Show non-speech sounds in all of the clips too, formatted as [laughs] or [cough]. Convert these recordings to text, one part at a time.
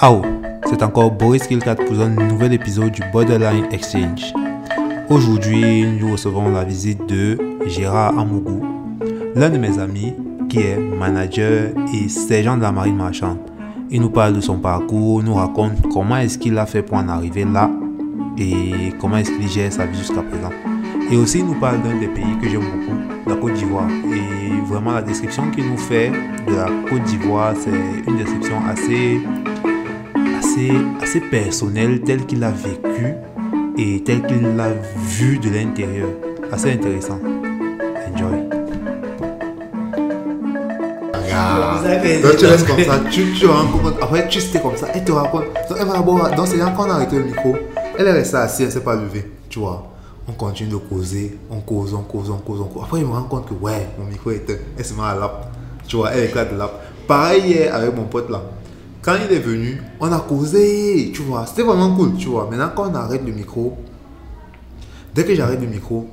Ao, c'est encore Boris Kilkat pour un nouvel épisode du Borderline Exchange. Aujourd'hui, nous recevons la visite de Gérard Amougou, l'un de mes amis qui est manager et sergent de la marine marchande. Il nous parle de son parcours, nous raconte comment est-ce qu'il a fait pour en arriver là et comment est-ce qu'il gère sa vie jusqu'à présent. Et aussi, il nous parle d'un des pays que j'aime beaucoup, la Côte d'Ivoire. Et vraiment, la description qu'il nous fait de la Côte d'Ivoire, c'est une description assez, assez, assez personnelle, telle qu'il a vécu et telle qu'il l'a vu de l'intérieur. Assez intéressant. Enjoy. Ah, donc tu restes comme ça, tu, tu rencontres, après tu sais comme ça, elle te raconte. Donc elle va d'abord, donc c'est là qu'on a arrêté le micro, elle est restée assise, elle s'est pas levée, tu vois. On continue de causer, on cause, on cause, on cause, on cause. Après, je me rends compte que ouais, mon micro est éteint, elle se met à lap, tu vois, elle éclate de lap. Pareil hier avec mon pote là. Quand il est venu, on a causé, tu vois, c'était vraiment cool, tu vois. Maintenant, quand on arrête le micro, dès que j'arrête le micro,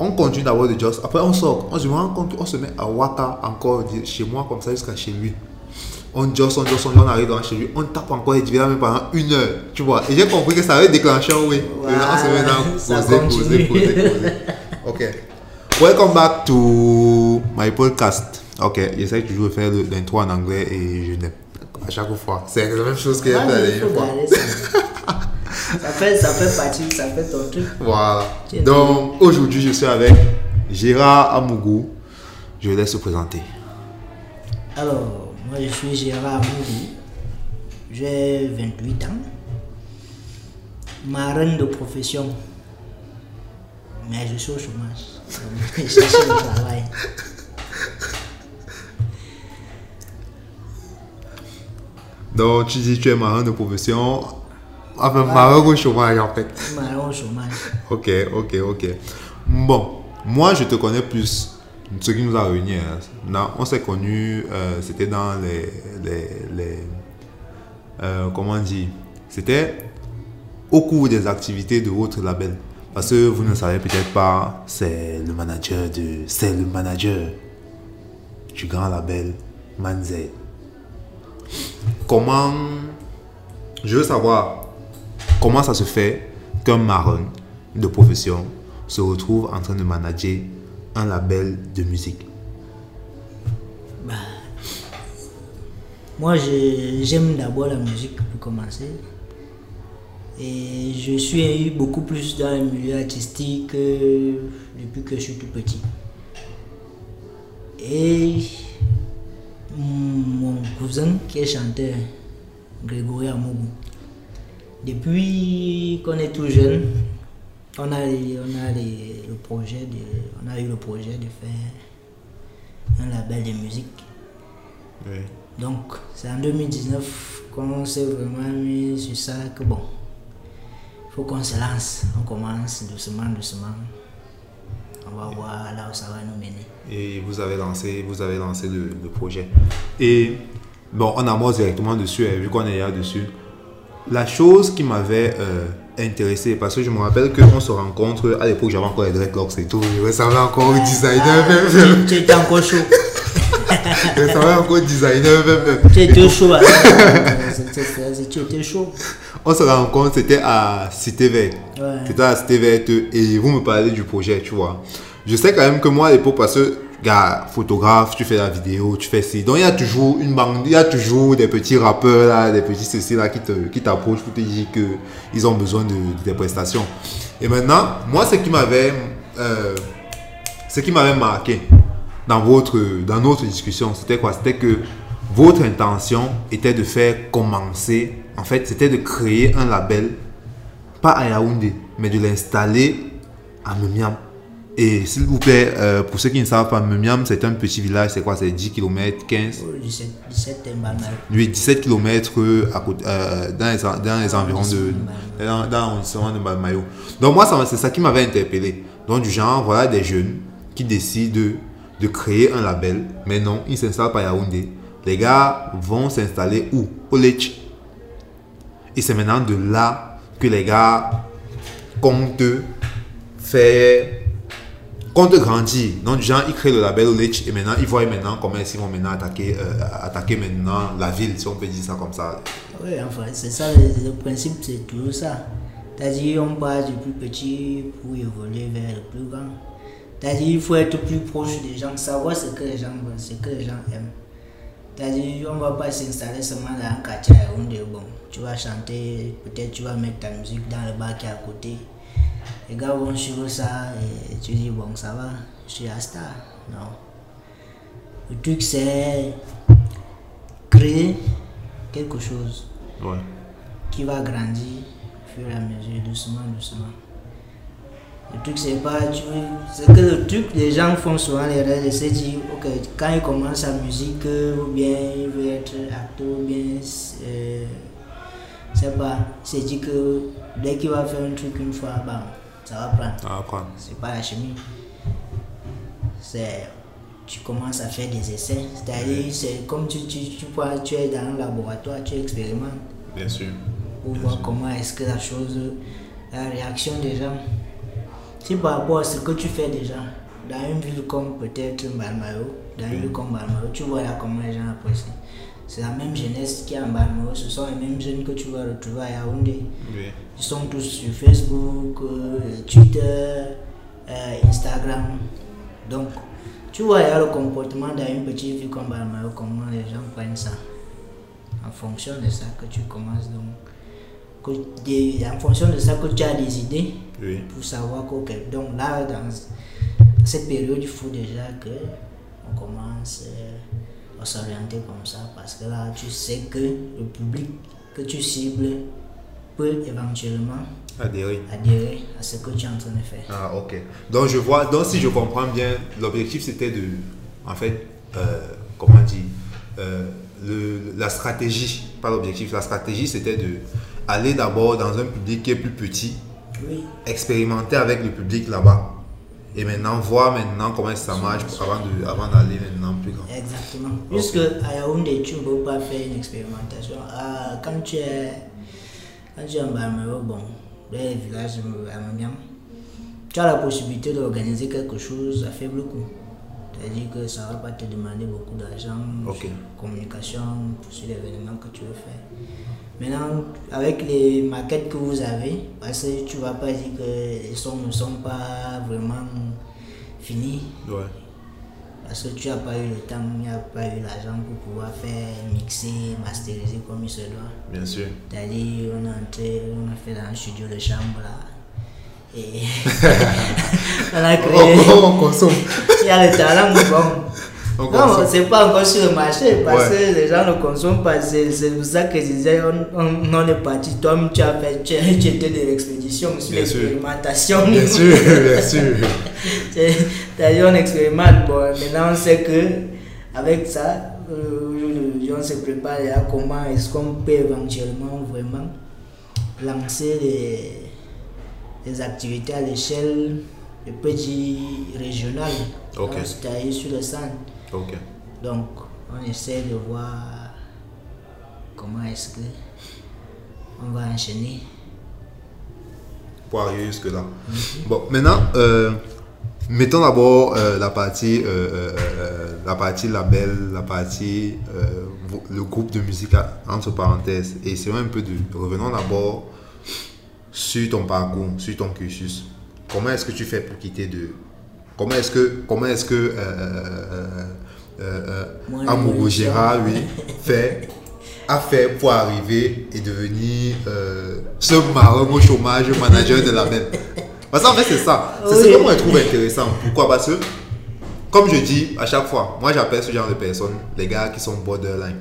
on continue d'avoir des jobs. Après, on sort. On se rend compte qu'on se met à Waka encore chez moi, comme ça, jusqu'à chez lui. On josse, on josse, on josse, on arrive dans chez lui. On tape encore et divers même pendant une heure. Tu vois. Et j'ai compris que ça avait déclenché un oui. Et là, on se met Ça poser, poser, poser, poser. Ok. Welcome back to my podcast. Ok. J'essaie toujours de faire l'intro en anglais et je n'ai à chaque fois. C'est la même chose que j'ai fait la dernière fois. ça. [laughs] Fait, ça fait partie, ça fait ton truc. Voilà. Donc aujourd'hui, je suis avec Gérard Amougou. Je laisse se présenter. Alors, moi je suis Gérard Amoudi. J'ai 28 ans. Marin de profession. Mais je suis au chômage. Donc, Je cherche le travail. [laughs] Donc tu dis tu es marin de profession. Enfin, marin au chômage en fait. Marin au chômage. Ok, ok, ok. Bon, moi je te connais plus. Ce qui nous a réunis, hein. On s'est connus, euh, c'était dans les. les, les euh, comment on dit? C'était au cours des activités de votre label. Parce que vous ne savez peut-être pas, c'est le manager de. C'est le manager du grand label Manzé. Comment. Je veux savoir comment ça se fait qu'un marin de profession se retrouve en train de manager un label de musique? Moi, je- j'aime d'abord la musique pour commencer. Et je suis beaucoup plus dans le milieu artistique euh, depuis que je suis tout petit. Et mon cousin qui est chanteur, Grégory Amougou, depuis qu'on est tout jeune, on a, les- on a les- le projet de, on a eu le projet de faire un label de musique. Donc, c'est en 2019 qu'on s'est vraiment mis sur ça que bon, il faut qu'on se lance. On commence doucement, doucement. On va voir là où ça va nous mener. Et vous avez lancé, vous avez lancé le, le projet. Et bon, on amorce directement dessus, hein, vu qu'on est là dessus. La chose qui m'avait euh, intéressé, parce que je me rappelle qu'on se rencontre, à l'époque j'avais encore les dreadlocks et tout, je ressemblais encore au designer Ah, même. tu, tu étais encore chaud. [laughs] Je ressemblais encore au designer même. Tu étais chaud. [laughs] Tu étais chaud. On se rencontre, c'était à Cité Verte. Ouais. C'était à Cité Verte et vous me parlez du projet, tu vois. Je sais quand même que moi à l'époque, parce que, gars, photographe, tu fais la vidéo, tu fais ci. Donc il y a toujours une bande, il y a toujours des petits rappeurs là, des petits ceci là qui te, qui t'approchent pour te dire que ils ont besoin de, tes prestations. Et maintenant, moi ce qui m'avait, euh, ce qui m'avait marqué dans votre, dans notre discussion, c'était quoi? C'était que votre intention était de faire commencer, en fait, c'était de créer un label, pas à Yaoundé, mais de l'installer à Memiam. Et s'il vous plaît, euh, pour ceux qui ne savent pas, Memiam, c'est un petit village, c'est quoi? C'est 10 km, 15 Oh, 17, 17 t'es pas mal. oui, 17 km à côté, euh, dans, les, dans les environs de. Dans, dans l'arrondissement de Mayo. Donc, moi, c'est ça qui m'avait interpellé. Donc, du genre, voilà des jeunes qui décident de, de créer un label, mais non, ils ne s'installent pas à Yaoundé. Les gars vont s'installer où? Au Lech. Et c'est maintenant de là que les gars comptent faire compte grandir. Donc, du genre, ils créent le label au Lech et maintenant, ils voient maintenant comment ils vont maintenant attaquer, euh, attaquer maintenant la ville, si on peut dire ça comme ça. Oui, enfin, c'est ça, le, principe, c'est toujours ça. C'est-à-dire, on part du plus petit pour évoluer vers le plus grand. C'est-à-dire, il faut être plus proche des gens, savoir ce que les gens veulent, ce que les gens aiment. C'est-à-dire, on ne va pas s'installer seulement dans un quartier. Bon, tu vas chanter, peut-être tu vas mettre ta musique dans le bar qui est à côté. Les gars vont suivre ça et tu dis, bon, ça va, je suis star. Non. Le truc, c'est créer quelque chose Ouais. qui va grandir au fur et à mesure, doucement, doucement. Le truc, c'est pas. C'est que le truc, les gens font souvent l'erreur de se dire, ok, quand ils commencent la musique, ou bien ils veulent être acteur, ou bien. Euh, c'est pas. C'est dit que dès qu'il va faire un truc une fois, bam, ça va prendre. Ça va prendre. C'est pas la chimie. C'est. Tu commences à faire des essais. C'est-à-dire, c'est comme tu, tu, tu, tu es dans un laboratoire, tu expérimentes Bien sûr. pour voir comment est-ce que la chose, la réaction des gens. Si par rapport à ce que tu fais déjà, dans une ville comme peut-être Balmao, dans une ville comme Balmao, tu vois là comment les gens apprécient. C'est la même jeunesse qui est en Balmao, ce sont les mêmes jeunes que tu vas retrouver à Yaoundé. Oui. Ils sont tous sur Facebook, euh, Twitter, euh, Instagram. Donc, tu vois, il y a le comportement dans une petite ville comme Balmao, comment les gens prennent ça. En fonction de ça que tu commences donc. que des- en fonction de ça que tu as des idées Oui. pour savoir que, donc là, dans cette période, il faut déjà que on commence euh, à s'orienter comme ça parce que là, tu sais que le public que tu cibles peut éventuellement Adhérer. adhérer à ce que tu es en train de faire. Ah, ok. Donc, je vois, donc si je comprends bien, l'objectif c'était de, en fait, euh, comment dire, euh, le, la stratégie, pas l'objectif, la stratégie c'était de aller d'abord dans un public qui est plus petit, Oui, expérimenter avec le public là-bas, et maintenant voir maintenant comment ça marche avant de, avant d'aller maintenant plus grand. exactement. Puisque à Yaoundé, tu ne peux pas faire une expérimentation. Ah, quand tu es, en Bamero, bon, dans les villages tu as la possibilité d'organiser quelque chose à faible coût. C'est-à-dire que ça ne va pas te demander beaucoup d'argent, Ok. sur communication, sur l'événement que tu veux faire. Maintenant, avec les maquettes que vous avez, parce que tu ne vas pas dire que les sons ne sont pas vraiment finis, Ouais. Parce que tu n'as pas eu le temps, n'y a pas eu l'argent pour pouvoir faire mixer, masteriser comme il se doit. Bien sûr. C'est-à-dire, on est entré, on a fait dans un studio de chambre là. Et [laughs] [laughs] on a créé. On, on consomme. Il y a le talent, bon. On Non, c'est pas encore sur le marché parce Ouais. que les gens ne consomment pas. C'est pour ça que je disais, on, on, on est parti. Toi, tu as fait, tu, tu étais de l'expédition sur l'expérimentation. Bien sûr, bien sûr. [laughs] C'est-à-dire, on expérimente. Bon, maintenant, on sait que avec ça, euh, aujourd'hui, on se prépare à comment est-ce qu'on peut éventuellement vraiment lancer les, les activités à l'échelle de petit régional. Ok. Donc, C'est-à-dire sur le centre. Ok. Donc, on essaie de voir comment est-ce que on va enchaîner. pour arriver jusque-là. Bon, maintenant, euh, mettons d'abord euh, la partie, euh, la partie label, la partie, le groupe de musique entre parenthèses. Et c'est un peu de, revenons d'abord sur ton parcours, sur ton cursus. Comment est-ce que tu fais pour quitter de, comment est-ce que, comment est-ce que euh, euh, euh, Amoureux. Gérard, lui, fait a fait pour arriver et devenir euh, ce marron au chômage manager de la même. Parce qu'en fait, c'est ça. C'est ce que moi je trouve intéressant. Pourquoi? Parce que, comme je dis à chaque fois, moi j'appelle ce genre de personnes les gars qui sont borderline.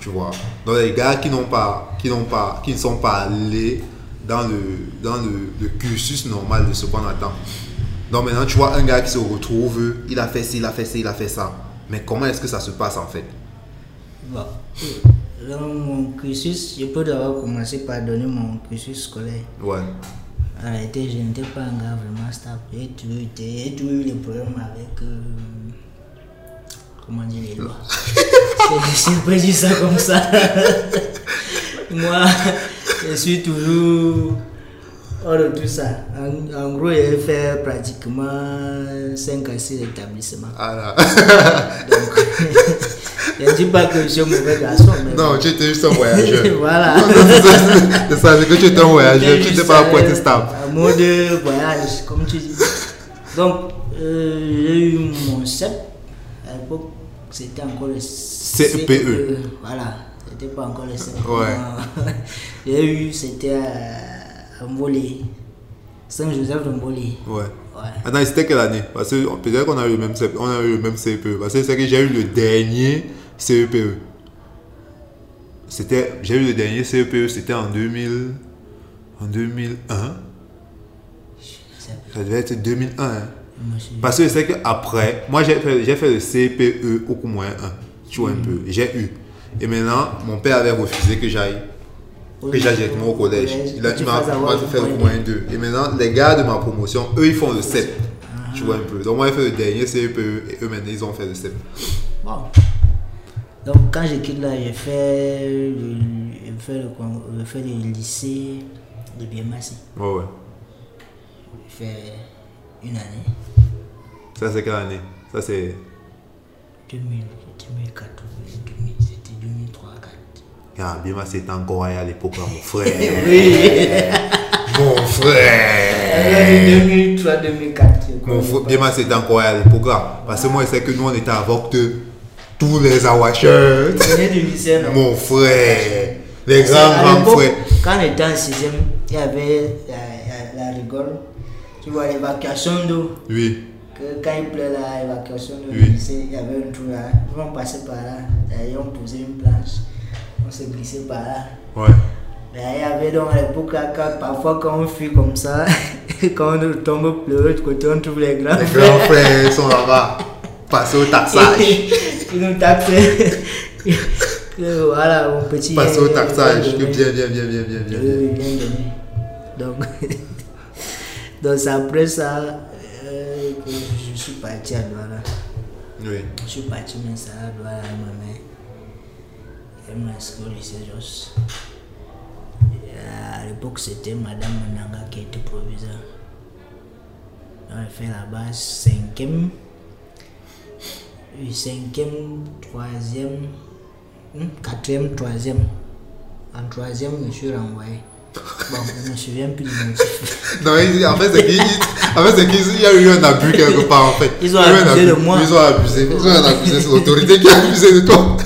Tu vois Donc les gars qui n'ont pas, qui n'ont pas, qui ne sont pas allés dans le, dans le, le cursus normal de ce qu'on attend. Donc maintenant, tu vois un gars qui se retrouve, il a fait ci, il a fait ci, il a fait ça. Mais comment est-ce que ça se passe en fait? Bon, dans mon cursus, je peux d'abord commencer par donner mon cursus scolaire. Ouais. En réalité, je n'étais pas un gars vraiment stable. J'ai toujours, eu des problèmes avec. euh, comment dire les lois. Je peux dire ça comme ça. [laughs] Moi, je suis toujours hors de tout ça. En, en gros, j'ai fait pratiquement 5 à 6 établissements. Ah là. Donc, Je ne dis pas que je suis un mauvais garçon, mais. Non, tu étais juste un voyageur. voilà. C'est ça, c'est que tu étais un voyageur, tu n'étais pas un poète stable. Un mot de voyage, comme tu dis. Donc, euh, j'ai eu mon CEP. À l'époque, c'était encore le CEPE. Voilà, c'était pas encore le CEP. Ouais. [laughs] j'ai eu, c'était à Mbolé. Saint-Joseph de Mbolé. Ouais. Ouais. Attends, c'était quelle année? Parce que peut-être qu'on a eu le même CEP, on a eu le même CEPE. Parce que c'est que j'ai eu le dernier CEPE. C'était, j'ai eu le dernier CEPE, c'était en 2000, en 2001. C'est- Ça devait être 2001. hein. Parce que c'est qu'après, moi j'ai fait, j'ai fait le CPE au moins 1. Tu vois un peu. J'ai eu. Et maintenant, mon père avait refusé que j'aille. Que j'aille directement au collège. Il a il m'a le point coup moins 2. Et maintenant, les gars de ma promotion, eux, ils font le CEP. Tu vois un peu. Donc moi, j'ai fait le dernier CPE et eux, maintenant, ils ont fait le CEP. Bon. Donc, quand je quitte là, j'ai fait le, j'ai fait le, j'ai fait le lycée de Biemassi. Ouais, ouais. J'ai fait une année. Ça, c'est quelle année? Ça, c'est. 2000, 2004, Ah, bien, moi, c'était encore à l'époque, mon frère. [laughs] Oui. [laughs] mon frère 2003, 2004. Mon frère, bien, moi, c'était encore à l'époque. Parce que moi, sais que nous, on était avec de tous les awashers. Mon frère. Les grands, grands frères. Quand on était en 6ème, il y avait la, la, la rigole. Tu vois, l'évacuation d'eau. Oui. quand il pleut là, l'évacuation Oui. il y avait un trou là. Nous on passait par là, et on posait une planche, on se glissait par là. Ouais. Mais il y avait donc là, quand- parfois quand on fuit comme ça, [laughs] quand on tombe de l'autre côté, on trouve les grands Les frères. grands frères sont là-bas. Passez au taxage. [laughs] Ils nous taxaient. [laughs] Voilà, mon petit. Passez au est- taxage. bien, bien, bien, bien, bien, bien. Bien donné. Donc, donc c'est après ça euh, que je suis parti à Douala. Oui. Je suis parti mais ça à Douala ma mère. Lycée Jos. Et À l'époque, c'était Madame Mananga qui était proviseur. Donc, elle fait là-bas cinquième, oui, cinquième, troisième, hum, quatrième, troisième. En troisième, je suis renvoyé. Bon, je me souviens plus du motif. [laughs] Non, en fait, c'est qu'il en fait, c'est qu'il y a eu un abus quelque part, en fait. Ils ont a abusé de moi. Ils ont abusé. Ils ont abusé. C'est l'autorité qui a abusé de toi.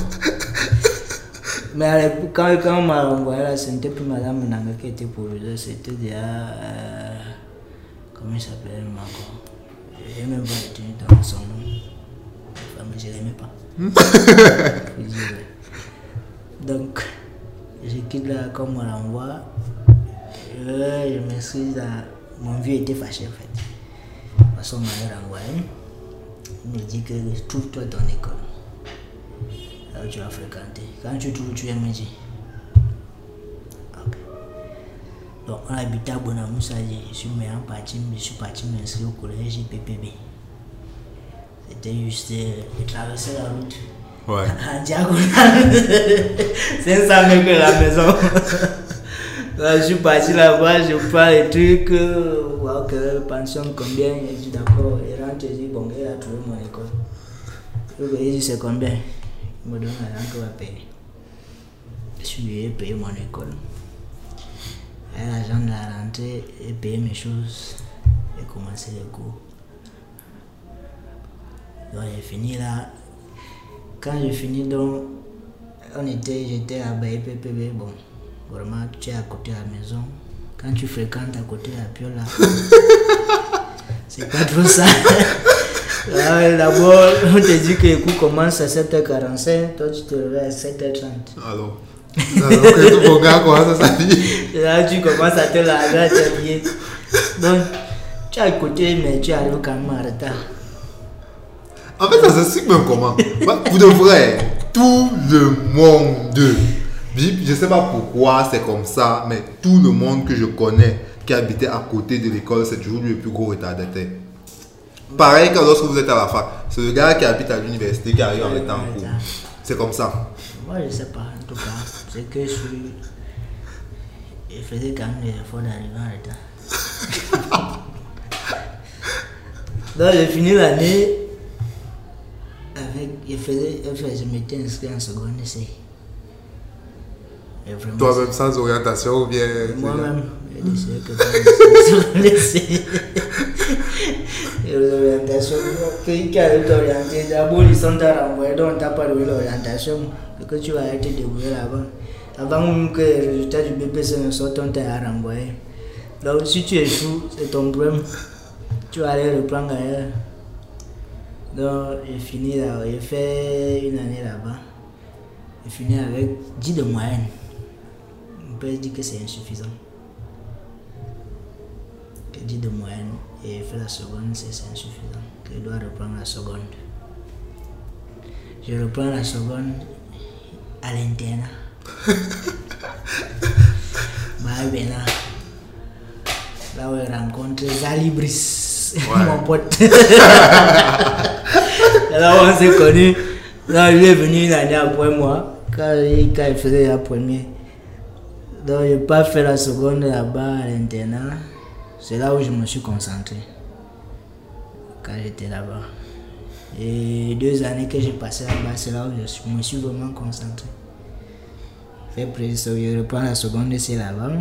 Mais à l'époque, quand, quand on m'a renvoyé là, ce n'était plus Madame Nanga qui était proviseur, c'était déjà. euh, comment il s'appelait encore Je n'ai même pas retenu dans son nom. Enfin, mais je ne l'aimais pas. [laughs] Donc, je quitte là, comme on me renvoie. Euh, je m'excuse là. Mon vieux était fâché en fait. Parce qu'on m'avait renvoyé. Il me dit que trouve-toi ton école. Alors tu vas fréquenter. Quand tu trouves, tu me dire. Ok. Donc on habitait à Bonamoussa, je suis maintenant parti, je suis parti m'inscrire au collège PPB. C'était juste euh, de traverser la route. Ouais. [laughs] En diagonale. 500 mètres de la maison. [laughs] Là, je suis parti là-bas, je prends les trucs, euh, voir que pension combien, je dis d'accord, il rentre, je dis bon, il a trouvé mon école. Je lui dis c'est combien? Il me donne qu'il va payer. Je suis payer mon école. Et l'argent de la rentrée, et payer mes choses, et commencer les cours. Donc j'ai fini là. Quand j'ai fini, donc, on était, j'étais à Baye PPB, bon, vraiment, tu es à côté de la maison. Quand tu fréquentes à côté de la piole, là, [laughs] c'est pas trop ça. [laughs] Là, D'abord, on te dit que les cours commencent à 7h45, toi tu te réveilles à 7h30. Alors. Alors que tout mon gars commence à s'habiller. Là, tu commences à te laver, à t'habiller. Donc, tu es à côté, mais tu arrives quand même en retard. En fait, ça s'explique même comment? Bah, Pour de vrai, tout le monde, je ne sais pas pourquoi c'est comme ça, mais tout le monde que je connais qui habitait à côté de l'école, c'est toujours le plus gros retardataire. Pareil que lorsque vous êtes à la fac, c'est le gars qui habite à l'université qui arrive en en cours. C'est comme ça. Moi, je sais pas, en tout cas. C'est que je suis. Je faisais quand même les efforts d'arriver en retard. [laughs] Donc, j'ai fini l'année avec je faisais, je faisais- je m'étais inscrit en seconde essai. Toi-même sans orientation ou bien. Moi-même, l'orientation, t'orienter D'abord, ils sont à renvoyer, donc tu n'as pas donné l'orientation. Que tu vas aller te débrouiller là-bas. Avant même que les résultats du BPC ne sortent, on t'a renvoyé. Donc, si tu échoues, c'est ton problème. Tu vas aller reprendre ailleurs. Donc, j'ai fini là, j'ai fait une année là-bas. J'ai fini avec 10 de moyenne. On peut dire que c'est insuffisant. Que 10 de moyenne et faire la seconde, c'est insuffisant. Que je dois reprendre la seconde. Je reprends la seconde à l'internat. [laughs] bah, ben là, là où je rencontre Zalibris, Ouais. [laughs] mon pote. [laughs] là où on s'est connus. Là, lui est venu une année après moi, quand il, quand il faisait la première. Donc, je n'ai pas fait la seconde là-bas à l'internat. C'est là où je me suis concentré. Quand j'étais là-bas. Et deux années que j'ai passé là-bas, c'est là où je me suis vraiment concentré. Je reprends la seconde, c'est là-bas.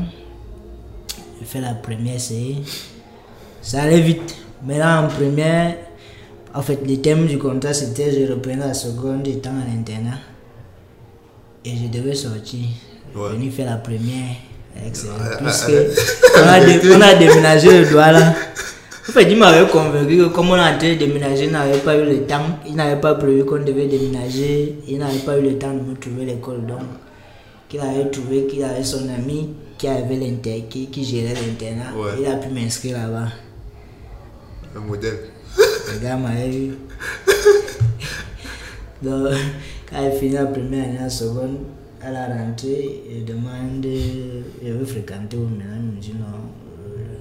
Je fais la première, c'est. Ça allait vite. Mais là, en première, en fait, le thème du contrat, c'était je reprenais la seconde étant à l'internat. Et je devais sortir. Ouais. Venir faire la première. Ah, ah, que on a, dé- on a déménagé le doigt là. En fait, il m'avait convaincu que comme on a entré déménager, il n'avait pas eu le temps. Il n'avait pas prévu qu'on devait déménager. Il n'avait pas eu le temps de me trouver l'école. Donc, qu'il avait trouvé qu'il avait son ami qui avait l'inter, qui, qui gérait l'internat. Ouais. Il a pu m'inscrire là-bas. Un modèle. Le gars m'avait eu. [laughs] Donc, quand il finit la première année, la seconde, à la rentrée, il demande, je veux fréquenter au Milan. Il me dit non,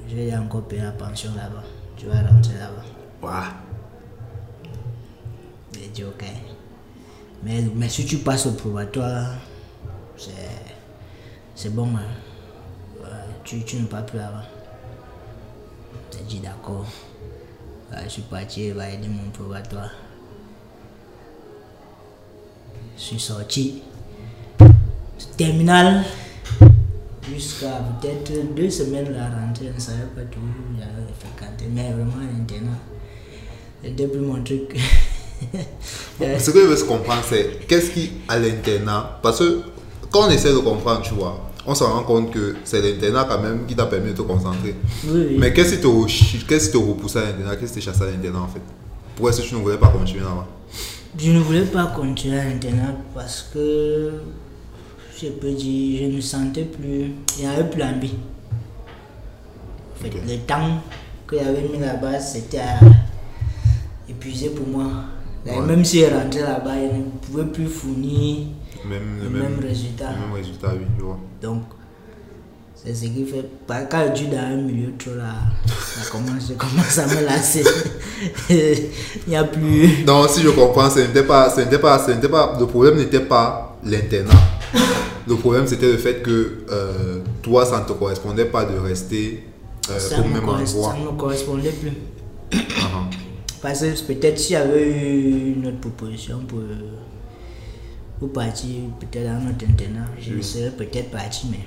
je vais encore payer la pension là-bas. Tu vas rentrer là-bas. Waouh. J'ai dit ok. Mais, mais si tu passes au probatoire, c'est, bon. hein. Tu, tu ne pars plus là-bas. J'ai dit d'accord. Je suis parti valider mon probatoire. Je suis sorti. Terminal. Jusqu'à peut-être deux semaines la rentrée, je ne savais pas tout. J'avais fréquenté, mais vraiment à l'internat. C'était plus mon truc. [laughs] Ce que je veux comprendre, c'est qu'est-ce qui, à l'internat, parce que quand on essaie de comprendre, tu vois, on se rend compte que c'est l'internat quand même qui t'a permis de te concentrer. oui, oui. Mais qu'est-ce qui te, qu'est-ce qui te repoussait à l'internat? Qu'est-ce qui te chassait à l'internat en fait? Pourquoi est-ce que tu ne voulais pas continuer là-bas? Je ne voulais pas continuer à l'internat parce que, je peux dire, je ne sentais plus, il n'y avait plus envie. En fait, le temps que j'avais mis là-bas, c'était épuisé pour moi. Ouais. Même si je rentrais là-bas, je ne pouvais plus fournir même, le même, résultat. Le même résultat, oui, je vois. Donc, c'est ce qui fait. Quand je suis dans un milieu trop là, ça [laughs] commence, je commence à me lasser. [laughs] Il n'y a plus. Donc, si je comprends, ce n'était pas, ce n'était pas, ce n'était pas, le problème n'était pas l'internat. [laughs] Le problème, c'était le fait que euh, toi, ça ne te correspondait pas de rester euh, au même endroit. ça ne me correspondait plus. Ah. Parce que peut-être s'il y avait eu une autre proposition pour, pour partir peut-être dans notre internat, je Oui. serais peut-être parti, mais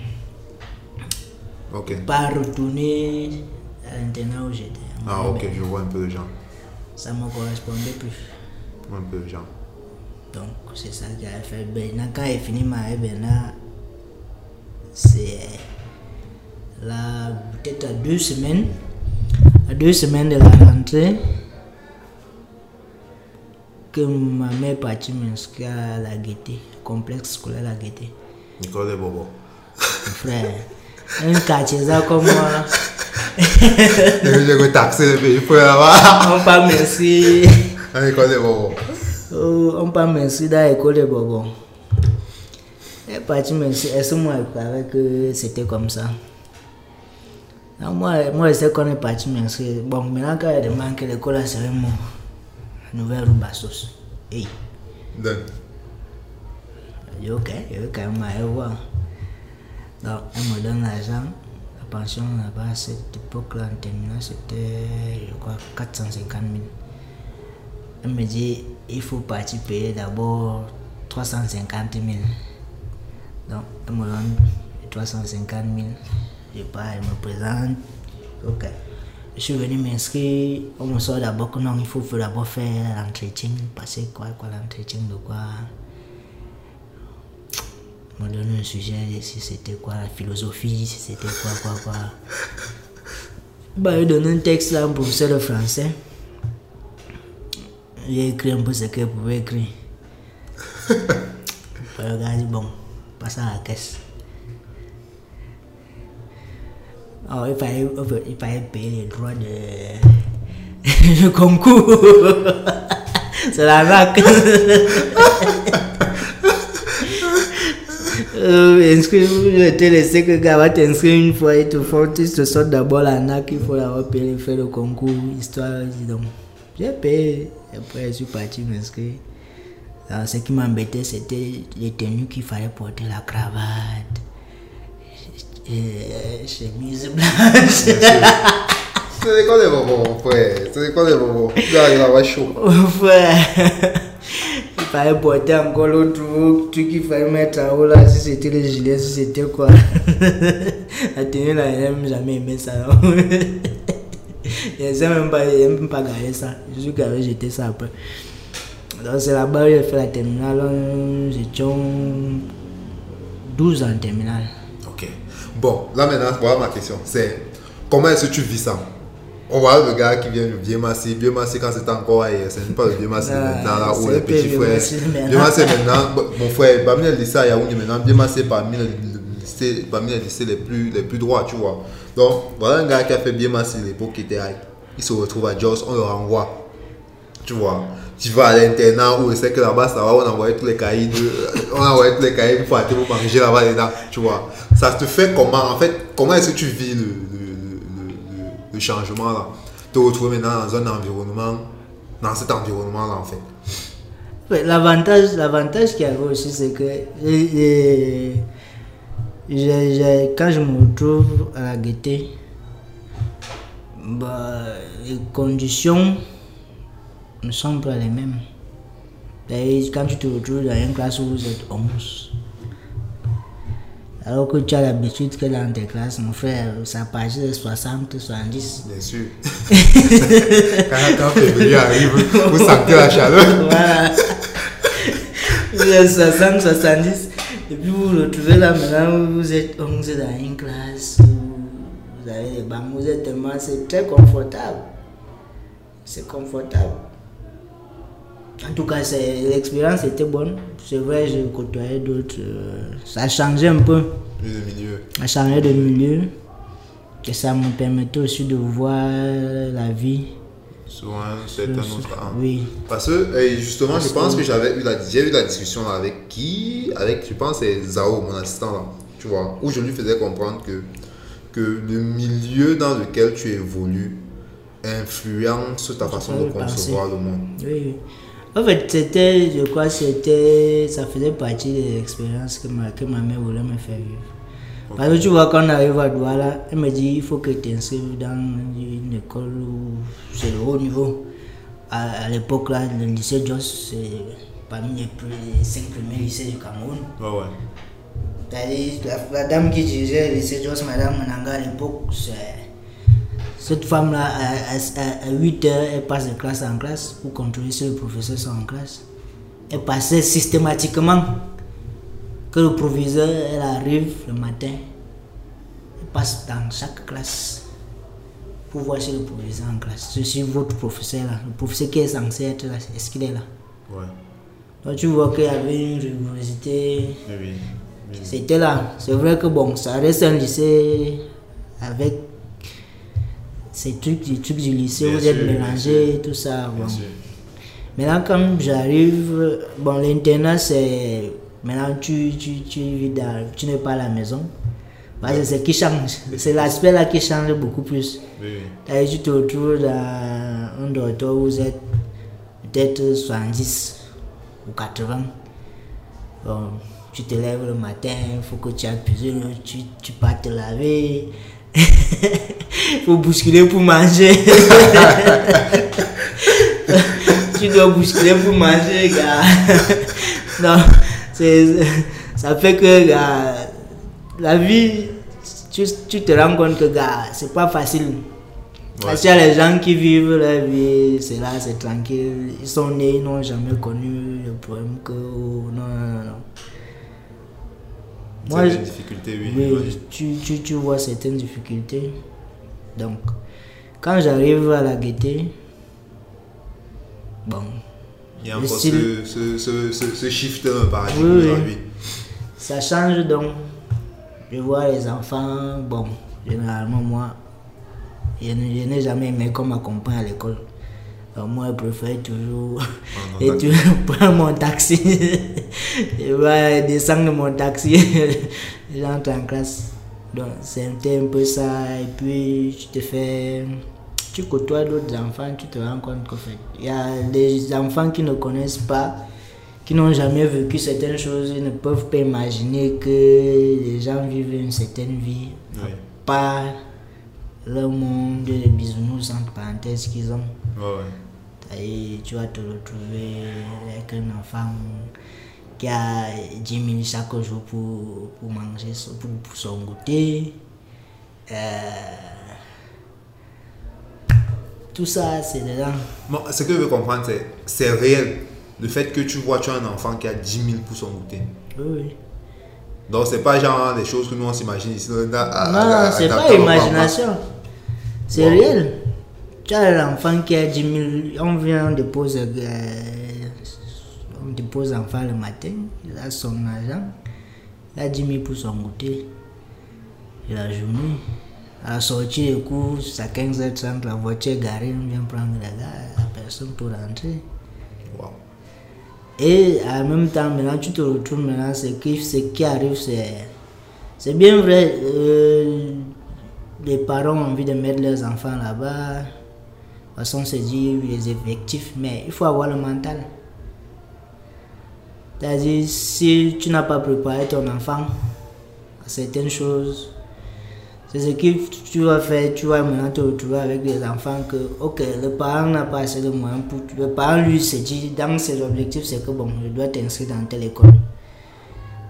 pas retourner à l'internat où j'étais. Ah, ok, je vois un peu le genre. Ça ne me correspondait plus. Un peu le genre. Donc, c'est ça qui a fait. Maintenant, quand il finit ma Bernard, c'est là, peut-être à deux semaines, à deux semaines de la rentrée, que ma mère est partie m'inscrire à la gaieté, complexe scolaire la gaieté. Nicole et Bobo. Frère, un quartier ça comme moi, [laughs] Je vais taxer le pays pour là-bas. on pas m'inscrire. Nicole et Bobo. On pas m'inscrire dans l'école de Bobon. Elle est partie m'inscrire. Est-ce que moi, je croyais que c'était comme ça? Non, moi, moi, je sais qu'on est parti m'inscrire. Bon, maintenant, quand elle demande que l'école a serré mon nouvelle roue Bastos. Hey, Donc, je dis ok, quand même aller voir. Donc, elle me donne l'argent. La pension là-bas, à cette époque-là, en terminale, c'était, je crois, 450 000. Elle me dit, il faut partir payer d'abord 350 000. Donc, elle me donne 350 000. Je pars, elle me présente. Ok. Je suis venu m'inscrire. On me sort d'abord que non, il faut d'abord faire l'entretien. Passer quoi, quoi, l'entretien de quoi? On me donne un sujet, si c'était quoi, la philosophie, si c'était quoi, quoi, quoi. Bah, il donne un texte là, un professeur de français. J'ai écrit un peu ce qu'il pouvait écrire. [laughs] Le gars dit, bon, passe à la caisse. Alors, il fallait, il fallait payer les droits de [laughs] le concours. [laughs] C'est la vague. Euh, inscrit, je t'ai laissé que gars va t'inscrire une fois, il te faut, tu te sortes d'abord la NAC, il faut l'avoir payé, faire le concours, histoire, dis donc. J'ai payé, après je suis parti m'inscrire. Ce qui m'embêtait, c'était les tenues qu'il fallait porter, la cravate, et, chemise blanche. C'est quoi les bonbons, mon frère C'est quoi les bonbons Là, il va chaud. Ouais. [laughs] Il fallait porter encore l'autre truc qu'il fallait mettre en haut là, si c'était le gilet, si c'était quoi. [laughs] La tenue là, elle n'aime jamais aimé ça. [laughs] n'aime même pas, même pas garder ça. Je suis qu'avait jeté ça après. Donc c'est là-bas où j'ai fait la terminale. Nous étions 12 en terminale. Ok. Bon, là maintenant, voilà ma question. C'est comment est-ce que tu vis ça? On voit le gars qui vient de Biemassi. Biemassi, quand c'était encore à c'est pas le Biemassi de Ah, maintenant, là, où les petits frères. Biemassi de maintenant. Mon frère, parmi les lycées à Yaoundé maintenant, Biemassi est parmi les lycées, parmi les les plus, les plus droits, tu vois. Donc, voilà un gars qui a fait Biemassi à l'époque qui était Il se retrouve à Jos, on le renvoie. Tu vois, tu vas à l'internat où c'est que là-bas, ça va, on envoyait tous les cahiers, de, on envoyait tous les cahiers pour aller pour manger là-bas dedans, tu vois. Ça te fait comment, en fait, comment est-ce que tu vis le, le, le, changement là? Te retrouver maintenant dans un environnement, dans cet environnement là en fait. L'avantage, qu'il y avait aussi, c'est que j'ai- quand je me retrouve à la gaieté, bah, les conditions ne sont pas les mêmes. Et quand tu te retrouves dans une classe où vous êtes 11, alors que tu as l'habitude que dans tes classes, mon frère, ça passe de 60, 70. Bien sûr. [laughs] quand, février arrive, vous sentez la chaleur. Voilà. [laughs] Vous êtes 60, 70. Et puis vous vous retrouvez là maintenant, vous êtes 11 dans une classe, vous avez les bancs, vous êtes tellement, c'est très confortable. C'est confortable. En tout cas, l'expérience était bonne. C'est vrai, j'ai côtoyé d'autres. euh, ça a changé un peu. Plus de milieu. Ça a changé de milieu. Et ça me permettait aussi de voir la vie. C'est un autre angle. Oui. Parce que justement, je pense que j'avais eu la, j'ai eu la discussion avec qui? Avec, je pense, c'est Zao, mon assistant là. Tu vois, où je lui faisais comprendre que, que le milieu dans lequel tu évolues influence ta façon de concevoir le monde. Oui, oui. En fait, c'était, je crois, c'était, ça faisait partie des expériences que ma, que ma mère voulait me faire vivre. Parce que tu vois, quand on arrive à Douala, elle me dit il faut que tu t'inscrives dans une école où c'est le haut niveau. À, à l'époque, là, le lycée Jos, c'est parmi les, plus, les cinq premiers lycées du Cameroun. Ouais, ouais. La, la dame qui dirigeait le lycée Jos, Madame Mananga, à l'époque. Cette femme-là, à, à, à 8 heures, elle passe de classe en classe pour contrôler si les professeurs sont en classe. Elle passait systématiquement que le proviseur, elle arrive le matin, elle passe dans chaque classe pour voir si le proviseur en classe. Je suis votre professeur là, le professeur qui est censé être là, est-ce qu'il est là? Ouais. Donc tu vois qu'il y avait une rigorosité Oui, oui. oui. c'était là. C'est vrai que bon, ça reste un lycée avec ces trucs, les trucs du lycée, Bien vous êtes sûr, mélangés, tout ça. Bon. Maintenant, quand j'arrive, bon, l'internat, c'est. Maintenant, tu, tu, tu, vis dans- tu n'es pas à la maison. Parce que c'est qui change. C'est l'aspect là qui change beaucoup plus. Oui, tu te retrouves dans un dortoir où vous êtes peut-être 70 ou 80. Bon, tu te lèves le matin, il faut que tu appuies, tu, tu pars te laver. Il [laughs] faut bousculer pour manger. [laughs] tu dois bousculer pour manger, gars. [laughs] non, [laughs] ça fait que, la vie, tu, tu te rends compte que, c'est pas facile. Parce qu'il y a les gens qui vivent leur vie, c'est là, c'est tranquille. Ils sont nés, ils n'ont jamais connu le problème que. Non, non, non, non. Moi, je- difficultés, oui. tu, tu, tu vois certaines difficultés. Donc, quand j'arrive à la gaieté, bon, Il y a le encore style- ce, ce, ce, ce, ce shift un paradigme Oui, aujourd'hui. ça change donc. Je vois les enfants, bon, généralement moi, je n'ai je jamais aimé qu'on m'accompagne à l'école. Alors moi, je préfère toujours [laughs] et tu [laughs] prends mon taxi. je vais descendre de mon taxi, [laughs] j'entre en classe. Donc c'était un peu ça. Et puis tu te fais. Tu côtoies d'autres enfants, tu te rends compte qu'en fait, il y a des enfants qui ne connaissent pas, qui n'ont jamais vécu certaines choses, ils ne peuvent pas imaginer que les gens vivent une certaine vie, Oui. pas le monde des bisounours entre parenthèses qu'ils ont. Et tu vas te retrouver avec un enfant qui a 10 000 chaque jour pour, pour manger, pour, pour son goûter. Euh, tout ça, c'est dedans. Bon, ce que je veux comprendre, c'est c'est réel. Le fait que tu vois, tu as un enfant qui a 10 000 pour son goûter. Oui, oui. Donc, c'est pas genre des choses que nous on s'imagine ici. Non, à- c'est pas imagination. C'est Wow. réel. Tu as l'enfant qui a 10 000. On vient, on dépose, euh, on dépose l'enfant le matin. Il a son argent. Il a 10 000 pour son goûter. Et la journée. À la sortie des cours, à 15h30, la voiture est garée. On vient prendre la gare. La personne pour rentrer. Wow. Et en même temps, maintenant, tu te retrouves maintenant, ce qui, ce qui arrive, c'est. C'est bien vrai, euh, les parents ont envie de mettre leurs enfants là-bas. De toute façon, on se dit les effectifs, mais il faut avoir le mental. C'est-à-dire, si tu n'as pas préparé ton enfant à certaines choses, c'est ce que tu vas faire. Tu vas maintenant te retrouver avec des enfants que, ok, le parent n'a pas assez de moyens pour. Le parent, lui, se dit, dans ses objectifs, c'est que, bon, je dois t'inscrire dans telle école.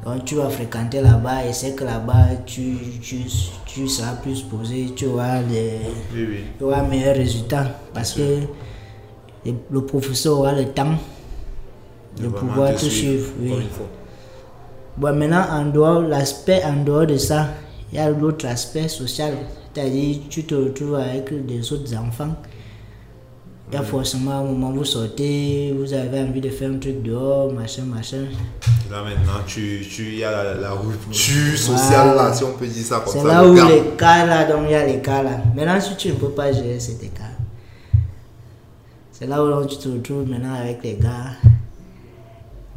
Donc, tu vas fréquenter là-bas et c'est que là-bas, tu, tu, tu seras plus posé, tu auras des Oui, oui. tu auras un meilleur résultat parce que le, le professeur aura le temps de pouvoir te te suivre. oui. Bon, maintenant, en dehors, l'aspect en dehors de ça, il y a l'autre aspect social. C'est-à-dire, tu te retrouves avec des autres enfants. Il y a forcément un moment où vous sortez, vous avez envie de faire un truc dehors, machin, machin. Là maintenant, tu, tu, il y a la, la rupture sociale là, si on peut dire ça comme C'est ça. là le où cas là, donc il y a les cas là. Maintenant, si tu ne peux pas gérer cet écart, c'est là où donc, tu te retrouves maintenant avec les gars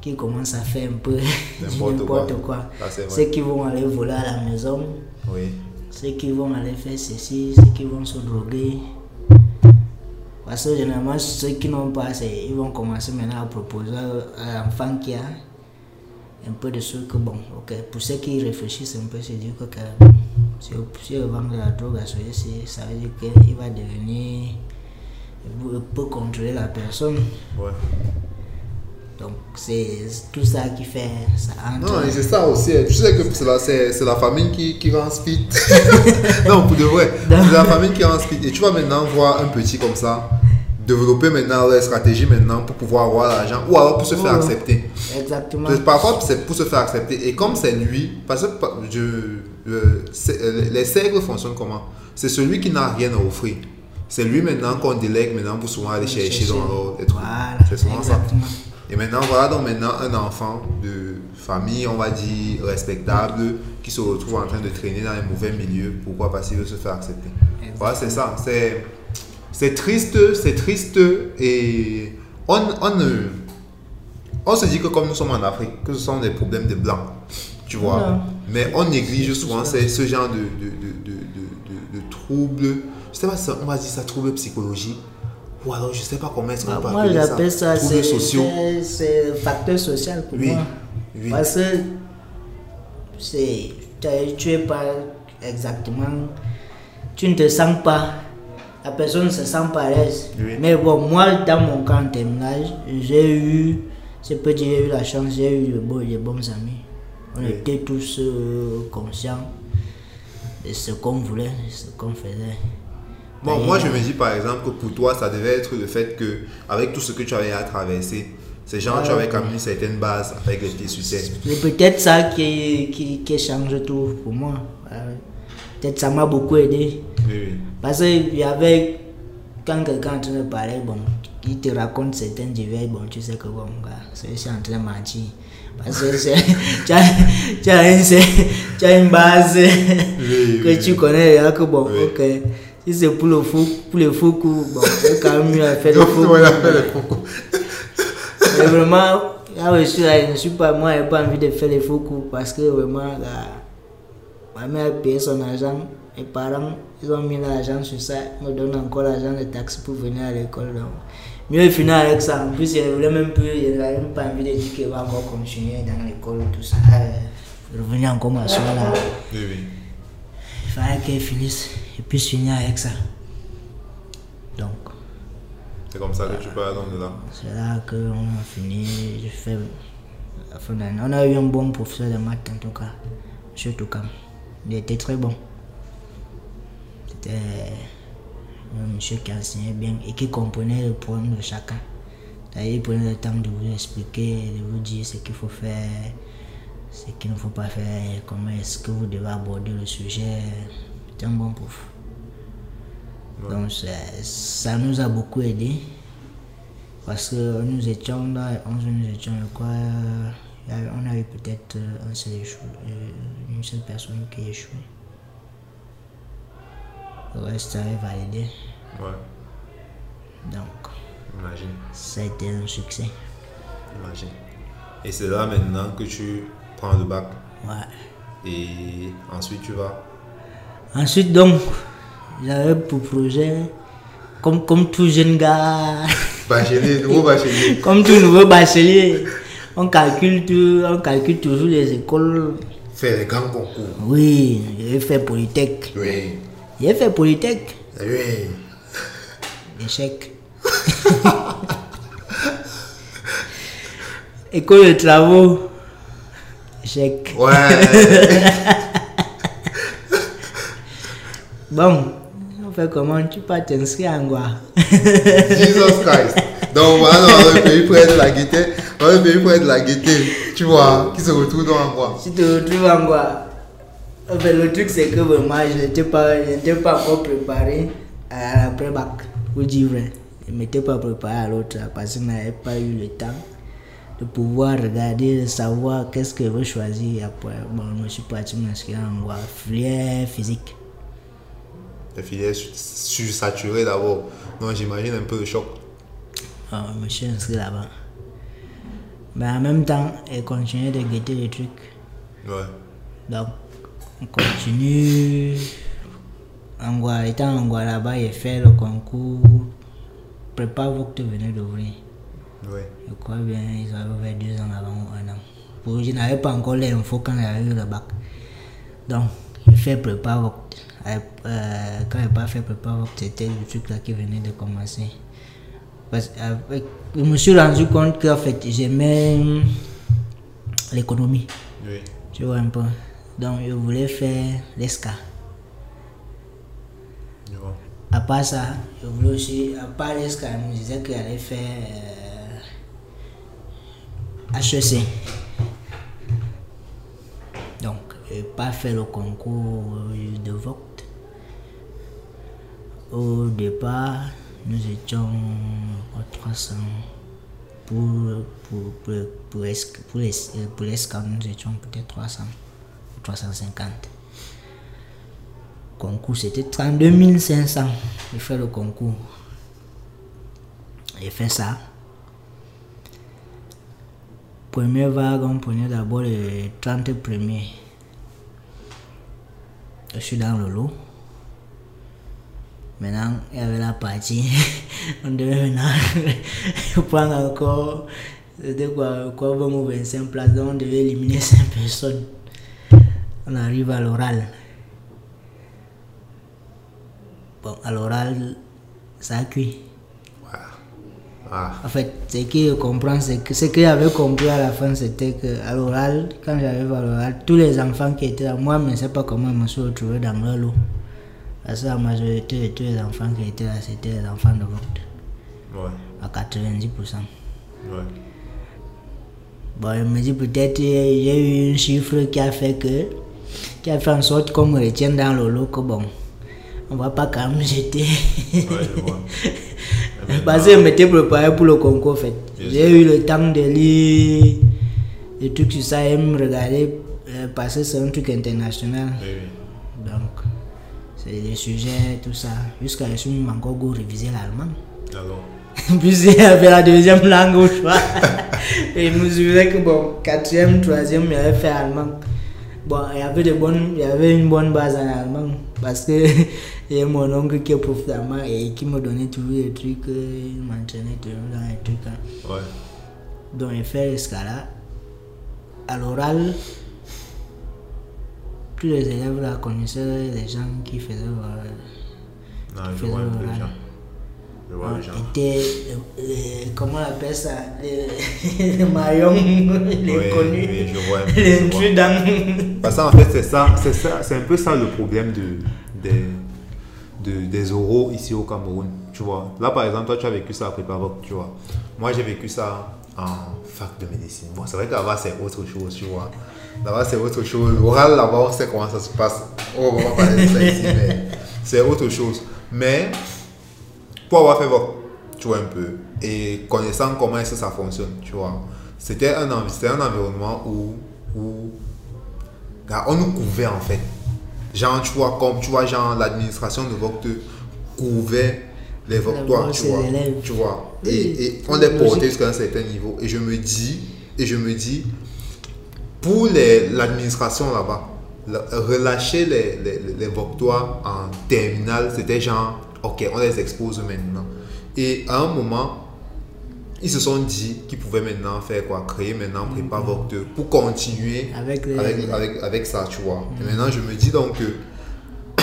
qui commencent à faire un peu N'importe [laughs] quoi. quoi. C'est. Ceux qui vont aller voler à la maison, Oui. ceux qui vont aller faire ceci, ceux qui vont se droguer. Parce que généralement, ceux qui n'ont pas, c'est- ils vont commencer maintenant à proposer à l'enfant qui a un peu de que bon, ok, pour ceux qui réfléchissent un peu, c'est dire que que, si, si on vend de la drogue à celui-ci, ça veut dire qu'il va devenir, il peut contrôler la personne. Ouais. Donc c'est tout ça qui fait, ça entre. Non, et c'est ça aussi. hein. Tu sais que c'est la, c'est, c'est la famille qui, qui rend speed. [laughs] non, pour de vrai. C'est la famille qui rend speed. Et tu vas maintenant voir un petit comme ça développer maintenant leur stratégie maintenant pour pouvoir avoir l'argent ou alors pour se faire Ouais. accepter. Exactement. Parfois, c'est pour se faire accepter. Et comme c'est lui, parce que je, le- euh, les cercles fonctionnent comment? C'est celui qui n'a rien à offrir. C'est lui maintenant qu'on délègue maintenant pour souvent aller chercher Chercher. dans tout. Voilà, C'est souvent ça. Et maintenant, voilà donc maintenant un enfant de famille, on va dire, respectable, qui se retrouve en train de traîner dans un mauvais milieu. Pourquoi? Parce qu'il veut se faire accepter. Voilà, c'est ça. C'est, c'est triste, c'est triste et on, on, on se dit que comme nous sommes en Afrique, que ce sont des problèmes de blancs, tu vois. Mais on néglige souvent ce, ce genre de, de, de, de, troubles. Je sais pas si on va dire ça, troubles psychologiques. Ou alors, je sais pas comment est-ce qu'on Bah, peut moi, appeler j'appelle ça, Troubles c'est sociaux. c'est- c'est facteur social pour Oui, moi. oui. Parce que c'est, tu- es pas exactement, tu ne te sens pas la personne ne se sent pas à l'aise. Oui. Mais bon, moi, dans mon cas en terminale, j'ai eu, je peux dire, j'ai eu la chance, j'ai eu de bons, de bons amis. On Oui. était tous euh, conscients de ce qu'on voulait, de ce qu'on faisait. Bon, moi, je me dis par exemple que pour toi, ça devait être le fait que, avec tout ce que tu avais à traverser, ces gens, tu Ouais. avais quand même une certaine base avec les pieds sur terre. C'est peut-être ça qui, qui, qui change tout pour moi. Ouais. Peut-être ça m'a beaucoup aidé. Oui, oui. Parce qu'il y avait, quand quelqu'un est en train de parler, bon, il te raconte certains divers, bon, tu sais que bon, c'est c'est en train de mentir. Parce que [laughs] tu as, tu as une, [laughs] tu as une base oui, que tu connais, là, que bon, ok. Si c'est pour le fou, pour les fous coups, [laughs] bon, c'est quand même mieux à faire le Donc, fou on a coup. fait le faux coup. Mais vraiment, là je suis là, je ne suis pas, moi, je n'ai pas envie de faire les faux coups parce que vraiment, là, ma mère a payé son argent, mes parents, ils ont mis l'argent sur ça, ils me donnent encore l'argent de taxi pour venir à l'école. Donc, mieux finir avec ça. En plus, je voulais même plus, je n'avais même pas envie de dire qu'il va encore continuer dans l'école, tout ça. Revenir encore m'asseoir là. Oui, oui. Il fallait qu'elle finisse et puis finir avec ça. Donc, C'est comme ça que tu parles donc de là. C'est là qu'on a fini, j'ai fait la fin d'année. On a eu un bon professeur de maths en tout cas, M. Toukam. Il était très bon. C'était un monsieur qui enseignait bien et qui comprenait le problème de chacun. C'est-à-dire, Il prenait le temps de vous expliquer, de vous dire ce qu'il faut faire, ce qu'il ne faut pas faire, comment est-ce que vous devez aborder le sujet. C'était un bon prof. Ouais. Donc ça nous a beaucoup aidé. Parce que nous étions 11, nous étions, a- on a eu peut-être euh, un seul échou, euh, une seule personne qui a échoué. Le reste avait validé. Ouais, Donc, imagine, ça a été un succès. imagine. Et c'est là maintenant que tu prends le bac Ouais. et ensuite tu vas? Ensuite, donc, j'avais pour projet, comme, comme tout jeune gars, Bachelier, nouveau bachelier. [laughs] comme tout nouveau bachelier, on calcule, tout, on calcule toujours les écoles. Faire les grands concours. Oui, j'ai fait Polytech. Oui, J'ai fait Polytech. oui. Échec. [laughs] École de travaux. Échec. Ouais. [laughs] Bon, on comment Tu peux t'inscrire en quoi? [laughs] Jesus Christ. Donc voilà, dans le pays près de la gaieté, dans le pays près de la gaieté, tu vois, qui se retrouve dans quoi? Si tu te retrouves en quoi? Le truc, c'est que vraiment, je n'étais pas, je n'étais pas encore préparé à l'après-bac. Pour dire vrai. Je ne m'étais pas préparé à l'autre parce que je n'avais pas eu le temps de pouvoir regarder, de savoir qu'est-ce que je veux choisir. Après, bon, je suis parti m'inscrire en quoi? Filière physique. Les filières su- sursaturées d'abord. Donc j'imagine un peu le choc. Ah, je me suis inscrit là-bas. Mais en même temps, je continuais de guetter les trucs. Ouais. Donc, on continue. En étant en là-bas, j'ai fait le concours. Prépare vous que tu venais d'ouvrir. Ouais. Je crois bien, ils avaient ouvert deux ans avant ou un an. Pour, je n'avais pas encore l'info quand j'avais eu le bac. Donc, j'ai fait prépare Voct. Euh, quand j'ai pas fait prépare Voct, c'était le truc là qui venait de commencer. Parce qu'avec- je me suis rendu compte qu'en fait, j'aimais hum, l'économie. Oui. Tu vois un peu. Donc, je voulais faire l'ESCA. À part ça, je voulais aussi, à part l'ESCA, je me disais qu'il allait faire euh, HEC. Donc, je n'ai pas fait le concours de Vogt. Au départ, nous étions à 300. Pour, pour, pour, pour, ESC pour, les, pour nous étions peut-être 300 ou 350 concours, c'était 32 500. J'ai fait le concours. J'ai fait ça. Première vague, on prenait d'abord les 30 premiers. Je suis dans le lot. Maintenant, il y avait la [laughs] partie. on devait [laughs] maintenant prendre encore. C'était quoi, quoi 20 ou 25 places. Donc, on devait éliminer 5 personnes. On arrive à l'oral. Bon, à l'oral, ça cuit. Ah, En fait, ce que je comprends, c'est que ce que j'avais compris à la fin, c'était que à l'oral, quand j'arrive à l'oral, tous les enfants qui étaient là, moi, je ne sais pas comment je me suis retrouvé dans leur lot. Parce que la majorité de tous les enfants qui étaient là, c'était les enfants de vote, ouais, à 90%. ouais. Bon, je me dis peut-être j'ai eu un chiffre qui a fait que, qui a fait en sorte qu'on me retienne dans le lot que bon, on va pas quand même jeter. Ouais, je vois. [laughs] Parce que je m'étais préparé pour le concours en fait. J'ai eu le temps de lire des trucs sur ça et me regarder euh, parce que c'est un truc international. Oui, oui. Des sujets, tout ça. Jusqu'à ce que je suis encore go réviser l'allemand. Alors, Puis il y avait la deuxième langue au choix. Et je me souviens que bon, quatrième, troisième, il avait fait allemand. Bon, il y avait, de bonnes, il y avait une bonne base en allemand. Parce que il y a mon oncle qui est prof d'allemand et qui me donnait toujours des trucs, euh, il m'entraînait toujours dans les trucs. hein. ouais. Donc, il fait cas-là. À l'oral, tous les élèves là connaissaient les gens qui faisaient l'oral. Non, je Faisons vois un peu l'oral. les gens. Je vois les gens. était, euh, euh, comment on appelle ça, les, [laughs] les maillons, les Oui, connus, oui, je vois un peu, les intrudents. Parce qu'en fait, c'est ça, c'est ça, c'est un peu ça le problème de, des, de- des oraux ici au Cameroun. Tu vois, là par exemple, toi tu as vécu ça à Prépavoc, tu vois. Moi j'ai vécu ça en fac de médecine. Bon, c'est vrai que là-bas c'est autre chose, tu vois. Là-bas c'est autre chose. L'oral là-bas on sait comment ça se passe. On va pas parler de ça ici, [laughs] mais c'est autre chose. Mais pour avoir fait VOC, tu vois un peu, et connaissant comment est-ce que ça fonctionne, tu vois, c'était un, un environnement où, où on nous couvait en fait. Genre, tu vois, comme tu vois, genre, l'administration de VOC te couvait les voctoires, tu vois. Tu vois. Et, et on les portait jusqu'à un certain niveau. Et je me dis, et je me dis, pour l'administration là-bas, relâcher les, les, les voctoires en terminale, c'était genre, ok, on les expose maintenant. Et à un moment, ils se sont dit qu'ils pouvaient maintenant faire quoi? Créer maintenant prépa voc 2 pour continuer Avec les- avec, avec, avec ça, tu vois. Et maintenant, je me dis donc que [coughs]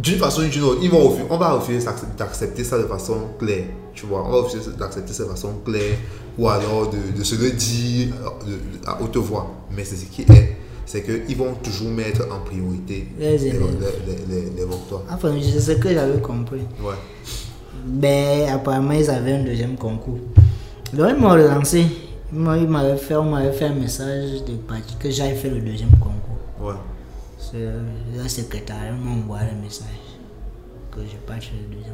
d'une façon ou d'une autre, ils vont refuser, on va refuser d'acc- d'accepter ça de façon claire, tu vois. On va d'accepter ça de façon claire ou alors de, de se le dire euh, à haute voix. Mais c'est ce qui est, c'est qu'ils vont toujours mettre en priorité Les les, élèves. les, les, les voctoires. Enfin, c'est ce que j'avais compris. Ouais. Ben, apparemment, ils avaient un deuxième concours. Donc, ils m'ont relancé. Ils m'avaient fait, fait un message de parti que j'aille faire le deuxième concours. Ouais. C'est le secrétaire m'a envoyé un message que je faire le deuxième concours.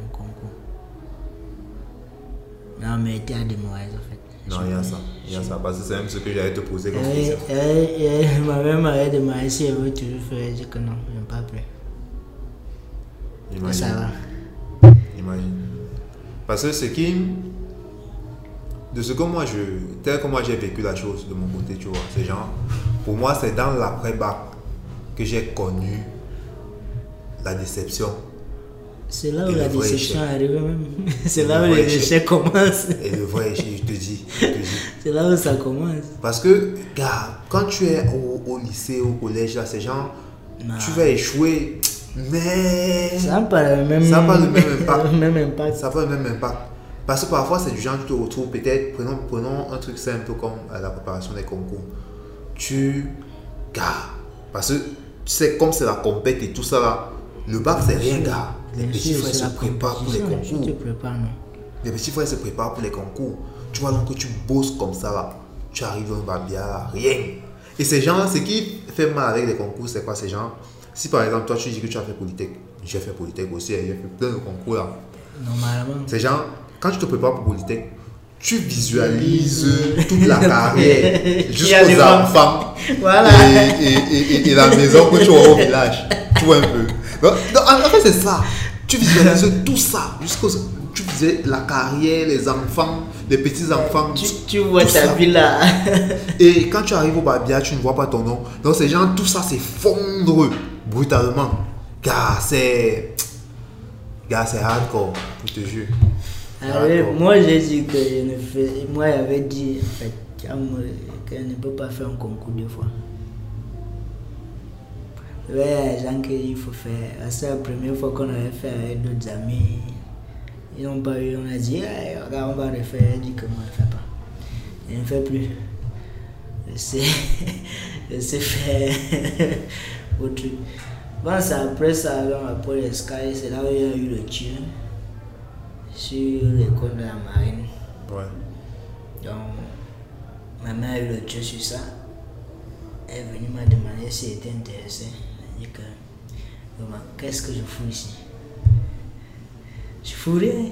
Non, mais était à démoise en fait. Non, il y a ça. Il y a ça. Parce que c'est même ce que j'allais te poser comme Et, question. et, et, elle m'avait demandé si elle veut toujours faire. J'ai dit que non, je n'aime pas plus. Imagine. ça va. Imagine. Parce que ce qui. De ce que moi je. Tel que moi j'ai vécu la chose de mon côté, tu vois, c'est genre. Pour moi, c'est dans l'après-bac que j'ai connu la déception C'est là où la déception arrive même. C'est là où les échec. échecs commencent. et le vrai échec, je te dis. [laughs] C'est là où ça commence. Parce que, gars, quand tu es au, au lycée, au collège, là, c'est genre. Non. Tu vas échouer, mais. Ça n'a pas le même, Ça pas le même [laughs] impact. le même impact. Ça n'a pas le même impact. Parce que parfois, c'est du genre, tu te retrouves peut-être, prenons, prenons un truc simple comme la préparation des concours. Tu. Gars, parce que tu sais, comme c'est la compète et tout ça là, le bac c'est rien, gars. Les Bien petits frères se préparent pour les te concours. non? Les petits frères se préparent pour les concours. Tu vois donc que tu bosses comme ça là, tu arrives le babia là, rien. Et ces gens, ce qui fait mal avec les concours, c'est quoi ces gens? Si par exemple, toi tu dis que tu as fait Polytech, j'ai fait Polytech aussi, j'ai fait plein de concours là. Normalement. C'est genre, quand tu te prépares pour Polytech, tu visualises [laughs] toute la carrière jusqu'aux enfants Voilà. et, et, et, et- et la maison que tu auras au village. Tu vois un peu. Donc, en fait, c'est ça. Tu visualises tout ça jusqu'aux. Tu faisais la carrière, les enfants, les petits-enfants. Tu, tu vois ta ça. vie là. [laughs] Et quand tu arrives au Babia, tu ne vois pas ton nom. Donc, c'est genre, tout ça s'effondre brutalement. Gars, c'est. Gars, c'est hardcore, je te jure. Hardcore. moi j'ai dit que je ne fais. Moi j'avais dit en fait ne peut pas faire un concours deux fois. Des gens qu'il faut faire. C'est la première fois qu'on avait fait avec d'autres amis. Ils n'ont pas eu, on a dit, Eh, regarde, on va refaire. Elle dit que moi, elle ne fait pas. Elle ne fait plus. Elle sait, [laughs] elle sait faire [laughs] autre truc. Bon, c'est après ça, donc, après les Sky, c'est là où il y a eu le tir sur l'école de la marine. Ouais. Donc, ma mère a eu le tir sur ça. Elle est venue m'a demandé si elle était intéressée. Maman, qu'est-ce que je fous ici? Je fous rien.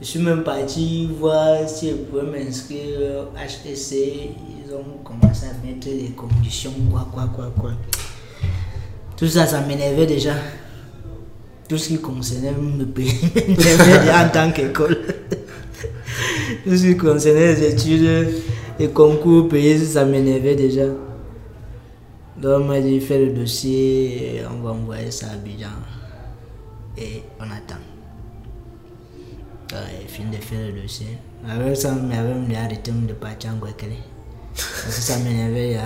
Je suis même parti voir si je pouvais m'inscrire au HEC. Ils ont commencé à mettre les conditions, quoi, quoi, quoi, quoi. Tout ça, ça m'énervait déjà. Tout ce qui concernait me pays [laughs] en tant qu'école. [laughs] Tout ce qui concernait les études, les concours payés, ça m'énervait déjà. Donc, moi, j'ai fait le dossier, et on va envoyer ça à Abidjan. Et on attend. Ouais, fini de faire le dossier. Avec ça, mais avec me arrêté de partir en Guadeloupe. Parce que ça m'énervait.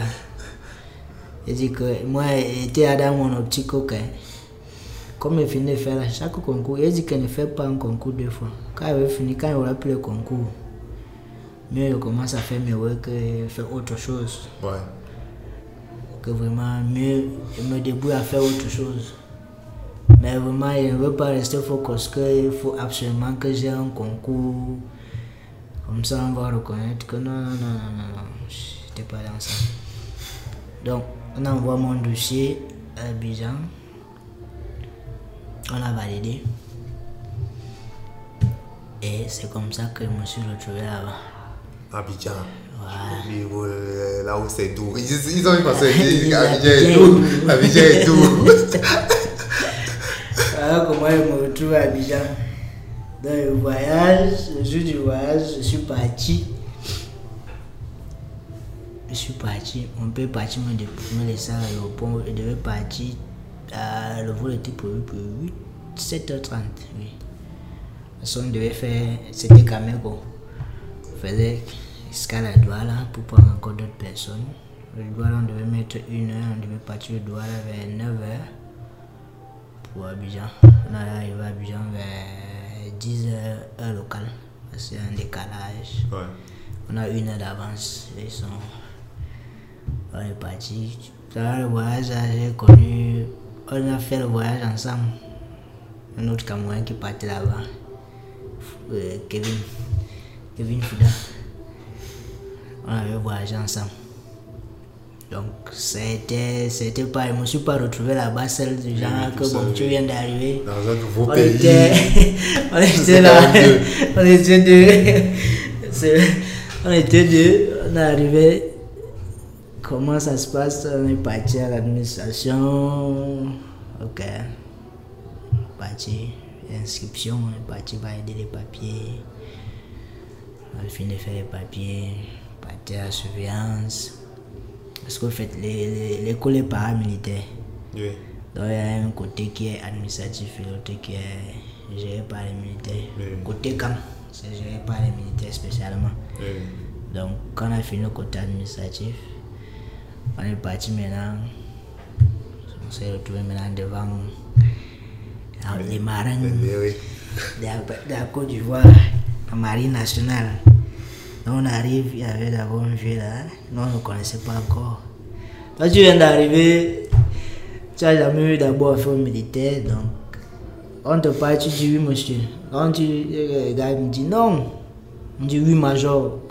J'ai dit que moi, j'étais dans mon optique, ok. Comme il finit de faire chaque concours, il dit qu'il ne fait pas un concours deux fois. Quand il avait fini, quand il aura plus le concours, mieux il commence à faire mes work que faire autre chose. Que vraiment, mieux il me débrouille à faire autre chose. Mais vraiment, il ne veut pas rester focus qu'il faut absolument que j'ai un concours. Comme ça, on va reconnaître que non, non, non, non, non, non, j'étais pas dans ça. Donc, on envoie mon dossier à Abidjan. On a validé. Et c'est comme ça que je me suis retrouvé là-bas. Abidjan. Ouais. Là où c'est doux. Ils, ils ont une façon de dire Abidjan qu'Abidjan est est doux. Abidjan est doux. [laughs] Voilà comment je me retrouve à Abidjan. Dans le voyage, le jour du voyage, je suis parti. Je suis parti. Mon père est parti me, dé- me laisser à l'aéroport. Je devais partir. euh, le vol était prévu pour 8, 7h30. Oui. Parce qu'on devait faire. C'était. On faisait escale à Douala pour prendre encore d'autres personnes. Le Douala, on devait mettre une heure. On devait partir de Douala vers 9h pour Abidjan. On est arrivé à Abidjan vers 10 heures heure locale. Parce qu'il y a un décalage. Ouais. On a une heure d'avance. Ils sont. On est parti. Le voyage, j'ai connu. On a fait le voyage ensemble. Un autre Camerounais qui partait là-bas. Euh, Kevin. Kevin Fouda. On avait voyagé ensemble. Donc, c'était, c'était pas, je me suis pas retrouvé là-bas seul du genre oui, que bon, tu viens d'arriver. Dans un nouveau On pays. était, [laughs] on était là, [laughs] on était deux. [laughs] On était deux, on est arrivé. Comment ça se passe? On est parti à l'administration. Ok. Parti, inscription, on est parti valider les papiers. On a fini de faire les papiers, parti à la surveillance. Parce qu'en fait, l'école est paramilitaire. Oui. Donc il y a un côté qui est administratif et l'autre qui est géré par les militaires. Oui. Côté camp, c'est géré par les militaires spécialement. Oui. Donc quand on a fini le côté administratif, on est parti maintenant. On s'est retrouvé maintenant devant les marins de la Côte d'Ivoire, la marine nationale. On arrive, il y avait d'abord un vieux là, nous on ne connaissait pas encore. Toi tu viens d'arriver, tu as jamais eu d'abord au militaire, donc on te parle, tu dis oui monsieur. Quand tu, le gars me dit non, on dit oui major. [laughs]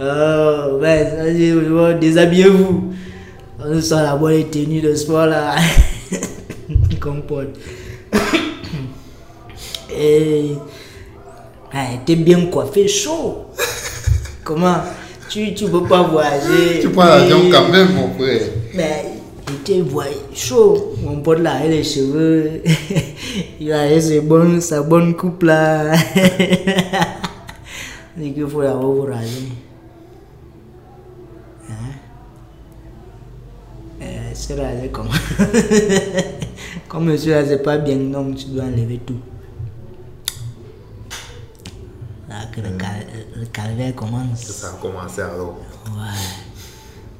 oh, ben, ça déshabillez-vous. On sort la bonne tenue de sport là. [laughs] Qu'on porte. [coughs] Et ah, t'es bien coiffé, chaud. [laughs] Comment tu, tu peux pas voyager. Tu prends l'avion quand même, mon frère. Mais il était voy- chaud. Mon pote là, [laughs] il a les cheveux. il a ses bonnes, sa bonne coupe là. [laughs] Il faut pour raser. Hein? Euh, c'est rasé comment Comme monsieur là, c'est pas bien, donc tu dois enlever tout. Là que le, cal- le calvaire commence. Ça a commencé alors. Ouais.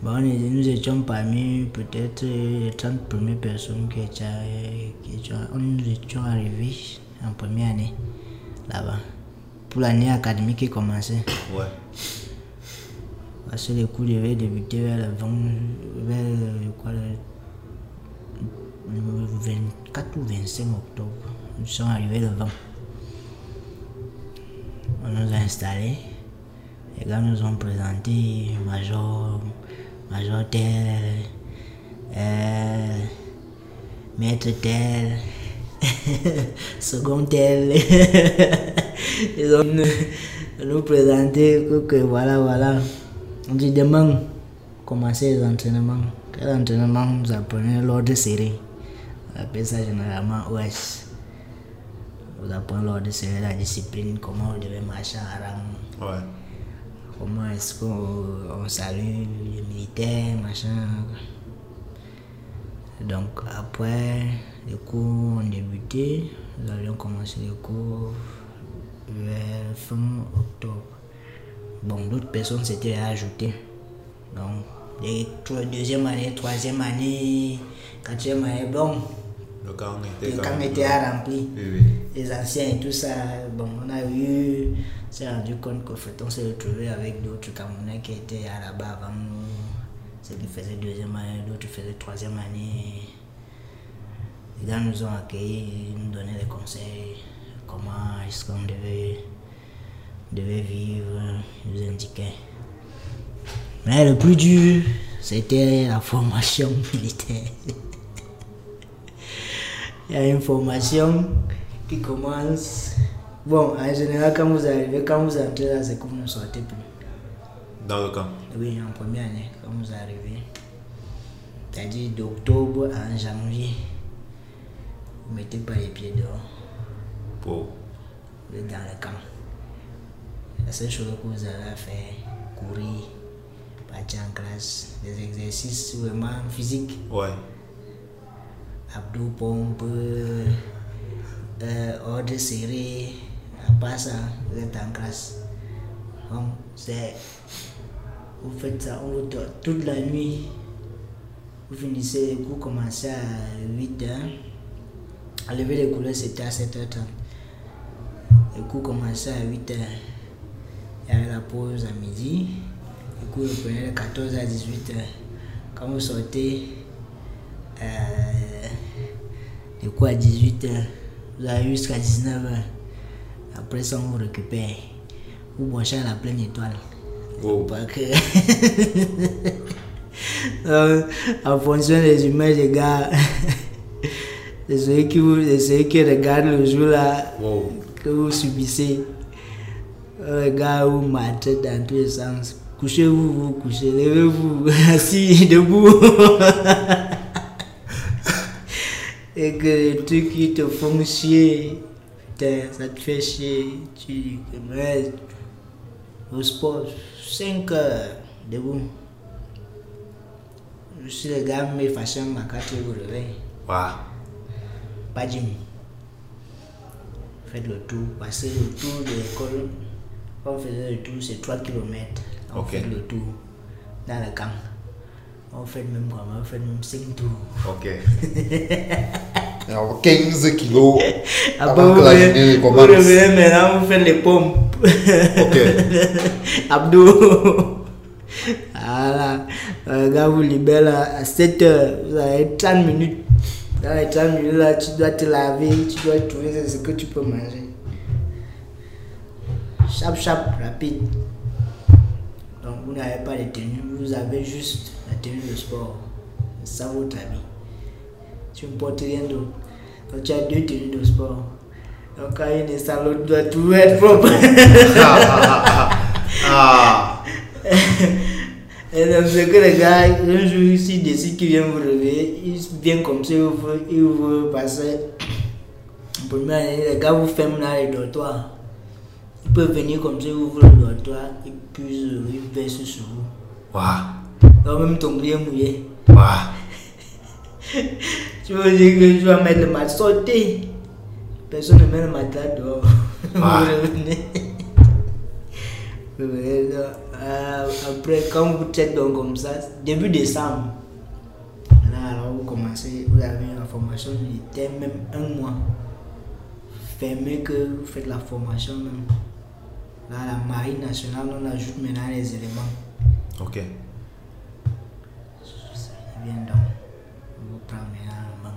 Bon, on nous étions parmi peut-être les 30 premières personnes qui étaient, qui étaient- nous étions arrivés en première année là-bas. Pour l'année académique qui commençait. Ouais. Parce que les cours devaient débuter vers le 20, vers le, quoi, le, le 24 ou 25 octobre. Nous sommes arrivés le 20. On nous a installés. Les gars nous ont présenté Major, Major tel, euh, Maître tel, [laughs] Second tel. [laughs] Ils ont nous, présenté que, voilà, voilà. On dit demain, commencer les entraînements? Quel entraînement nous apprenez l'ordre serré On appelle ça généralement OS. Vous apprenez l'ordre serré, la discipline, comment vous devez marcher en rang, Ouais. comment est-ce qu'on on salue les militaires, machin. Donc après, les cours ont débuté. Nous allions commencer les cours vers fin octobre. Bon, d'autres personnes s'étaient ajoutées. Donc, les deuxième année, troisième année, quatrième année, bon, Le camp le était camp Oui, oui. les anciens et tout ça, bon, on a eu, on s'est rendu compte qu'au fait, on s'est retrouvé avec d'autres Camerounais qui étaient à là-bas avant nous, ceux qui faisaient deuxième année, d'autres faisaient troisième année. Les gars nous ont accueillis, ils nous donnaient des conseils, comment est-ce qu'on devait, devait vivre, ils nous indiquaient. Mais le plus dur, c'était la formation [laughs] militaire. Il y a une formation qui commence. Bon, en général, quand vous arrivez, quand vous entrez là, c'est que vous ne sortez plus. Dans le camp? Oui, en première année, quand vous arrivez. C'est-à-dire d'octobre à janvier. Vous mettez pas les pieds dehors. Pour. Vous êtes dans le camp. La seule chose que vous à faire, courir, partir en classe, des exercices vraiment physiques. Ouais. Abdos pompe, euh, serré, à part ça, vous êtes en classe. Donc, c'est. Vous faites ça, on vous toute la nuit. Vous finissez, les cours commençaient à 8 heures. À lever les couleurs, c'était à 7h30. Les cours commençaient à 8 heures. Il y avait la pause à midi. Les cours reprenaient de 14 à 18 heures. Quand vous sortez, euh, les cours à 18 heures, vous avez jusqu'à 19 heures. Après ça, on vous récupère. Vous branchez à la pleine étoile. Wow. Pas que. Donc, [laughs] en fonction des images des gars, [laughs] de ceux qui, vous, de ceux qui regardent le jour là, Wow. que vous subissez. Les gars vous marchez dans tous les sens. Couchez-vous, vous couchez, levez-vous, [laughs] assis, debout. Et que les trucs qui te font chier, putain, ça te fait chier. Tu dis que mais, au sport, 5 heures, debout. Si les gars me fâchent ma carte, vous réveillez. Waouh. Pas gym. Faites le tour, passez le tour de l'école. Quand vous faisait le tour, c'est 3 km. On fait le tour dans le camp. On fait même comment On fait même 5 tours. Ok. [laughs] Alors, 15 kilos. Après, Avant vous, vous revenez maintenant, vous faites les pompes. Ok. [laughs] Abdos. Voilà. Le gars vous libère là, à 7 heures. Vous avez 30 minutes. Dans les 30 minutes là, tu dois te laver, tu dois trouver ce que tu peux manger. Chap, chap, rapide. Donc vous n'avez pas de tenue, vous avez juste tenue de sport. C'est ça votre habit. Tu ne portes rien d'autre. Donc tu as deux tenues de sport. Donc quand une est sale, l'autre doit tout être propre. Ah. [laughs] Et donc, c'est que les gars, un jour ici, décide qu'ils viennent vous réveiller, ils viennent comme ça, ils vous, ils vous passer. En première année, les gars vous ferment là les dortoirs. Ils peuvent venir comme ça, ils ouvrent le dortoir, ils puissent, ils versent sur vous. Waouh. Donc, même ton lit est mouillé. Tu veux dire que tu vas mettre le matelas, sortez. Personne ne met le matelas dehors. Vous revenez. Vous revenez là. Euh, après, quand vous êtes donc comme ça, début décembre, là, alors vous commencez, vous avez la formation, il était même un mois fermé que vous faites la formation même. Là, la marine nationale, on ajoute maintenant les éléments. Ok. Vient donc. On vous maintenant le banc.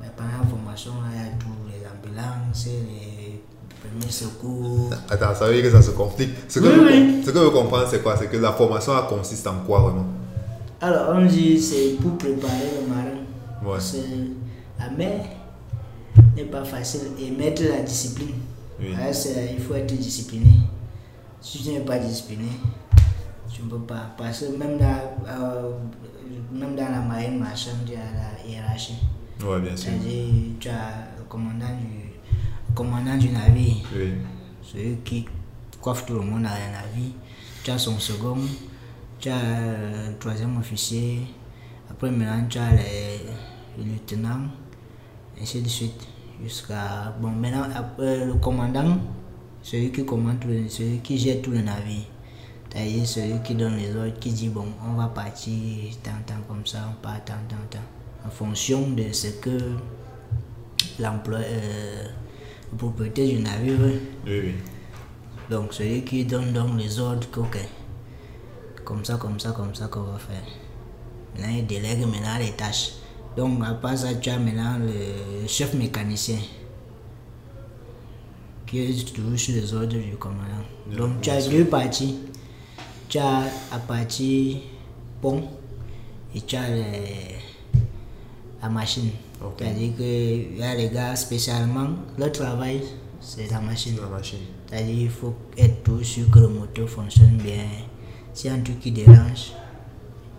Mais pendant la formation, là, il y a tous les ambulances, les premiers secours. Attends, ça veut dire que ça se complique. Ce que, Oui, je, oui. ce que je comprends, c'est quoi? C'est que la formation elle consiste en quoi vraiment Alors, on dit c'est pour préparer le marin. Ouais. La mer n'est pas facile et mettre la discipline. Oui. Il faut être discipliné. Si tu n'es pas discipliné, tu ne peux pas. Parce que même dans, euh, même dans la marine marchande, il y a la hiérarchie. Ouais, bien sûr. C'est-à-dire, tu as le commandant du, le commandant du navire, Oui. celui qui coiffe tout le monde dans le navire. Tu as son second, tu as euh, le troisième officier. Après, maintenant, tu as les, les lieutenants, ainsi de suite. Jusqu'à. Bon, maintenant, après, le commandant, celui qui commande, tout le- celui qui gère tout le navire. C'est-à-dire celui qui donne les ordres, qui dit bon, on va partir tant, tant comme ça, on part tant, tant, tant. En fonction de ce que l'emploi, euh, le propriétaire du navire veut. Oui, oui. Donc celui qui donne donc les ordres ok, comme ça, comme ça, comme ça qu'on va faire. Maintenant, il délègue maintenant les tâches. Donc à part ça, tu as maintenant le chef mécanicien qui est toujours sur les ordres du commandant. Donc tu as deux parties. Tu as la partie pont et tu as les- la machine. C'est-à-dire qu'il y a les gars spécialement, leur travail, c'est la machine. C'est-à-dire qu'il faut être tout sûr que le moteur fonctionne bien. A un truc qui dérange,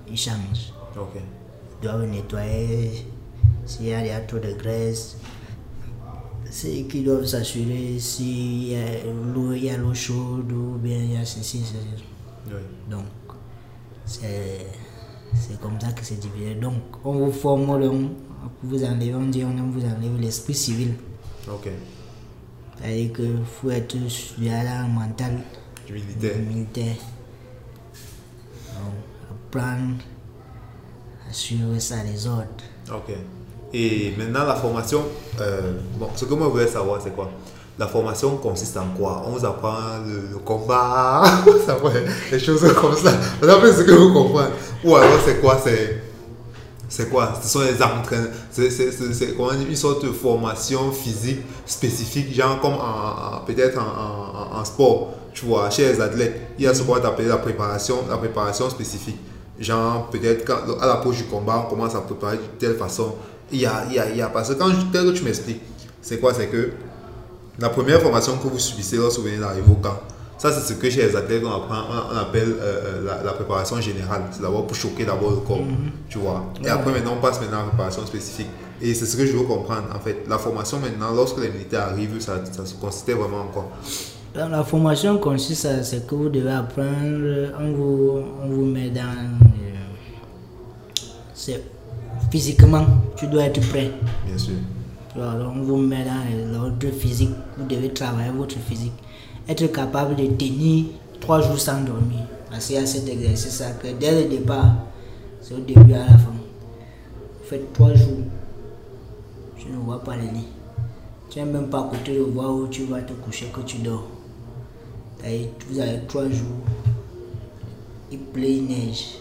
il change. Ok. Il doit le nettoyer. S'il y a, il y a trop de graisse, c'est eux qui doivent s'assurer s'il y a l'eau il y a l'eau chaude ou bien il y a ceci, ceci. Oui. Donc, c'est comme ça que c'est divisé. Donc, on vous forme, donc, vous enlevez, on dit on vous enlève l'esprit civil. Ok. C'est-à-dire qu'il faut être sur la mental militaire. militaire. Donc, apprendre à suivre ça, les ordres. Ok. Et maintenant, la formation, euh, bon, ce que moi je voulais savoir, c'est quoi? La formation consiste en quoi? On vous apprend le, le combat, [laughs] des choses comme ça. D'après ce que vous comprenez. Ou alors, c'est quoi? C'est c'est quoi? Ce sont les entraînements. C'est comment dire, une sorte de formation physique spécifique, genre comme peut-être en, sport. Tu vois, chez les athlètes, il y a ce qu'on va appeler la préparation, la préparation spécifique. Genre, peut-être à l'approche du combat, on commence à préparer de telle façon. Il y a, il y a, il y a parce que quand tel que tu m'expliques, c'est quoi? C'est que la première formation que vous subissez lorsque vous venez d'arriver au camp, ça c'est ce que chez les athlètes on, apprend, on, appelle euh, euh, la, la préparation générale. C'est d'abord pour choquer d'abord le corps, tu vois. Et après maintenant on passe maintenant à la préparation spécifique. Et c'est ce que je veux comprendre en fait. La formation maintenant, lorsque les militaires arrivent, ça, ça se consistait vraiment en quoi? La formation consiste à ce que vous devez apprendre. On vous, on vous met dans. euh, c'est physiquement, tu dois être prêt. Bien sûr. Alors, on vous met dans l'ordre physique. Vous devez travailler votre physique. Être capable de tenir trois jours sans dormir. Parce qu'il y a cet exercice-là que dès le départ, c'est au début à la fin. Vous faites trois jours. Tu ne vois pas le lit. Tu n'es même pas à côté de voir où tu vas te coucher que tu dors. Vous avez trois jours. Il pleut, il neige.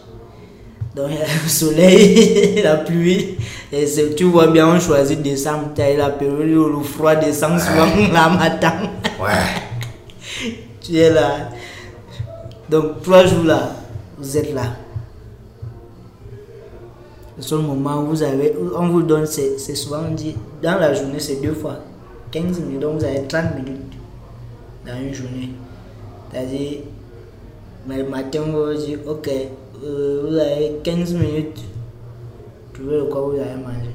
Donc il y a le soleil, [laughs] la pluie. Et tu vois bien, on choisit décembre. Tu as la période où le froid descend souvent [laughs] la matin. Ouais. [laughs] Tu es là. Donc trois jours là, vous êtes là. Le seul moment où vous avez, on vous donne, c'est souvent on dit, dans la journée c'est deux fois, 15 minutes, donc vous avez 30 minutes dans une journée. C'est-à-dire, mais le matin on vous dit, ok, euh, vous avez 15 minutes, trouvez le quoi vous allez manger.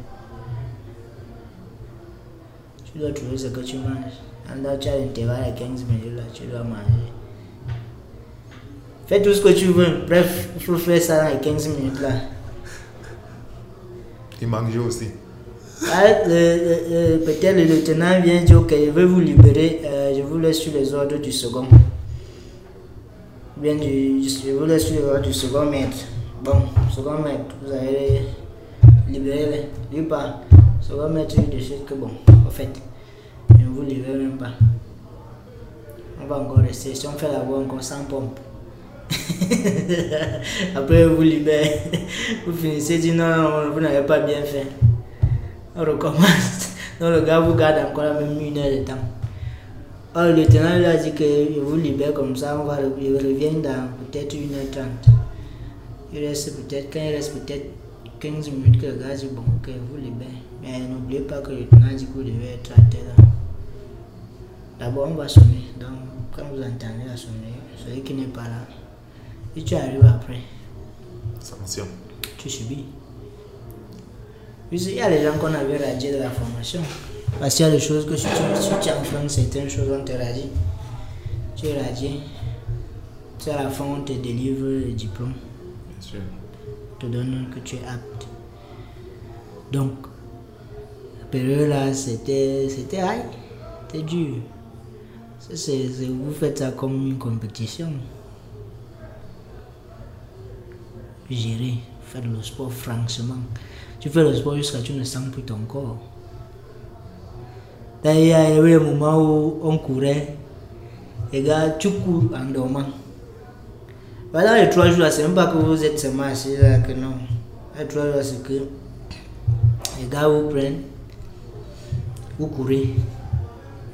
Tu dois trouver ce que tu manges. Là, tu as l'intervalle de 15 minutes là, tu dois manger. Fais tout ce que tu veux. Bref, il faut faire ça dans les 15 minutes là. Et manger aussi. Ah, Peut-être le lieutenant vient dire Ok, je vais vous libérer, euh, je vous laisse sur les ordres du second. Bien du, du- second maître. Bon, second maître, vous allez libérer. Lui pas. Second maître, il décide que bon, en fait, je ne vous libère même pas. On va encore rester. Si on fait la voie encore sans pompe. Après, vous libérez. [laughs] Vous finissez, dit non, non, vous n'avez pas bien fait. On recommence. [laughs] Donc le gars vous garde encore la même une heure de temps. Alors le lieutenant lui a dit que je vous libère comme ça, on va il revient dans peut-être 1h30. Il reste peut-être, quand il reste peut-être 15 minutes que le gars dit bon, ok, vous libère. Mais n'oubliez pas que le lieutenant dit que vous devez être à heure. D'abord, on va sonner. Donc, quand vous entendez la sonnerie, celui qui n'est pas là, et tu arrives après, Sanction. tu subis. Puis, il y a les gens qu'on avait radiés de la formation. Parce qu'il y a des choses que si tu, si tu certaines choses, on te radie. Tu es radié. C'est à la fin, on te délivre le diplôme, Bien sûr. on te donne que tu es apte. Donc, la période là, c'était c'était high, c'était dur. Vous faites ça comme une compétition. Gérer, faire le sport franchement. Tu fais le sport jusqu'à ce que tu ne sens plus ton corps. Là, il y a eu un moment où on courait. Les gars, tu cours en dormant. Voilà, les trois jours c'est pas que vous êtes seulement assis là, que non. Les trois jours, c'est que les gars vous prennent, vous courez.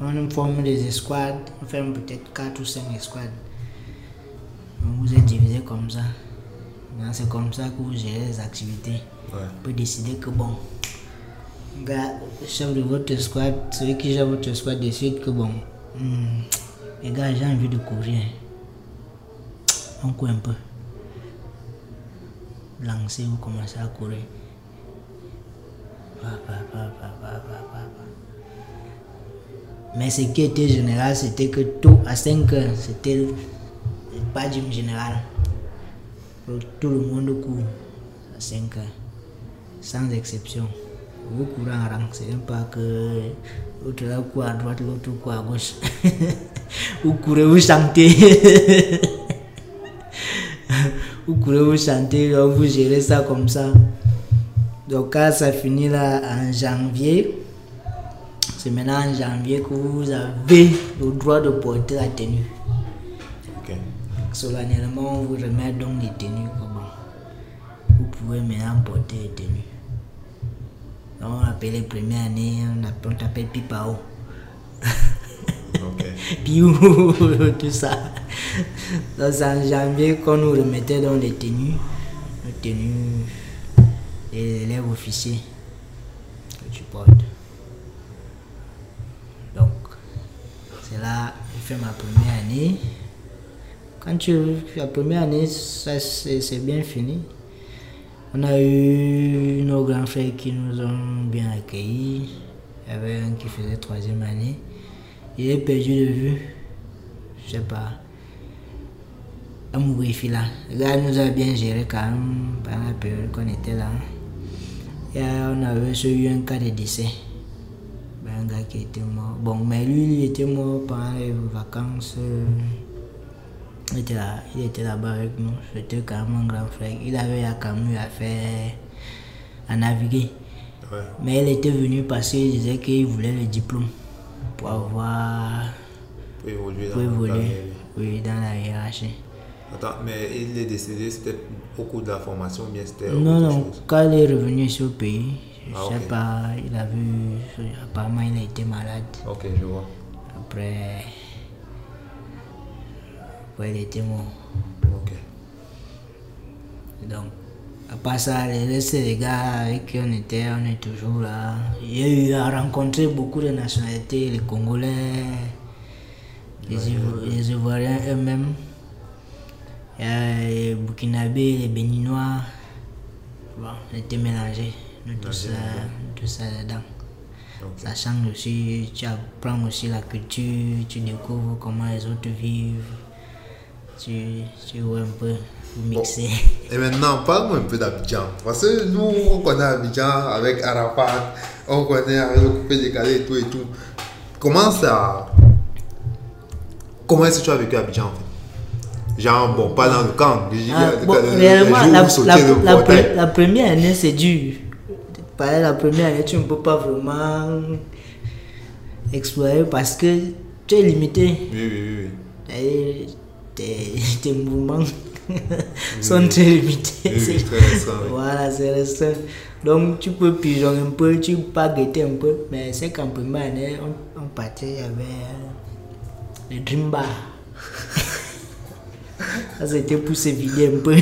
On forme des escouades, on fait peut-être 4 ou 5 escouades. Donc, vous êtes divisé comme ça. C'est comme ça que vous gérez les activités. Ouais. Vous pouvez décider que bon, gars, chef de votre squad, celui qui gère votre squad décide que bon, hmm, les gars, j'ai envie de courir. On court un peu. Lancez, vous commencez à courir. Mais ce qui était général, c'était que tout à 5 heures, c'était le pas gym général. Tout le monde court à 5 heures, sans exception. Vous courez en rang, c'est même pas que l'autre là court à droite, l'autre court à gauche. vous courez, vous chantez. vous courez, vous chantez, vous gérez ça comme ça. Donc quand ça finit là en janvier, c'est maintenant en janvier que vous avez le droit de porter la tenue. Ok. Solennellement, on vous remet donc les tenues. bon, vous pouvez maintenant porter les tenues. On appelle les premières années, on appelle- on t'appelle Pipao. [laughs] Piou, tout ça. Donc, c'est en janvier qu'on nous remettait dans les tenues. Les tenues des élèves officiers que tu portes. Donc, c'est là, j'ai fait ma première année. Quand tu la première année, ça c'est bien fini. On a eu nos grands frères qui nous ont bien accueillis. Il y avait un qui faisait troisième année. Il est perdu de vue. Je sais pas. Amoureux là. Le gars nous a bien géré quand même pendant la période qu'on était là. Et on avait eu un cas de décès. Ben, un gars qui était mort. Bon, mais lui, il était mort pendant les vacances. Il était là, il était là-bas avec nous. C'était quand même un grand frère. Il avait un camion à faire, à naviguer. Ouais. Mais il était venu parce qu'il disait qu'il voulait le diplôme pour avoir, Pour évoluer dans pour la évoluer carrière. oui, dans la hiérarchie. Attends, mais il est décédé, c'était au cours de la formation, ou bien c'était Non, non, chose? quand il est revenu sur le pays, je Ah, sais pas, il a vu, apparemment il a été malade. Ok, je vois. Après, après il était mort. Ok. Donc, à part ça, les restes des gars avec qui on était, on est toujours là. J'ai eu à rencontrer beaucoup de nationalités, les Congolais, les, Ivo- les Ivoiriens eux-mêmes, les Burkinabés, les Béninois. Bon, on était mélangés, nous Mélangés, euh, tous ça dedans. Ok. Ça change aussi, tu apprends aussi la culture, tu découvres comment les autres vivent. Tu, tu vois un peu, vous mixez. Et maintenant, parle-moi un peu d'Abidjan. Parce que nous, on connaît Abidjan avec Arafat, on connaît avec le coupé décalé et tout et tout. Comment ça. Comment est-ce que tu as vécu Abidjan en fait? Genre, bon, pas dans le camp. Ah, bon, réellement, la, première année, c'est dur. Pareil, la première année, tu ne peux pas vraiment explorer parce que tu es limité. Oui, oui, oui. oui. Et Tes, tes mouvements sont très limités. Voilà, c'est restreint. Donc, tu peux pigeonner un peu, tu peux pas guetter un peu. Mais c'est qu'en première année, on, on partait, avait euh, le Dream Bar. Ça, c'était pour se vider un peu.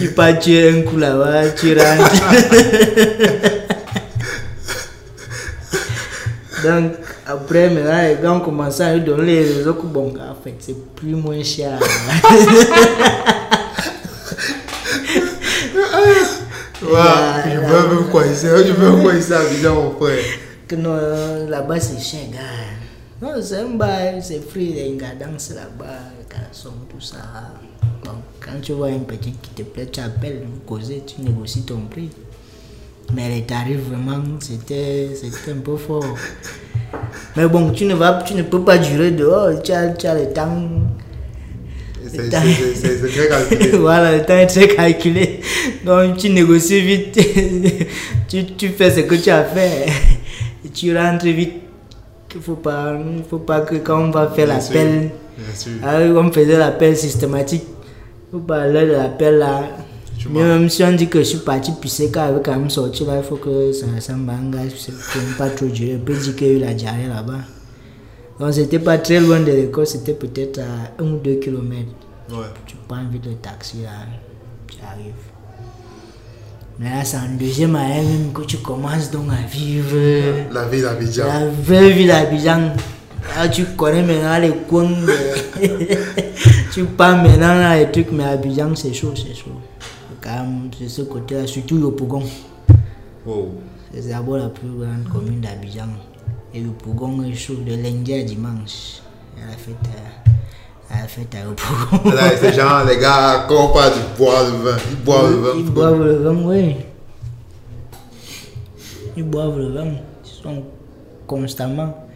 tu pars, tu es un coup là-bas, tu rentres. [laughs] Donc, après, maintenant, les gars ont commencé à nous donner les réseaux que, bon, en fait, c'est plus moins cher. [laughs] Ouais, je veux même quoi ici. Je veux quoi ici à Abidjan, mon frère. que non, là-bas, c'est cher, gars. Non, c'est un bar, c'est free, les gars dansent là-bas, les garçons, tout ça. Donc, quand tu vois un petit qui te plaît, tu appelles, vous causez, tu négocies ton prix. Mais les tarifs, vraiment, c'était un peu fort. Mais bon, tu ne, vas, tu ne peux pas durer dehors, tu as, tu as le temps. C'est très calculé. [laughs] voilà, le temps est très calculé. Donc tu négocies vite, [laughs] tu, tu fais ce que tu as fait et tu rentres vite. Il ne faut pas, faut pas que quand on va faire l'appel, ah on faisait l'appel systématique. Il faut pas aller de l'appel là. Même si on dit que je suis parti pisser, quand veut quand même sortir là, il faut que ça gars, c'est pas trop durer. On peut dire qu'il y a eu la diarrhée là-bas. Donc c'était pas très loin de l'école, c'était peut-être à 1 ou 2 kilomètres Ouais. tu prends vite le taxi là, tu arrives. Mais là, c'est en deuxième année même que tu commences donc à vivre La ville d'Abidjan. la vraie vie d'Abidjan. Là, tu connais maintenant les coins. tu pars maintenant là, les trucs, mais Abidjan, c'est chaud, c'est chaud. C'est ce côté-là, surtout Yopougon. Wow. C'est d'abord la plus grande commune d'Abidjan. Et Yopougon est chaud de lundi à dimanche. À la fête, à, à la fête à Yopougon. Là, les gars, quand on parle du boire le vin, ils boivent le vin. Ils boivent le vin, oui. Ils boivent le vin. Ils sont constamment.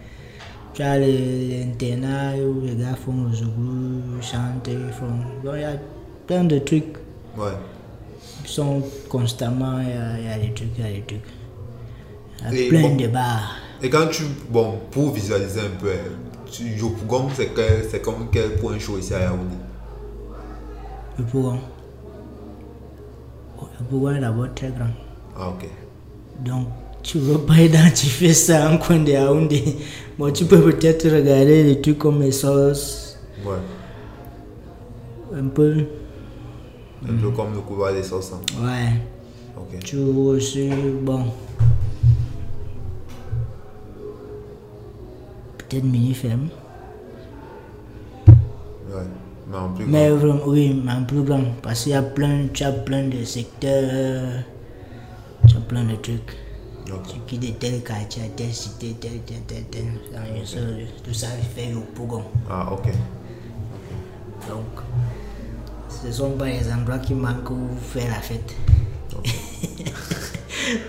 Tu as les internats où les gars font le zougou, ils chantent, ils font. Il y a plein de trucs. Ouais. Sont constamment, il y y a des trucs, il y a des trucs. Il y a Et plein bon. de bars. Et quand tu. Bon, pour visualiser un peu, tu- Yopougon, c'est quel- comme quel point chaud ici à Yaoundé? Le Pougon. Le Pougon est d'abord très grand. Ah, ok. Donc, tu ne veux pas identifier ça en coin de Yaoundé. Bon, tu peux peut-être regarder des trucs comme les sauces, Ouais. un peu. Un peu comme le couloir des sauces. hein. Ouais. Ok. Tu vois aussi, bon. Peut-être mini-ferme. Ouais. Mais en plus. Mais grand. vraiment, oui, mais en plus grand. Parce qu'il y a plein, tu as plein de secteurs. Tu as plein de trucs. Tu quittes tel quartier telle cité, tel, tel, tel, tel. Ça, ça, Tout ça fait au Pougon. Ah, ok. Donc, ce sont pas les endroits qui manquent où faire la fête. Donc,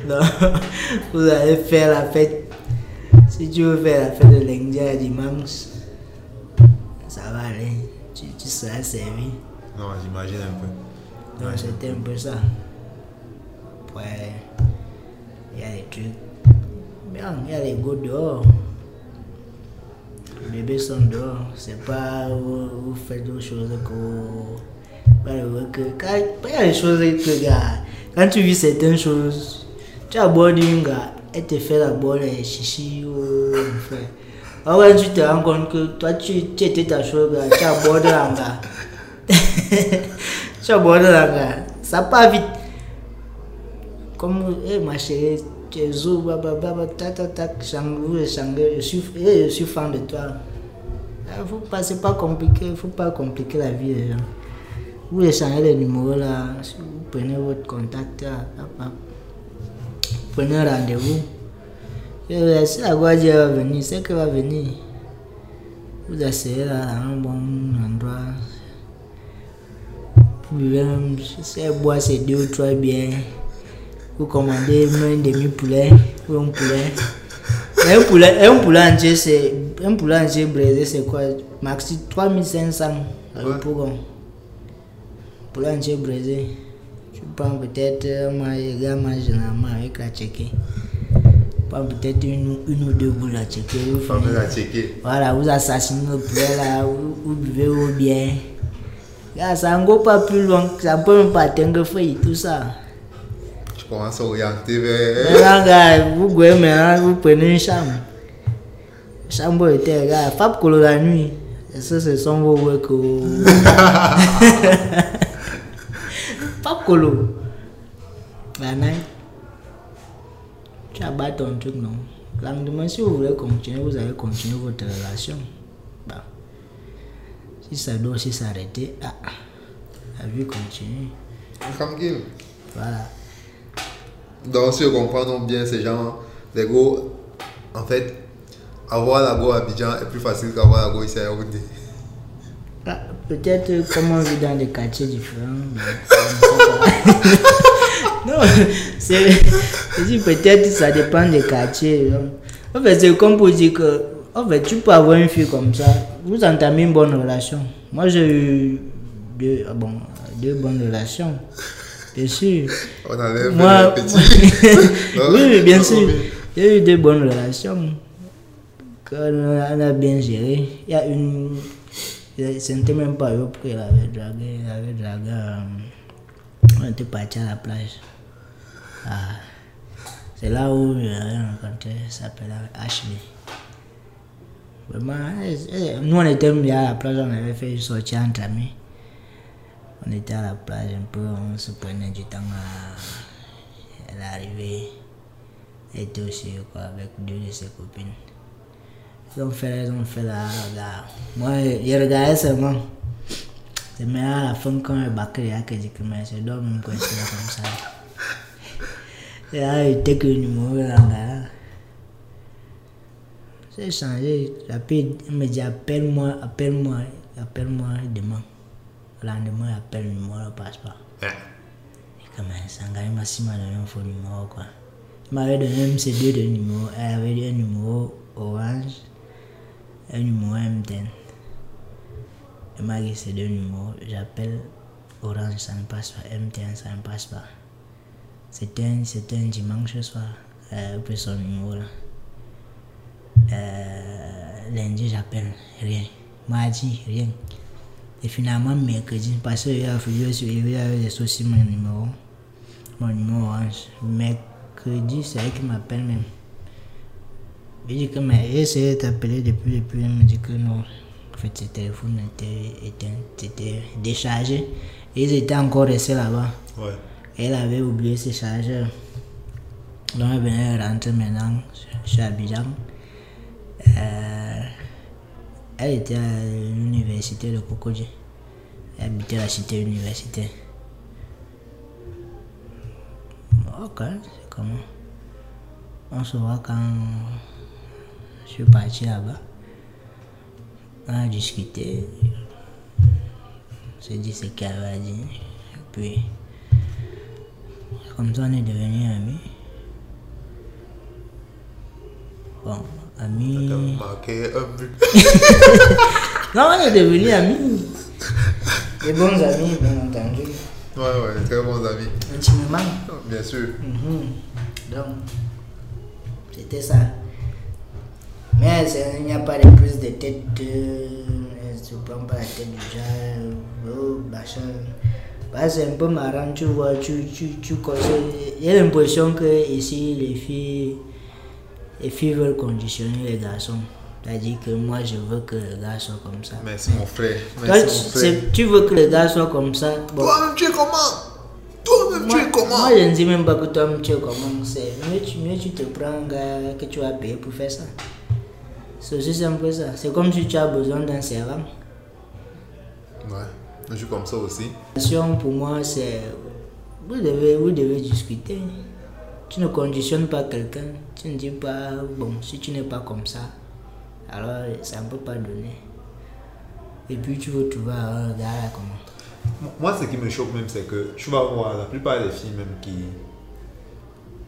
[laughs] vous allez faire la fête. Si tu veux faire la fête de lundi à dimanche, ça va aller. Tu, tu seras servi. Non, j'imagine un peu. Donc, c'était un peu ça. Après, il y a des trucs. Bien, il y a les go dehors. Les bébés sont dehors. C'est pas vous, vous faites d'autres choses que. Que quand, il y a des choses que, quand tu vis certaines choses, tu abordes une gars, elle te fait d'abord les chichis ou un frère. Alors, quand tu te rends compte que toi, tu, tu étais ta chose, tu abordes un gars. tu abordes un gars. Ça part vite. Comme, eh, ma chérie, tu es échangez, je suis, je suis fan de toi. Il faut pas, c'est pas compliqué, faut pas compliquer la vie des gens. Vous échangez les numéros là, vous prenez votre contact là, hop, hop. prenez un rendez-vous. Et Si la guardia va venir, c'est qu'elle va venir. Vous asseyez là un bon endroit. Vous si elle boit ses deux ou trois bières. Vous commandez même un demi-poulet ou un poulet. un poulet, un poulet entier, c'est. Un poulet entier braisé, c'est quoi? Maxi 3500 Ouais. Pour un poulet entier braisé. Tu prends peut-être, mangent généralement avec la tchéké. Prends peut-être une, une ou deux boules à tchéké. vous me la checker. Voilà, vous assassinez le poulet là, vous, vous buvez vos biens. Là, ça ne va pas plus loin, ça peut même pas atteindre feuille, tout ça. Je commence à orienter vers. Maintenant, gars, vous maintenant, vous prenez une chambre. Chambre était, gars, Fab Colo la nuit. Et ça, ce sont vos work. [laughs] [laughs] Colo. La night. Tu abats ton truc, non? Le lendemain, si vous voulez continuer, vous allez continuer votre relation. Bah. Si ça doit aussi s'arrêter, ah, la vie continue. Tranquille. Voilà. Donc, si je comprends bien, ces gens, les go, en fait, avoir la go à Abidjan est plus facile qu'avoir la go ici à Yaoundé. Ah, Peut-être euh, comme on vit dans des quartiers différents. mais je ne sais pas. [laughs] non, c'est. je dis Peut-être ça dépend des quartiers. donc. En fait, c'est comme pour dire que. En fait, tu peux avoir une fille comme ça. Vous entamez une bonne relation. Moi, j'ai eu deux, ah bon, deux bonnes relations. Bien sûr. On enlève Moi, [laughs] oui, oui, bien Non, sûr. J'ai eu de bonnes relations qu'on a on a bien géré. Il y a une. Ce n'était même pas eux qu'elle avait dragué. Avait dragué. on était parti à la plage. Ah, C'est là où j'ai rencontré, elle s'appelle Ashley. Vraiment, nous on était mis à la plage, on avait fait une sortie entre amis. On était à la plage un peu, on se prenait du temps à. Elle est arrivée. Elle était aussi avec deux de ses copines. Ils ont fait, ils ont fait la. la- Moi, je regardais seulement. C'est maintenant à la fin quand le bac est là que j'ai mais je dois me coincer là comme ça. Et là, il était que le numéro là. là. J'ai changé. J'appelle, il me dit appelle-moi, appelle-moi, appelle-moi demain. Le lendemain, il appelle le numéro, ne passe pas. Ouais. Et comme ça, il m'a si m'a donné un faux numéro quoi. Il m'avait donné même ces deux de numéros. Elle avait dit un numéro orange, un numéro MTN. Il m'a ces deux numéros. J'appelle orange, ça ne passe pas. MTN, ça ne passe pas. C'était un, un dimanche soir. Euh, son numéro là. Euh, lundi, j'appelle, rien. Mardi, rien. Et finalement, mercredi, parce a il y avait des soucis, mon numéro. Mon numéro orange. Mercredi, c'est elle qui m'appelle même. Je dis que mais essayé de t'appeler depuis, depuis, elle me dit que non. En fait, ce téléphone était éteint, c'était déchargé. Et ils étaient encore restés là-bas. Ouais. Elle avait oublié ses chargeurs. Donc elle venait rentrer maintenant chez Abidjan. Euh, elle était à l'université de Kokodji. Elle habitait la cité universitaire. Ok, c'est comment On se voit quand je suis parti là-bas. On a discuté. On s'est dit ce qu'elle avait dit. Et puis, comme ça, on est devenus amis. Bon, amis. Marqué un but. [laughs] Non, on est devenus amis. Des bons amis, bien entendu. Ouais, ouais, très bons amis. Intimement. Bien sûr. Mhm. Donc, c'était ça. Mais c'est- il n'y a pas de prise de tête. euh, elle ne se prend pas la tête du genre. Oh, machin. Bah, c'est un peu marrant, tu vois. Tu, tu, tu conseilles- J'ai l'impression que ici, les filles, les filles veulent conditionner les garçons. C'est-à-dire que moi, je veux que les gars soient comme ça. Merci mon frère. Toi, Merci tu, mon frère. c'est- tu veux que les gars soient comme ça. Bon, Toi-même, tu es comment? Toi-même, tu moi, es comment? moi, je ne dis même pas que toi, tu es comment. C'est mieux, tu, mieux tu te prends un gars que tu vas payer pour faire ça. C'est aussi simple que ça. C'est comme si tu as besoin d'un servant. Ouais, je suis comme ça aussi. La question pour moi, c'est. Vous devez, vous devez discuter. Tu ne conditionnes pas quelqu'un. Tu ne dis pas, bon, si tu n'es pas comme ça, alors ça ne peut pas donner. Et puis tu veux trouver un gars là comment? Moi, ce qui me choque même, c'est que tu vas voir la plupart des filles même qui,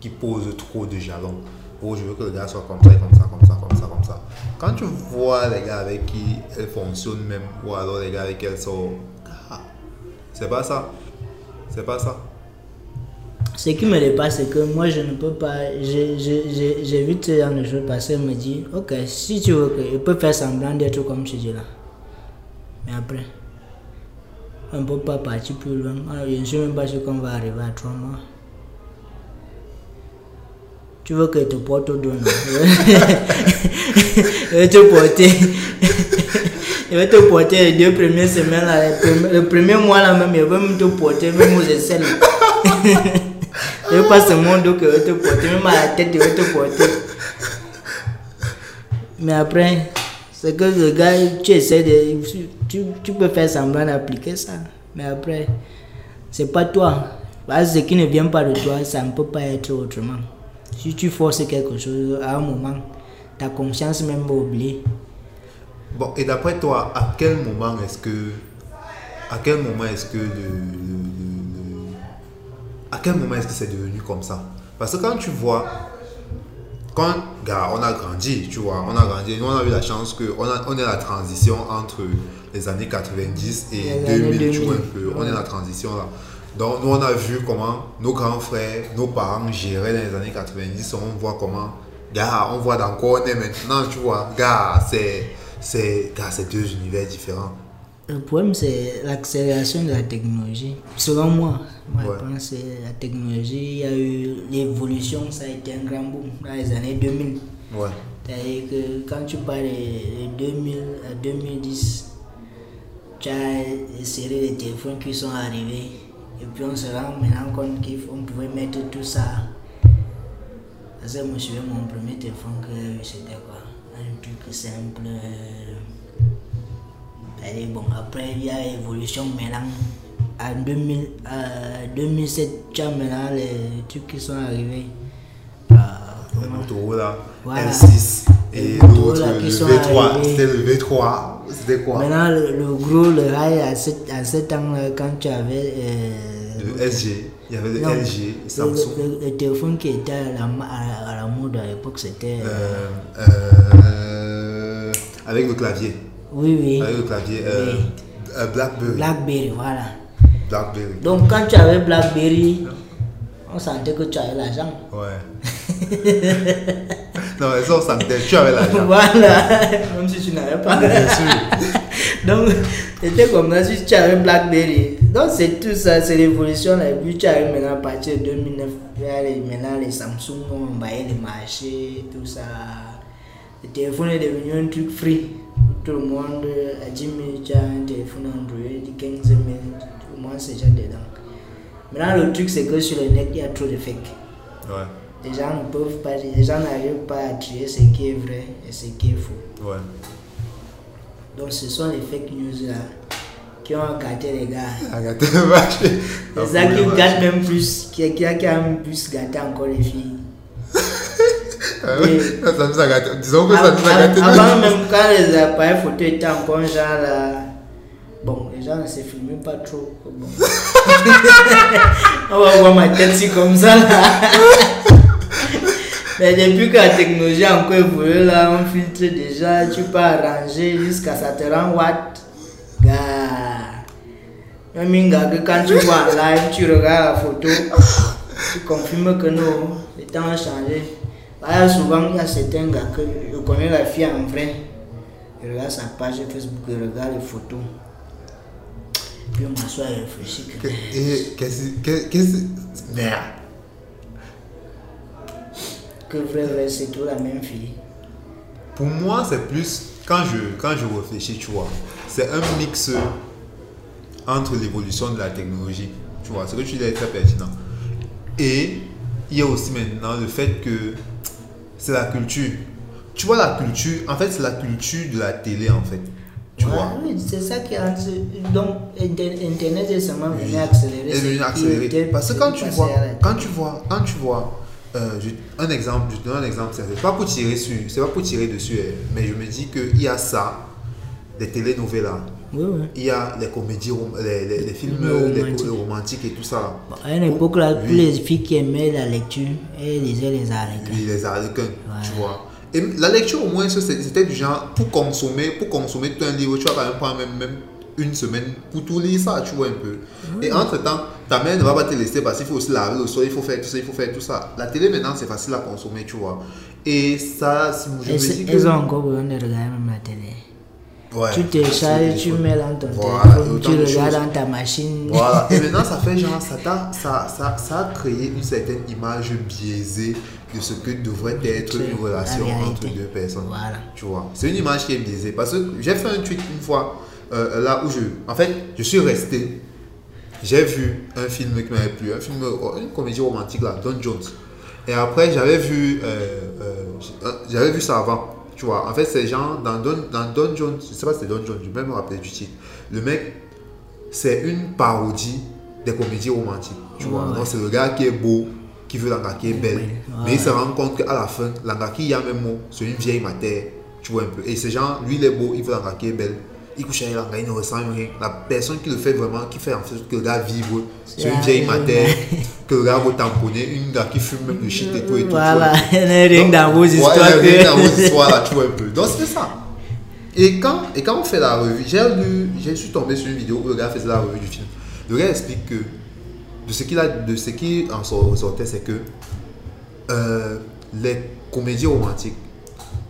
qui posent trop de jalons. Oh, je veux que le gars soit comme ça, comme ça, comme ça comme ça. Quand tu vois les gars avec qui elle fonctionne même, ou alors les gars avec qui elle sort, ah, c'est pas ça. C'est pas ça. Ce qui me dépasse, c'est que moi, je ne peux pas. vu ce genre de choses. Elle me dit Ok, si tu veux, que, je peux faire semblant d'être comme tu dis là. Mais après, on ne peut pas partir plus loin. Alors, je ne sais même pas sûr qu'on va arriver à trois mois. Tu veux que te porte non? Je vais te porter. Je vais te porter les deux premières semaines là. Le premier, le premier mois là même, je vais même te porter, même aux aisselles. Je vais pas seulement dos que je vais te porter, même à la tête, je vais te porter. Mais après, c'est que le gars, tu essaies de. Tu, tu peux faire semblant d'appliquer ça. Mais après, c'est pas toi. Parce que ce qui ne vient pas de toi, ça ne peut pas être autrement. Si tu forces quelque chose, à un moment, ta conscience même va oublier. Bon, et d'après toi, à quel moment est-ce que. À quel moment est-ce que le, le- le- le- À quel moment est-ce que c'est devenu comme ça? Parce que quand tu vois. Quand, gars, on a grandi, tu vois, on a grandi. Nous, on a eu la chance qu'on on est la transition entre les années 90 et Les années 2000, tu vois un 2000. peu. On est la transition là. Donc, nous, on a vu comment nos grands frères, nos parents géraient dans les années 90. On voit comment, gars, on voit dans quoi on est maintenant, tu vois. Gars, c'est, c'est, gars, c'est deux univers différents. Le problème, c'est l'accélération de la technologie. Selon moi, moi Ouais. je pense que c'est la technologie, il y a eu l'évolution, ça a été un grand boom dans les années 2000. Ouais. C'est-à-dire que quand tu parles de 2000 à 2010, tu as les séries de téléphones qui sont arrivés. Et puis on se rend maintenant compte qu'on pouvait mettre tout ça. Parce que je me souviens, mon premier téléphone que c'était quoi Un truc simple. euh, Allez, bon, après, il y a l'évolution maintenant. En 2000, euh, 2007, tu as maintenant les trucs qui sont arrivés. Euh, Le Motorola, Voilà. L6 et l'autre, le sont V3. arrivés. C'était le V3. C'était quoi? Maintenant, le, le gros, le rail à 7 à ans, là, quand tu avais. euh, Le SG. Il y avait le non, LG, Samsung. le- le téléphone qui était à la, à, à la mode à l'époque, c'était. euh, Euh, euh, avec le clavier. oui, oui. Avec le clavier. euh, Oui. euh, Blackberry. Blackberry, voilà. Blackberry. Donc, quand tu avais Blackberry, on sentait que tu avais l'argent. Ouais. [laughs] non, mais ça, sentait. Tu avais l'argent. voilà, même si tu n'avais pas. Bien sûr. Donc, c'était comme ça si tu avais Blackberry. Donc, c'est tout ça, c'est l'évolution. Et puis, tu arrives maintenant à partir de 2009. il y a les- Maintenant, les Samsung ont envahi les marchés, tout ça. Le téléphone est devenu un truc free. Tout le monde, à 10 000, tu as un téléphone Android, 15 000, tout le monde c'est déjà dedans. Maintenant, le truc, c'est que sur le net, il y a trop de fake. Ouais. Les gens ne peuvent pas, les gens n'arrivent pas à trier ce qui est vrai et ce qui est faux. Ouais. Donc ce sont les fake news là qui ont gâté les gars. Arrêtez de marcher. C'est [laughs] ça qui gâte même plus, qui, qui, qui a même plus gâté encore les filles. [laughs] Ah oui, Oui. Ça nous a gâté. Disons que ça nous a gâté. avant même quand les appareils photo étaient encore genre là. Bon, les gens ne se filmaient pas trop. Bon. [laughs] On va voir ma tête si comme ça là. Mais depuis que la technologie a encore évolué là, on filtre déjà, tu peux arranger jusqu'à ça te rend watt. Gars. Que quand tu vois en live, tu regardes la photo, tu confirmes que non, les temps ont changé. Voilà, souvent, il y a certains gars que je connais la fille en vrai. Je regarde sa page Facebook, je regarde les photos. Puis on m'assoit et réfléchit qu'est-ce que. Merde. Que vrai, vrai, c'est tout la même fille. Pour moi, c'est plus. Quand je, quand je réfléchis, tu vois, c'est un mix entre l'évolution de la technologie. Tu vois, ce que tu dis est très pertinent. Et il y a aussi maintenant le fait que c'est la culture. Tu vois, la culture, en fait, c'est la culture de la télé, en fait. Tu Ouais, vois. Oui, c'est ça qui a. Donc, Inter- Internet est seulement venu accélérer. est accéléré. était- Parce que quand tu vois, quand tu vois, quand tu vois, euh, je- un exemple, je te donne un exemple, c'est pas pour tirer sur, c'est pas pour tirer dessus, eh, mais je me dis qu'il y a ça, les telenovelas, Oui, oui. il y a les comédies, les, les, les films Le les romantique. co- romantiques et tout ça. Bon, à une époque, là, Oui. toutes les filles qui aimaient la lecture, elles lisaient les. Oui, les harlequins, tu vois. Et la lecture, au moins, c'était du genre, pour consommer, pour consommer tout un livre, tu vas quand même prendre même, même une semaine pour tout lire ça, tu vois un peu. Et entre-temps, ta mère ne va pas te laisser parce qu'il faut aussi laver le sol, il faut faire tout ça, il faut faire tout ça. La télé, maintenant, c'est facile à consommer, tu vois. Et ça, si- je me Elles, dis que... elles ont encore besoin de regarder même la télé. Ouais, tu télécharges, tu mets dans ton Voilà, téléphone, tu de regardes dans ta machine. Voilà. Et maintenant, ça fait [laughs] genre, ça, t'a- ça, ça, ça a créé une certaine image biaisée de ce que devrait être une relation la entre deux personnes. Voilà. Tu vois, c'est une image qui est biaisée. Parce que j'ai fait un tweet une fois, euh, là où je. En fait, je suis resté. J'ai vu un film qui m'avait plu, un film, oh, une comédie romantique là, Don Jones. Et après, j'avais vu, euh, euh, j'avais vu ça avant. Tu vois, en fait, c'est genre dans Don, dans Don Jones, je sais pas si c'est Don Jones, je vais me rappeler du titre. Le mec, c'est une parodie des comédies romantiques. Tu vois, Ouais, c'est le gars qui est beau, qui veut la gars qui est belle. Ouais, Mais il se rend compte qu'à la fin, la gars qui y a même mot, c'est une vieille matière. Tu vois un peu. Et c'est genre, lui il est beau, il veut la gars qui est belle. Il couche avec la gars, il ne ressent rien. La personne qui le fait vraiment, qui fait en sorte que le gars vive, c'est une vieille matière. [laughs] que le gars va tamponner, une gars qui fume même le shit et tout et tout. Voilà, n'y [laughs] a rien dans vos histoires. rien dans vos histoires là, tu vois un peu. Donc c'est ça. Et quand, et quand on fait la revue, j'ai lu, je suis tombé sur une vidéo où le gars faisait la revue du film. Le gars explique que de ce qu'il a, de ce qui en sort- ressortait, c'est que euh, les comédies romantiques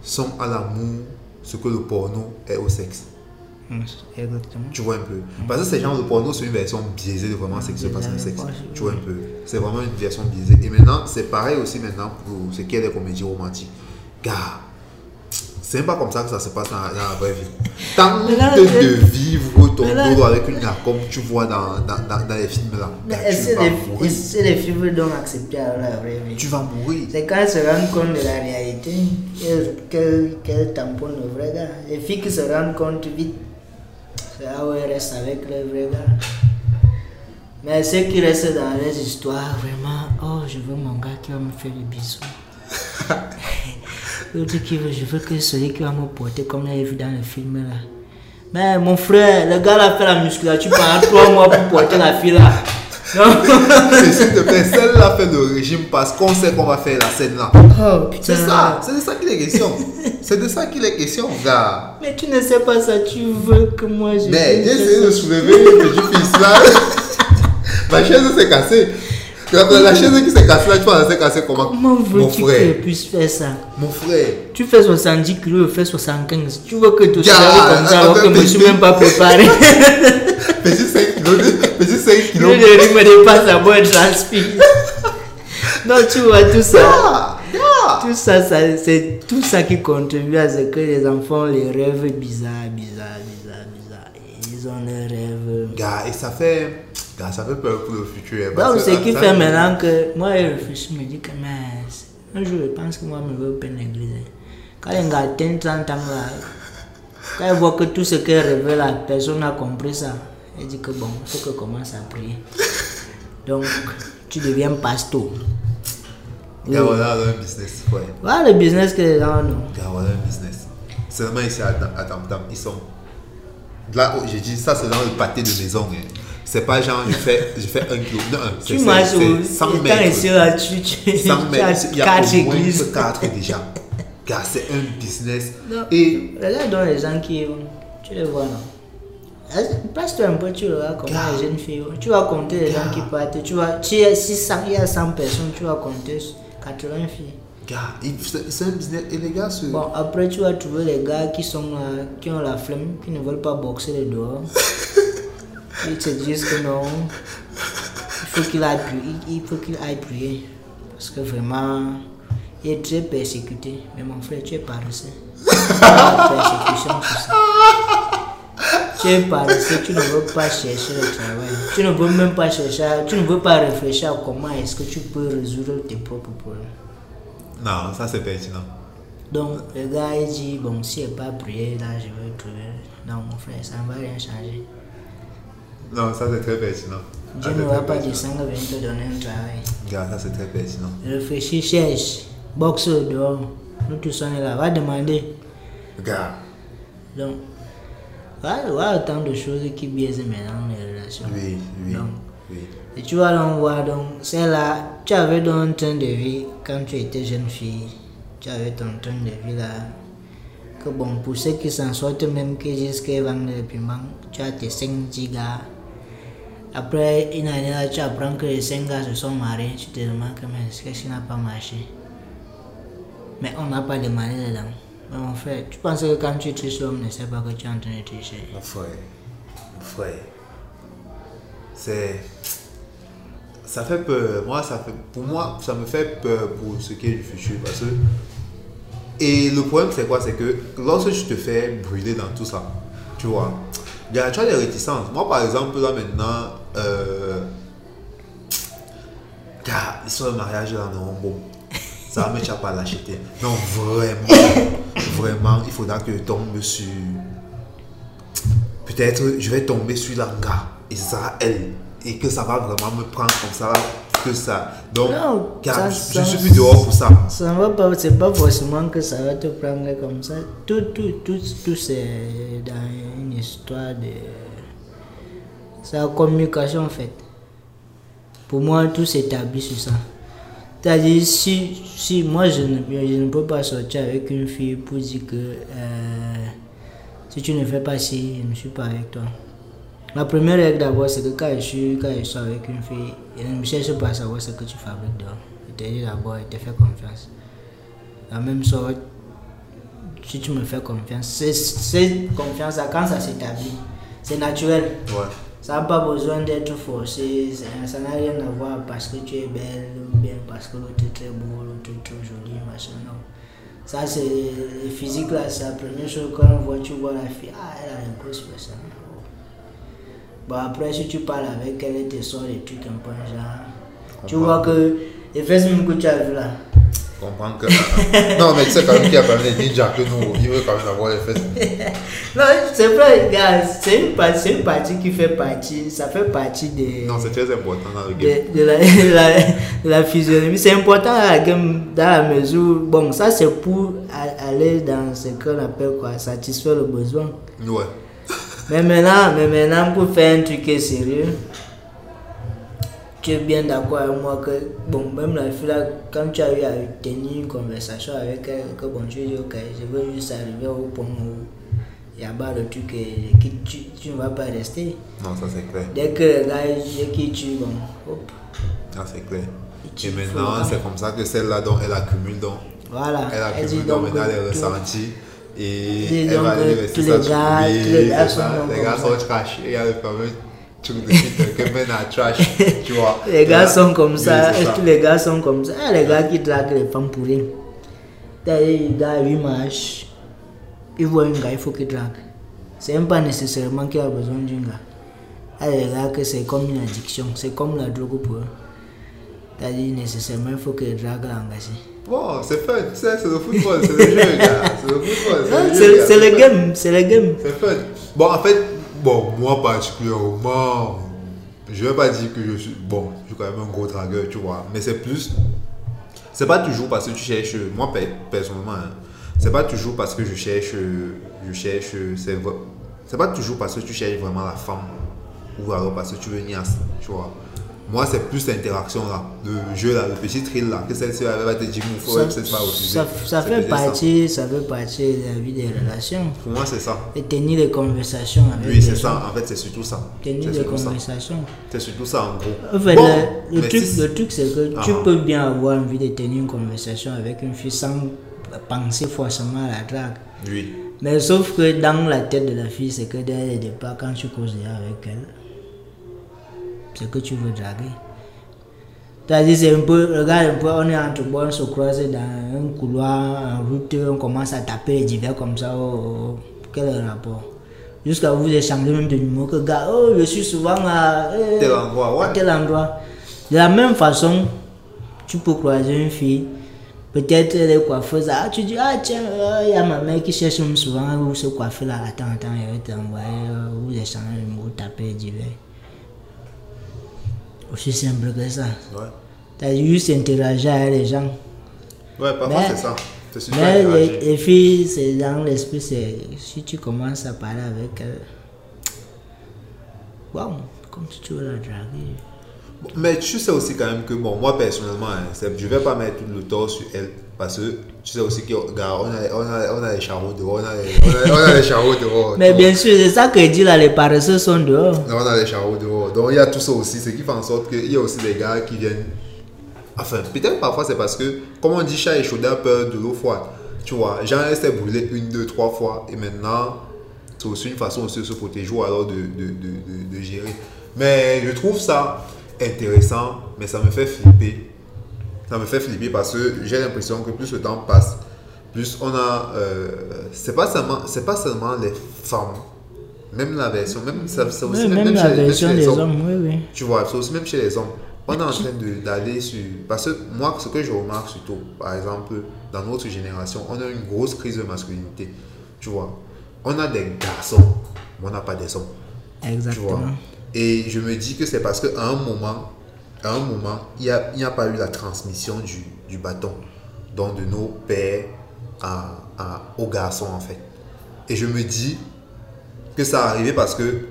sont à l'amour ce que le porno est au sexe. Exactement. Tu vois un peu. Parce que c'est genre le porno, c'est une version biaisée de vraiment ce qui se passe dans le sexe. Tu vois un peu. C'est vraiment une version biaisée. Et maintenant, c'est pareil aussi maintenant pour ce qui est des comédies romantiques. Gars, c'est pas comme ça que ça se passe dans, dans la vraie vie. Tente de vivre ton dodo avec une comme tu vois dans, dans, dans, dans les films là. Mais est-ce que les, que filles doivent accepter alors la vraie vie? Tu vas mourir. C'est quand elles se rendent compte de la réalité qu'elles qu'elles tamponnent le vrai gars. Les filles qui se rendent compte vite, c'est là où elles restent avec le vrai gars. Mais ceux qui restent dans les histoires, vraiment, oh, je veux mon gars qui va me faire des bisous. [laughs] L'autre qui veut, je veux que celui qui va me porter comme l'avait vu dans le film là. Mais mon frère, le gars là fait la musculature pendant trois mois pour porter la fille là. Non. S'il te plaît, celle-là fait le régime parce qu'on sait qu'on va faire la scène là. Oh putain. C'est ça, c'est de ça qu'il est question. C'est de ça qu'il est question, gars. Mais tu ne sais pas ça, tu veux que moi je. Mais j'ai essayé de soulever le petit fils là. [laughs] Ma chaise s'est cassée. La, la chaise qui s'est cassée là, tu elle s'est cassée comment? Comment Mon veux-tu que je frère. puisse faire ça? Mon frère. Tu fais 70 kilos, je fais 75. Tu veux que tout Gars, ça comme ça alors que je me suis même pas préparé? [laughs] Petit 5 kilos. Petit 5 Le kilos. rythme me dépasse à moi, je transpire. Non, tu vois, tout ça. Tout ça, ça c'est tout ça qui contribue à ce que les enfants ont les rêves bizarres, bizarres, bizarres, bizarres. Ils ont les rêves. Gars, et ça fait. Ça fait peur pour le futur. Donc, ce qui fait maintenant que moi, je réfléchis, je me dis que mais, un jour, je pense que moi, je me veux pas négliger. Quand les gars atteignent 30 ans, là, quand ils voient que tout ce qu'ils rêvaient, là, personne n'a compris ça, ils disent que bon, il faut que je commence à prier. Donc, tu deviens pasteur. Oui. Voilà un business. Ouais. Voilà le business que les gens ont. Voilà un business. Seulement ici à, à Tam Tam, ils sont. Là, j'ai dit ça, c'est dans le pâté de maison. Hein. C'est pas genre, je fais, je fais un kilo. Non, c'est- Tu c'est- marches c'est au 100 étant mètres. ici là, tu, tu, 100 tu mètres. Il y a quatre au moins églises. 4 déjà. C'est un business. Non. Et Regarde donc les gens qui tu les vois non? Place-toi un peu, tu verras comment les jeunes filles. vont. Tu vas compter les gens qui partent. Tu vas, tu es, si 100 il y a 100 personnes, tu vas compter 80 filles. c'est un business. Et les gars, Bon, après, tu vas trouver les gars qui sont là, qui ont la flemme, qui ne veulent pas boxer les dehors. [laughs] Ils te disent que non, il faut qu'il aille prier. Il il faut qu'il aille prier. Parce que vraiment, il est très persécuté. Mais mon frère, tu es paresseux. La persécution, tout ça. Tu es paresseux, tu ne veux pas chercher le travail. Tu ne veux même pas chercher, tu ne veux pas réfléchir à comment est-ce que tu peux résoudre tes propres problèmes. Non, ça c'est pertinent. Donc, le gars, il dit, bon, si elle pas prié, là, je vais trouver. Non, mon frère, ça ne va rien changer. Non, ça c'est très pertinent. Dieu ne va pas descendre venir te donner un travail. Gars, ça c'est très pertinent. Réfléchis, cherche, boxe au dehors. Nous tous on est là, va demander. Gars, Donc, voilà, voilà autant de choses qui biaisent maintenant les relations. oui, oui, Donc, oui. et tu vas donc voir, donc, c'est là, tu avais donc un train de vie quand tu étais jeune fille. tu avais ton train de vie là. Que bon, pour ceux qui s'en sortent, même que jusqu'à vendre le piment, tu as tes 5 gigas. Après une année là, tu apprends que les 5 gars se sont mariés, tu te demandes mais qu'est-ce qui n'a pas marché. Mais on n'a pas demandé dedans. Mais mon frère, tu penses que quand tu triches, l'homme ne sait pas que tu es en train de tricher. Mon frère, mon frère, c'est. Ça fait peur. Moi, ça fait, pour moi, ça me fait peur pour ce qui est du futur. Parce que. Et le problème, c'est quoi? C'est que lorsque tu te fais brûler dans tout ça, tu vois, tu as des réticences. Moi, par exemple, là maintenant, euh, gars, l'histoire de mariage là, non, bon, ça me tu pas l'acheter. Non, vraiment, vraiment, il faudra que je tombe sur. Peut-être je vais tomber sur la gars, et ça sera elle, et que ça va vraiment me prendre comme ça, que ça. Donc, Non, ça- je ça- suis plus dehors pour ça. Ça ne va pas, c'est pas forcément que ça va te prendre comme ça. Tout, tout, tout, tout c'est dans une histoire de. C'est la communication en fait. Pour moi, tout s'établit sur ça. C'est-à-dire, si, si moi je ne, je ne peux pas sortir avec une fille pour dire que euh, si tu ne fais pas ci, je ne suis pas avec toi. La première règle d'abord, c'est que quand je, suis, quand je sors avec une fille, je ne cherche pas à savoir ce que tu fabriques dehors. Je te dis d'abord, je te fais confiance. La même sorte, si tu me fais confiance, cette confiance-là, quand ça s'établit, c'est naturel. Ouais. Ça n'a pas besoin d'être forcé, ça n'a rien à voir parce que tu es belle ou bien parce que l'autre est très beau, l'autre est trop joli, machin, non. Ça, c'est le physique là, c'est la première chose quand on voit, tu vois la fille, ah, elle a une grosse personne. Bon, après, si tu parles avec elle, elle te sort des trucs un peu genre. Tu vois que les fesses même que tu as vu là, Comprends que. [laughs] non, mais tu sais quand même qu'il y a quand même des ninjas que nous, il veut quand même avoir les fesses. [laughs] Non, c'est vrai, gars, c'est une, partie- c'est une partie qui fait partie, ça fait partie des, Non, c'est très important dans le game. de, de la, [laughs] de, la, de la physionomie. C'est important dans la, game, dans la mesure, bon, ça c'est pour aller dans ce qu'on appelle quoi, satisfaire le besoin. Ouais. Mais maintenant, mais maintenant pour faire un truc qui est sérieux, tu es bien d'accord avec moi que, bon, même la fille là, quand tu as eu à tenir une conversation avec elle, que bon, tu dis, ok, je veux juste arriver au point où il y a pas le truc et, que tu, tu ne vas pas rester. Non, ça c'est clair. Dès que le gars est qui tu, bon, hop, Ça c'est clair. Et maintenant, le c'est comme ça que celle-là, donc, elle accumule donc. Voilà. Elle accumule donc donc maintenant les ressentis. Et Dis elle va aller rester tous les gars- lui, tous les gars c'est sont Les gars. Et il y a le fameux truc de suite que trash. Tu vois. Les gars sont comme ça, c'est tous les gars sont comme ça. Les gars qui draguent les femmes pour rien. T'as les gars, lui marche, il voit un gars, il faut qu'il drague. C'est même pas nécessairement qu'il a besoin d'un gars. Les gars, que c'est comme une addiction, c'est comme la drogue pour eux. T'as dit nécessairement, il faut qu'il drague l'engagé. Bon, c'est fun. tu sais, C'est le football, c'est le jeu, gars. C'est le football. Ah, [laughs] le jeu, C'est c'est le game, c'est le game. C'est fun. Bon, en fait, bon, moi particulièrement, je vais pas dire que je suis, bon, je suis quand même un gros dragueur, tu vois, mais c'est plus, c'est pas toujours parce que tu cherches, moi pe- personnellement, hein, c'est pas toujours parce que je cherche, je cherche, c'est c'est pas toujours parce que tu cherches vraiment la femme ou alors parce que tu veux niasse, tu vois. Moi, c'est plus l'interaction là, le jeu là, le petit thrill là, que celle-ci elle va te dire, il faut peut-être pas refuser. ça, ça fait ça. partie, ça fait partie de la vie des relations. Pour moi, c'est ça. Et tenir les conversations avec Oui, les c'est ça. En fait, c'est surtout ça. Tenir ça. conversations. C'est surtout ça en gros. En fait, Bon, le, le truc, le truc, c'est que tu Ah. peux bien avoir envie de tenir une conversation avec une fille sans penser forcément à la drague. Oui. Mais sauf que dans la tête de la fille, c'est que dès le départ, quand tu causes déjà avec elle, c'est que tu veux draguer. C'est-à-dire, c'est un peu, regarde un peu, on est entre bon, on se croise dans un couloir, en route, on commence à taper les divers comme ça. oh, oh, quel est le rapport? Jusqu'à vous échanger même de numéro que, gars, oh, je suis souvent à eh, Tel endroit, ouais. à tel endroit. De la même façon, tu peux croiser une fille, peut-être elle est coiffeuse, ah, tu dis, ah tiens, euh, il y a ma mère qui cherche souvent où se coiffer là, attends, attends, elle va t'envoyer, vous échanger le numéro, taper les divers. Aussi simple que ça. Ouais. T'as juste interagir avec les gens. Ouais, parfois c'est ça. Mais les, filles, c'est dans l'esprit, c'est si tu commences à parler avec elles, waouh, comme si tu veux la draguer. Mais tu sais aussi quand même que, bon, moi personnellement, hein, je vais pas mettre tout le tort sur elle. Parce que tu sais aussi qu'on a, on a, on a les charreaux dehors. On a les, on a, on a les charreaux dehors. Mais bien sûr, c'est ça que dis là, les paresseux sont dehors. On a les charreaux dehors. Donc il y a tout ça aussi. Ce qui fait en sorte qu'il y a aussi des gars qui viennent. Enfin, peut-être parfois c'est parce que, comme on dit, chat échaudé a peur de l'eau froide. Tu vois, Jean s'est brûlé une, deux, trois fois. Et maintenant, c'est aussi une façon aussi de se protéger ou alors de, de, de- de gérer. Mais je trouve ça intéressant, mais ça me fait flipper. Ça me fait flipper parce que j'ai l'impression que plus le temps passe, plus on a. euh, c'est pas seulement, c'est pas seulement les femmes, même la version, même ça, c'est aussi Oui, même, même même la chez, même version chez les des hommes. hommes, oui, oui. Tu vois, c'est aussi même chez les hommes. On est en train de- d'aller sur. Parce que moi, ce que je remarque surtout, par exemple, dans notre génération, on a une grosse crise de masculinité. Tu vois, on a des garçons, mais on n'a pas des hommes. Tu vois. Exactement. Et je me dis que c'est parce qu'à un moment, à un moment, il n'y a, il a pas eu la transmission du, du bâton, donc de nos pères à, à- aux garçons en fait. Et je me dis que ça arrivé parce que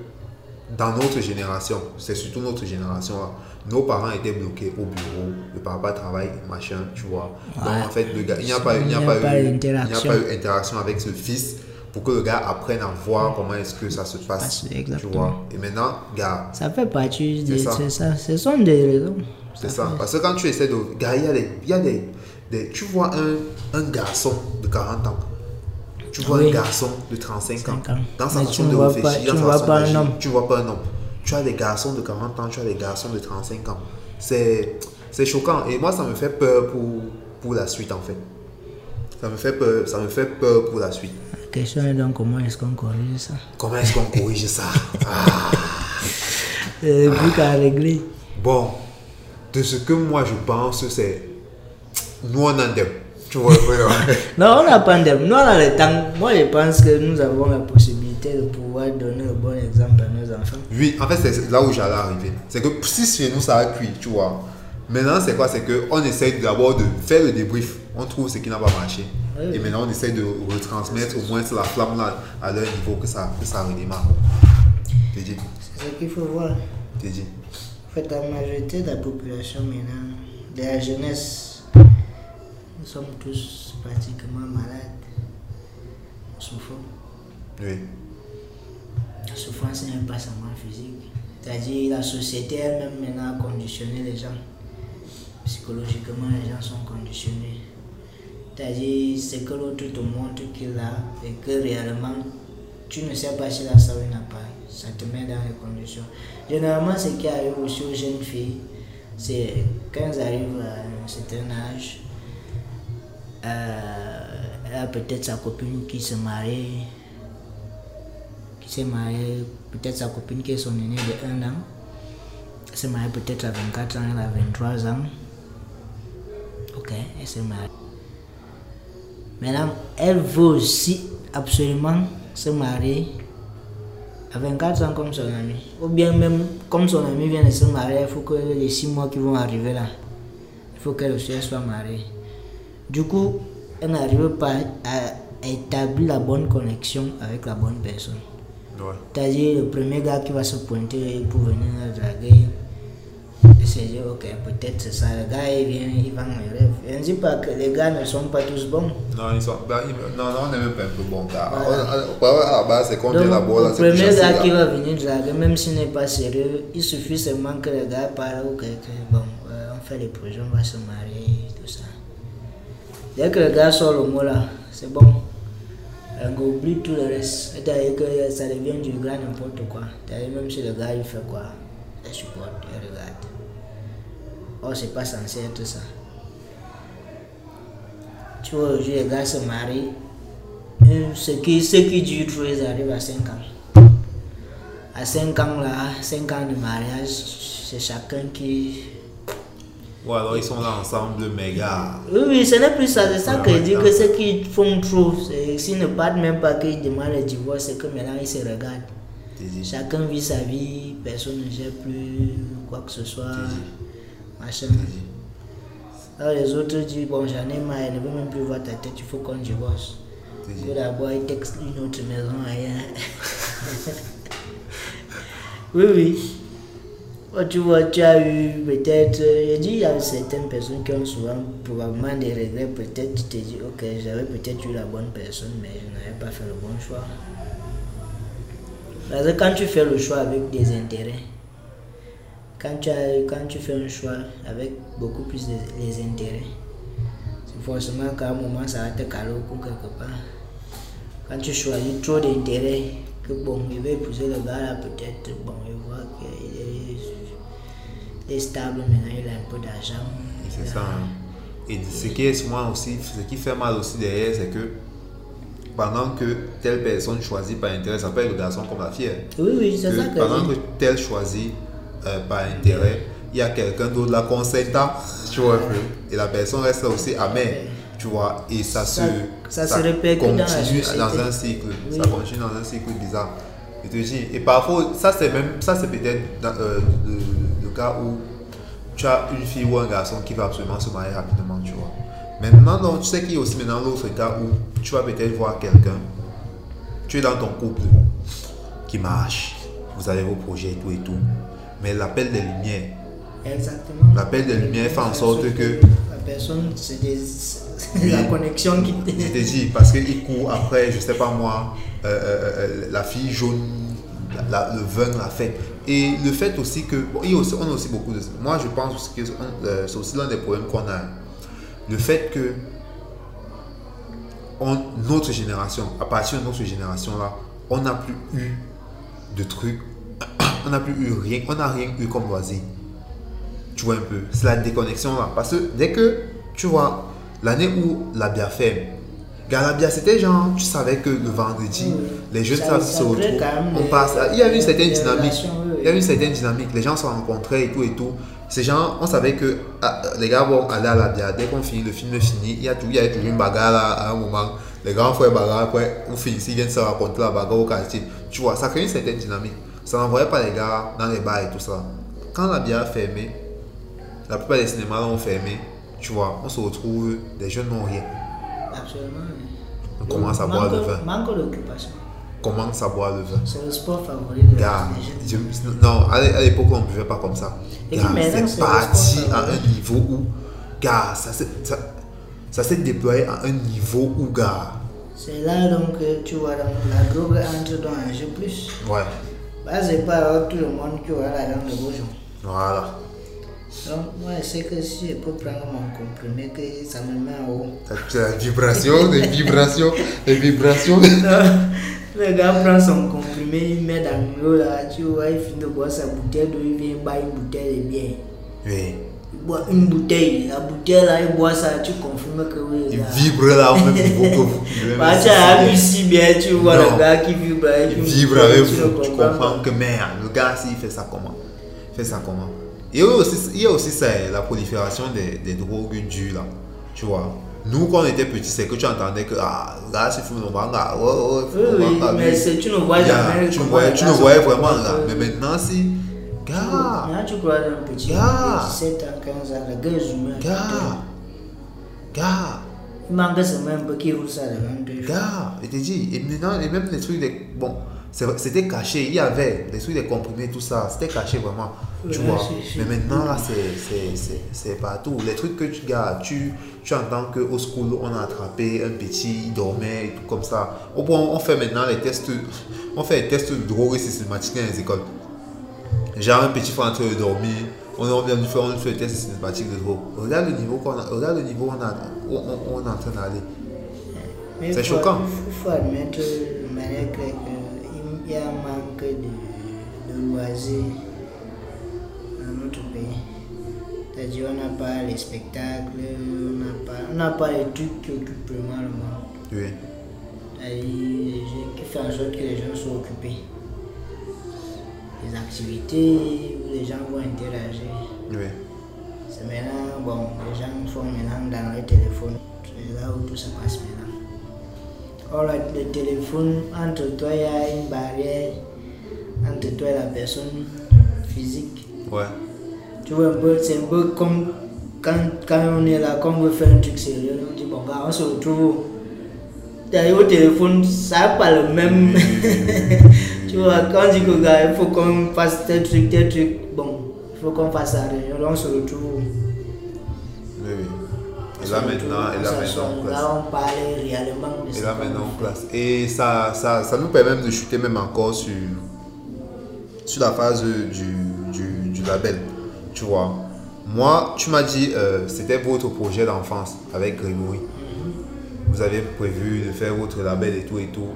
dans notre génération, c'est surtout notre génération là, nos parents étaient bloqués au bureau, le papa travaille, machin, tu vois. Donc en fait, le gars, il n'y a pas eu, il n'y a pas eu interaction avec ce fils pour que le gars apprenne à voir comment est-ce que ça se passe. Tu vois. Et maintenant, gars, Ça fait partie de C'est ça. Ce sont des raisons. c'est ça. Parce que quand tu essaies de. Gars, il y a des. y a des, des- tu vois un, un garçon de 40 ans. Tu vois Oui. un garçon de 35 ans. 35 ans. Dans sa façon de réfléchir, dans ne sa vois façon pas un d'agir, homme. Tu vois pas un homme. Tu as des garçons de 40 ans, tu as des garçons de 35 ans. C'est c'est choquant. Et moi, ça me fait peur pour, pour la suite, en fait. Ça me fait peur, ça me fait peur pour la suite. La question est donc comment est-ce qu'on corrige ça Comment est-ce qu'on corrige ça [laughs] Ah. C'est plus qu'à régler. Bon, de ce que moi je pense, c'est. Nous on a des. Tu vois. [laughs] Non, on n'a pas de... Nous, on a le temps. Moi, je pense que nous avons la possibilité de pouvoir donner le bon exemple à nos enfants. Oui, en fait, c'est là où j'allais arriver. C'est que si chez nous ça a cuit, tu vois. Maintenant, c'est quoi? C'est qu'on essaye d'abord de faire le débrief. On trouve ce qui n'a pas marché. Oui. Et maintenant, on essaye de retransmettre au moins la flamme là, à leur niveau, que ça, que ça redémarre. T'es dit C'est ce qu'il faut voir. T'es dit En fait, la majorité de la population maintenant, de la jeunesse, nous sommes tous pratiquement malades. Nous souffrons. Oui. La souffrance n'est pas seulement physique. C'est-à-dire la société elle-même maintenant a conditionné les gens. Psychologiquement, les gens sont conditionnés. C'est-à-dire c'est que l'autre te montre qu'il a et que réellement, tu ne sais pas si la ça n'a pas. Ça te met dans les conditions. Généralement, ce qui arrive aussi aux jeunes filles, c'est quand elles arrivent à un certain âge, euh, elle a peut-être sa copine qui se marie, qui s'est mariée, peut-être sa copine qui est son aînée de 1 an. Elle s'est mariée peut-être à 24 ans, elle a 23 ans. Ok, elle s'est mariée. Maintenant, elle veut aussi absolument se marier à 24 ans comme son ami. Ou bien même comme son ami vient de se marier, il faut que les 6 mois qui vont arriver là, il faut qu'elle aussi soit mariée. Du coup, elle n'arrive pas à établir la bonne connexion avec la bonne personne. Ouais. C'est-à-dire le premier gars qui va se pointer pour venir la draguer, dit ok peut-être c'est ça, le gars il vient, il vend mes rêves. Je ne dis pas que les gars ne sont pas tous bons. Non, ils sont, bah, ils- non, non, on n'est même pas un peu bon. Car Voilà. on- on- à la base, c'est qu'on vient Donc d'abord là, le c'est premier gars qui va venir draguer, même s'il n'est pas sérieux, il suffit seulement que le gars parle ou que, que, bon, euh, on fait les projets, on va se marier, tout ça. Dès que le gars sort le mot là, c'est bon. On oublie tout le reste. C'est-à-dire que ça devient du grand n'importe quoi. C'est-à-dire même si le gars il fait quoi, il supporte, il regarde. Oh, c'est pas censé être ça. Tu vois, aujourd'hui, les gars se marient. Et Ce qui, ce qui dure trop, ils arrivent à 5 ans. À 5 ans, là, 5 ans de mariage, c'est chacun qui. Ou alors ils sont là ensemble, mais gars. Oui, oui, ce n'est plus ça. C'est ça que je dis que ceux qui font trop, s'ils ne partent même pas qu'ils demandent le divorce, c'est que maintenant ils se regardent. Chacun vit sa vie, personne ne gère plus quoi que ce soit. Machin. Alors les autres disent, bon, j'en ai marre, je ne veux même plus voir ta tête, il faut qu'on divorce. Que d'abord, il texte une autre maison ailleurs. [laughs] oui, oui. Oh, tu vois, tu as eu peut-être, je dis, il y a certaines personnes qui ont souvent probablement des regrets. Peut-être tu te dis, ok, j'avais peut-être eu la bonne personne, mais je n'avais pas fait le bon choix. Parce que quand tu fais le choix avec des intérêts, quand tu, as, quand tu fais un choix avec beaucoup plus de les intérêts, c'est forcément qu'à un moment ça va te caler au cou quelque part. Quand tu choisis trop d'intérêts, que bon, je vais épouser le gars là, peut-être, bon, je vois qu'il est, il est stable maintenant, il a un peu d'argent. C'est ça. hein. Et ce qui est souvent aussi, ce qui fait mal aussi derrière, c'est que pendant que telle personne choisit par intérêt, ça peut être le garçon comme la fille. hein. Oui, oui, c'est que ça que pendant je que dis. tel choisit euh, par intérêt, il y a quelqu'un d'autre là consentant, tu vois. Et la personne reste aussi amère, tu vois. Et ça, Ça- se, ça se dans la continue dans un cycle. Oui. Ça continue dans un cycle bizarre. Je te dis. Et parfois, ça c'est même, ça c'est peut-être euh, le, le cas où tu as une fille ou un garçon qui va absolument se marier rapidement, tu vois. Maintenant, donc, tu sais qu'il y a aussi maintenant l'autre cas où tu vas peut-être voir quelqu'un, tu es dans ton couple qui marche, vous avez vos projets et tout et tout, mais l'appel des lumières, Exactement. l'appel des lumières fait en sorte que, La personne, c'est des- Oui. la connexion qui je te dis, parce qu'il court après, je sais pas moi, euh, euh, euh, la fille jaune, la- la- le vin, la fête. Et le fait aussi que, bon, il y a aussi, on a aussi beaucoup de... Moi, je pense aussi que euh, c'est aussi l'un des problèmes qu'on a. Le fait que on, notre génération, à partir de notre génération là, on n'a plus eu de trucs, on n'a plus eu rien, on n'a rien eu comme loisir. Tu vois un peu, c'est la déconnexion là. Parce que dès que, tu vois, l'année où la bière ferme, Gars, la bière, c'était genre, tu savais que le vendredi, Oui, les jeunes savent se retrouvent. On passe. Il y avait une des- certaine dynamique. oui. Il y avait une certaine dynamique. Les gens se rencontraient et tout et tout. Ces gens, on savait que ah, les gars vont aller à la bière. Dès qu'on finit, le film est fini. Il y a, tout, il y a toujours une bagarre là, à un moment. Les gars font une bagarre. Après, on finit. Ils viennent se raconter la bagarre au quartier. Tu vois, ça crée une certaine dynamique. Ça n'envoyait pas les gars dans les bars et tout ça. Quand la bière a fermé, la plupart des cinémas ont fermé. Tu vois, on se retrouve, les jeunes n'ont rien. Absolument. oui. On commence à boire le vin. Manque d'occupation. Commence à boire le vin. C'est le sport favori de Gars, je- non, à l'é- à l'époque, on ne buvait pas comme ça. C'est le parti à un niveau où, gars, ça s'est ça, ça s'est déployé à un niveau où, gars, C'est là donc que tu vois donc, la drogue entre dans un jeu plus. ouais, Bah, c'est pas alors, tout le monde qui aura la langue de gauche. voilà. Donc, moi, je sais que si je peux prendre mon comprimé, que ça me met en haut. [laughs] C'est la vibration, des vibrations, des vibrations. [laughs] Le gars prend son comprimé, il met dans l'eau là, tu vois, il finit de boire sa bouteille d'eau, il vient boire une bouteille de bière. Oui, Il boit une bouteille, la bouteille là, il boit ça, tu confirmes que oui, il vibre là au même niveau que vous. [laughs] Bah, tu as vu si bien, tu vois Non. le gars qui vibre avec Il vibre bouteille, avec tu vous, tu comprends? que merde, le gars, s'il fait ça comment? Il fait ça comment? Il y a aussi, il y a aussi ça, la prolifération des, des drogues dures là, tu vois? Nous, quand on était petits, c'est que tu entendais que, ah, là, c'est le manga, ouais, ouais, Oui, oui, mais tu ne vois Gars, jamais Tu voyais, tu ne voyais vraiment là. Mais maintenant, si, gars, Maintenant, tu crois un petit Gars. de 17 ans, 15 ans, le gars est humain. gars, gars. Il manque seulement un peu qui roule ça devant deux. Gars, je te dis, et maintenant, et même les trucs, des, bon, c'était caché, il y avait des trucs, des comprimés, tout ça, c'était caché vraiment, tu Ouais, vois. Mais maintenant, là, c'est- partout. Les trucs que tu gars, tu, tu entends qu'au school, on a attrapé un petit, il dormait et tout comme ça. Point, on fait maintenant les tests, on fait les tests de drogue systématiques dans les écoles. Genre un petit frère en train de dormir, on vient de faire, on fait le test systématique de drogue. Regarde le niveau qu'on a, regarde le niveau où on, a, où on, on est en train d'aller. C'est choquant. Il faut admettre de manière claire qu'il y a un manque de, de loisirs dans notre pays. C'est-à-dire on n'a pas les spectacles, on n'a pas, pas les trucs qui occupent vraiment le monde. Oui. C'est-à-dire qui font en sorte que les gens soient occupés. Les activités où les gens vont interagir. Oui. C'est maintenant, bon, les gens font maintenant dans les téléphones. C'est là où tout se passe maintenant. Or, le téléphone, entre toi, il y a une barrière entre toi et la personne physique. Ouais. Tu vois, un peu, c'est un peu comme quand, quand on est là, quand on veut faire un truc sérieux, on dit, bon, gars, on se retrouve. D'ailleurs, au téléphone, ça n'a pas le même. [laughs] tu vois, quand on dit que, gars, il faut qu'on fasse tel truc, tel truc, bon, Il faut qu'on fasse là on se retrouve. Oui, oui. Et là maintenant, et là maintenant, on place. Là on parle réellement de Et là maintenant on fait. place. Et ça, ça, ça nous permet même de chuter même encore sur, sur la phase du, du, du label. Tu vois. Moi, tu m'as dit, euh, c'était votre projet d'enfance avec Grégory. Vous avez prévu de faire votre label et tout et tout.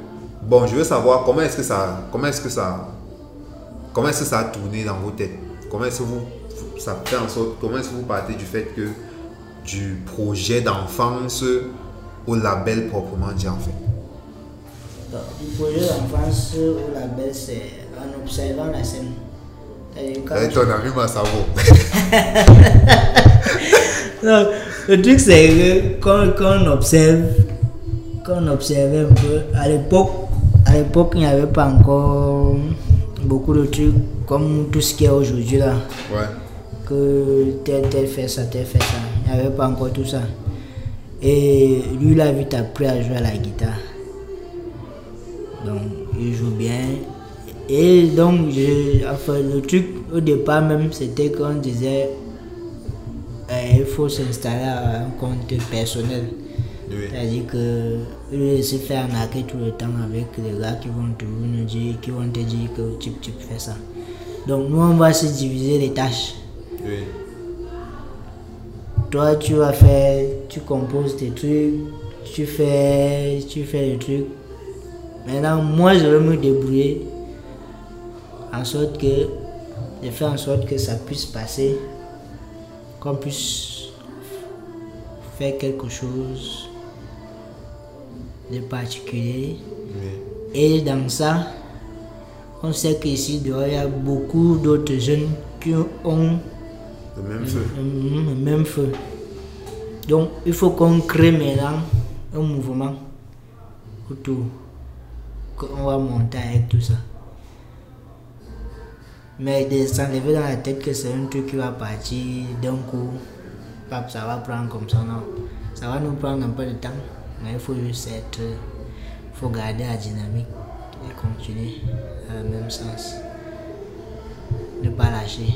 Bon, je veux savoir comment est-ce que ça, comment est-ce que ça, comment est-ce que ça a tourné dans vos têtes? Comment est-ce que vous, ça fait en sorte, comment est-ce que vous partez du fait que du projet d'enfance au label proprement dit en fait? Du projet d'enfance au label, c'est en observant la scène. Avec ton ami Massavo. [laughs] Non, le truc c'est que quand, quand on observe, quand on observait un peu, à l'époque, à l'époque il n'y avait pas encore beaucoup de trucs comme tout ce qu'il y a aujourd'hui là, Ouais. que tel tel fait ça, tel fait ça. Il n'y avait pas encore tout ça. Et lui il a vite appris à jouer à la guitare. Donc il joue bien. Et donc je, enfin, le truc au départ même c'était qu'on disait euh, il faut s'installer à un compte personnel. Oui. C'est-à-dire que se faire arnaquer tout le temps avec les gars qui vont toujours nous dire, qui vont te dire que tu, tu fais ça. Donc nous on va se diviser les tâches. Oui. Toi tu vas faire, tu composes tes trucs, tu fais, tu fais les trucs. Maintenant moi je vais me débrouiller en sorte que, de faire en sorte que ça puisse passer, qu'on puisse faire quelque chose de particulier. Oui. Et dans ça, on sait qu'ici dehors, il y a beaucoup d'autres jeunes qui ont Le même feu. Le même feu. Donc, il faut qu'on crée maintenant un mouvement autour. Qu'on va monter avec tout ça. Mais de s'enlever dans la tête que c'est un truc qui va partir d'un coup, ça va prendre comme ça, non. Ça va nous prendre un peu de temps, mais il faut juste être. Il faut garder la dynamique et continuer dans le même sens. Ne pas lâcher.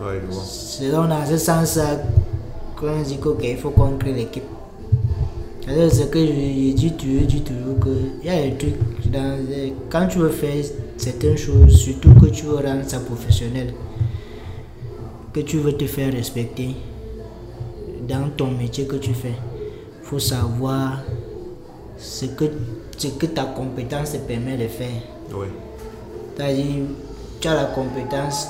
Ouais. C'est donc dans ce sens-là qu'on dit que, ok, il faut qu'on crée l'équipe. C'est-à-dire ce que je, dis toujours, dis toujours que il y a des trucs, dans les- quand tu veux faire certaines choses, surtout que tu veux rendre ça professionnel, que tu veux te faire respecter dans ton métier que tu fais, il faut savoir ce que, ce que ta compétence te permet de faire. Oui. C'est-à-dire, tu as la compétence,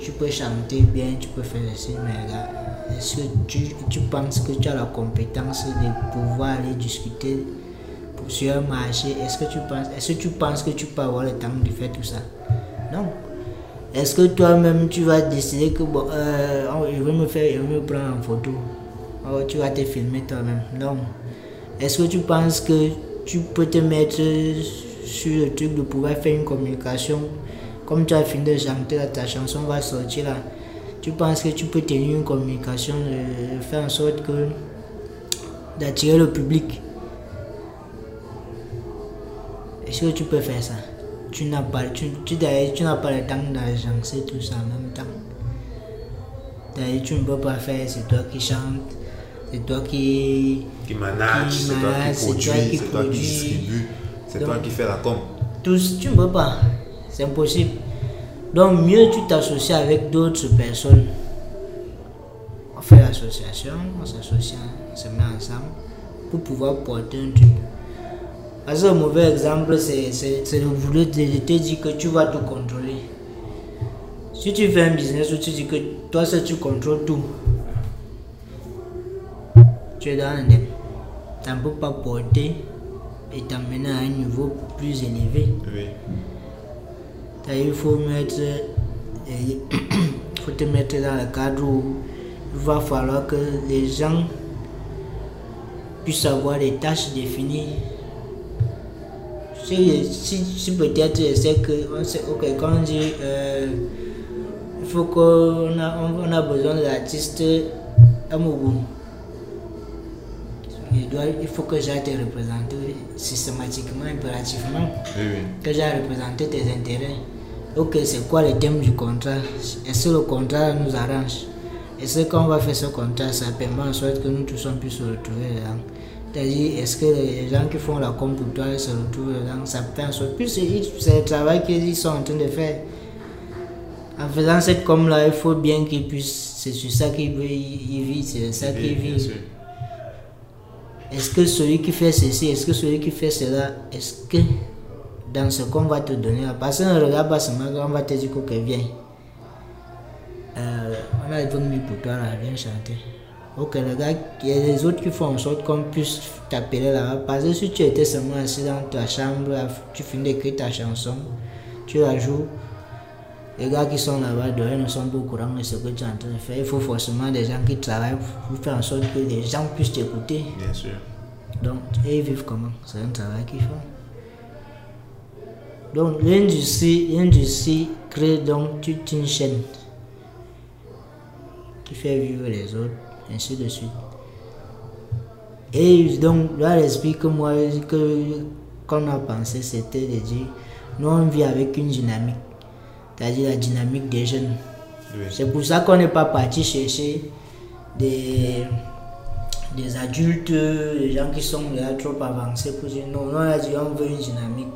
tu peux chanter bien, tu peux faire ceci, mais là, est-ce que tu, tu penses que tu as la compétence de pouvoir aller discuter pour- sur un marché? Est-ce que tu penses, est-ce que tu penses que tu peux avoir le temps de faire tout ça? Non. Est-ce que toi-même tu vas décider que bon, euh, oh, je veux me faire, je me prendre en photo Oh, tu vas te filmer toi-même Non. Est-ce que tu penses que tu peux te mettre sur le truc de pouvoir faire une communication? Comme tu as fini de chanter, ta chanson va sortir là. Tu penses que tu peux tenir une communication, de faire en sorte que d'attirer le public? Est-ce que tu peux faire ça? Tu n'as pas, tu, tu, tu n'as pas le temps d'agencer tout ça en même temps. D'ailleurs, tu ne peux pas faire, c'est toi qui chantes, c'est toi qui, Qui manage, c'est toi qui qui c'est toi qui distribue, c'est toi qui fais la com. tous, tu ne peux pas. C'est impossible. Donc, mieux tu t'associes avec d'autres personnes. On fait l'association, on s'associe, on se met ensemble pour pouvoir porter un truc. Parce que le mauvais exemple, c'est de vouloir te, dire que tu vas tout contrôler. Si tu fais un business où tu dis que toi seul tu contrôles tout, dans ne peux pas porter et t'emmener à un niveau plus élevé. Oui. Il faut mettre, euh, [coughs] faut te mettre dans le cadre où il va falloir que les gens puissent avoir des tâches définies. Si, si, si peut-être je sais que on sait, ok, quand on dit euh, il faut qu'on a, on, on a besoin l'artiste Amougou. Il, doit, il faut que j'aille te représenter systématiquement, impérativement Oui, oui. que j'ai représenté tes intérêts. ok, c'est quoi le thème du contrat? Est-ce que le contrat nous arrange? Est-ce que quand on va faire ce contrat, ça permet en sorte que nous tous on puisse se retrouver dedans C'est-à-dire, est-ce que les gens qui font la com pour toi ils se retrouvent dedans? Ça fait en sorte. Puis c'est le travail qu'ils sont en train de faire. En faisant cette com-là, il faut bien qu'ils puissent. C'est sur ça qu'ils vivre, c'est ça qu'ils vivent. Est-ce que celui qui fait ceci, est-ce que celui qui fait cela, est-ce que dans ce qu'on va te donner, parce qu'on ne regarde pas seulement, on va te dire que viens. Euh, on a 20 000 pour toi là, viens chanter. Ok, le gars, il y a des autres qui font en sorte qu'on puisse t'appeler là-bas. Parce que si tu étais seulement assis dans ta chambre, tu finis d'écrire ta chanson, tu la joues. Les gars qui sont là-bas, dehors, ne sont pas au courant de ce que tu es en train de faire. Il faut forcément des gens qui travaillent pour faire en sorte que les gens puissent t'écouter. Bien sûr. Donc, et ils vivent comment C'est un travail qu'ils font. Donc, l'industrie, l'industrie crée donc toute une chaîne qui fait vivre les autres, ainsi de suite. Et donc, là, l'esprit que moi, que, qu'on a pensé, c'était de dire, nous, on vit avec une dynamique, c'est-à-dire la dynamique des jeunes. Oui. C'est pour ça qu'on n'est pas parti chercher des, des adultes, des gens qui sont déjà trop avancés pour dire non, non, on a dit on veut une dynamique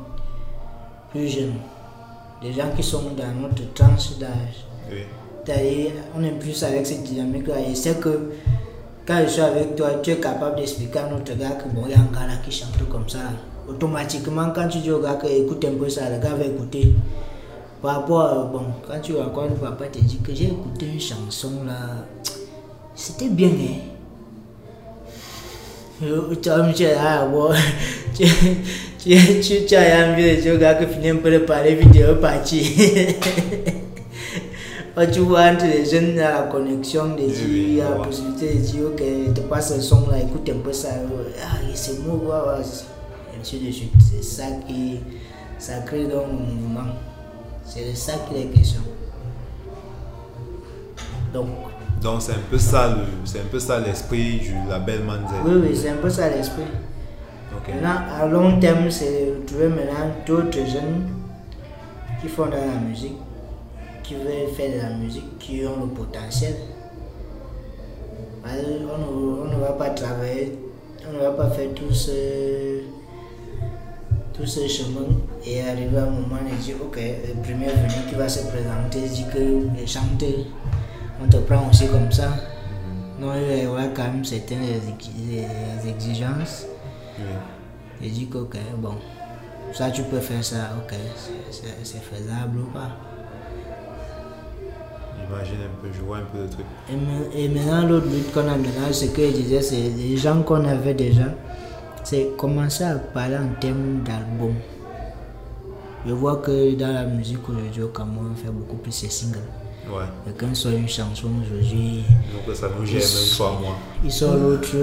plus jeune. Des gens qui sont dans notre tranche d'âge. Oui. C'est-à-dire, on est plus avec cette dynamique-là. Et c'est que quand je suis avec toi, tu es capable d'expliquer à notre gars que bon, il y a un gars là qui chante comme ça. Automatiquement, quand tu dis au gars que écoute un peu ça, le gars va écouter. Par rapport à, bon, quand tu rencontres le papa, te dit que j'ai écouté une chanson là, c'était bien, hein. Euh, Tu dire, ah bon, [laughs] tu, tu, tu, tu as vu de finit un peu de parler vidéo parti. Quand [laughs] tu vois entre les jeunes, il y a la connexion, de dire, il y a la vois. possibilité de dire, ok, te passe ce son là, écoute un peu ça. Ah, c'est ouais, ouais, et ainsi de suite. C'est ça qui, ça crée donc un mouvement. C'est de ça qu'il est question. Donc, Donc c'est un peu ça le, c'est un peu ça l'esprit du label Manzel. oui, oui, c'est un peu ça l'esprit. Maintenant, à long terme, c'est de trouver maintenant d'autres jeunes qui font de la musique, qui veulent faire de la musique, qui ont le potentiel. On ne, on ne va pas travailler, on ne va pas faire tout ce, tout ce chemin et arriver à un moment et dire, ok, le premier venu qui va se présenter dit que les chanteurs, on te prend aussi comme ça. Non, il y avoir quand même certaines exigences. Oui. Et dit que, ok, bon, ça tu peux faire ça, ok, c'est- faisable ou pas. J'imagine un peu, je vois un peu le truc. Et, ma- et maintenant, l'autre lutte qu'on a maintenant, ce que je disais, c'est les gens qu'on avait déjà, c'est commencer à parler en termes d'album. Je vois que dans la musique aujourd'hui au Cameroun, on fait beaucoup plus ces singles. Ouais. Quelqu'un sort une chanson aujourd'hui, Donc ça nous gère même trois mois. il sort l'autre,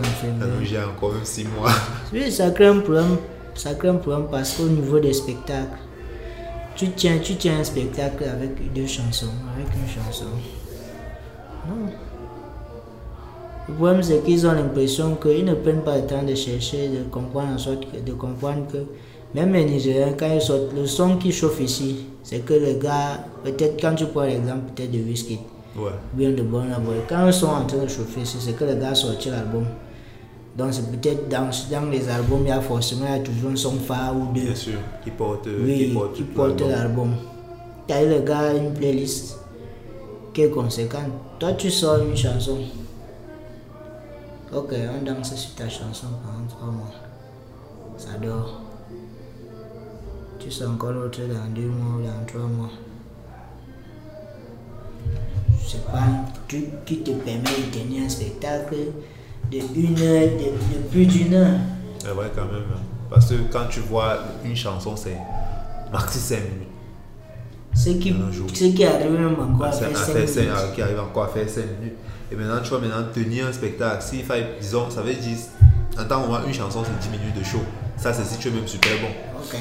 enfin, Ça nous gère encore même six mois. [laughs] Oui, ça crée un problème, ça crée un problème parce qu'au niveau des spectacles, tu tiens, tu tiens un spectacle avec deux chansons, avec une chanson. Non. Le problème, c'est qu'ils ont l'impression qu'ils ne prennent pas le temps de chercher, de comprendre en sorte que, de comprendre que même les Nigériens, quand ils sortent, le son qui chauffe ici, c'est que le gars, peut-être quand tu prends l'exemple peut-être de Whisky, Ouais. bien de bon Boy, quand ils sont en train de chauffer ici, c'est que le gars a sorti l'album. Donc c'est peut-être dans, dans les albums, il y a forcément il y a toujours un son phare ou deux. Bien sûr. Qui porte, Oui, qui porte, l'album. l'album. T'as le gars une playlist qui est conséquente. Toi, tu sors une chanson. Ok, on danse sur ta chanson pendant trois mois. Ça dort. Tu sors encore l'autre dans deux mois ou dans trois mois. C'est pas un truc qui te permet de tenir un spectacle de une heure, de, de plus d'une heure. C'est vrai quand même. hein. Parce que quand tu vois une chanson, c'est maxi 5 minutes. Ce qui, ce qui arrive même encore à faire à 5 faire cinq- minutes. qui arrive encore à faire 5 minutes. Et maintenant, tu vas maintenant tenir un spectacle. S'il faille, disons, ça veut dire, en tant que moi, une chanson, c'est 10 minutes de show. Ça, c'est si tu es même super bon. Ok,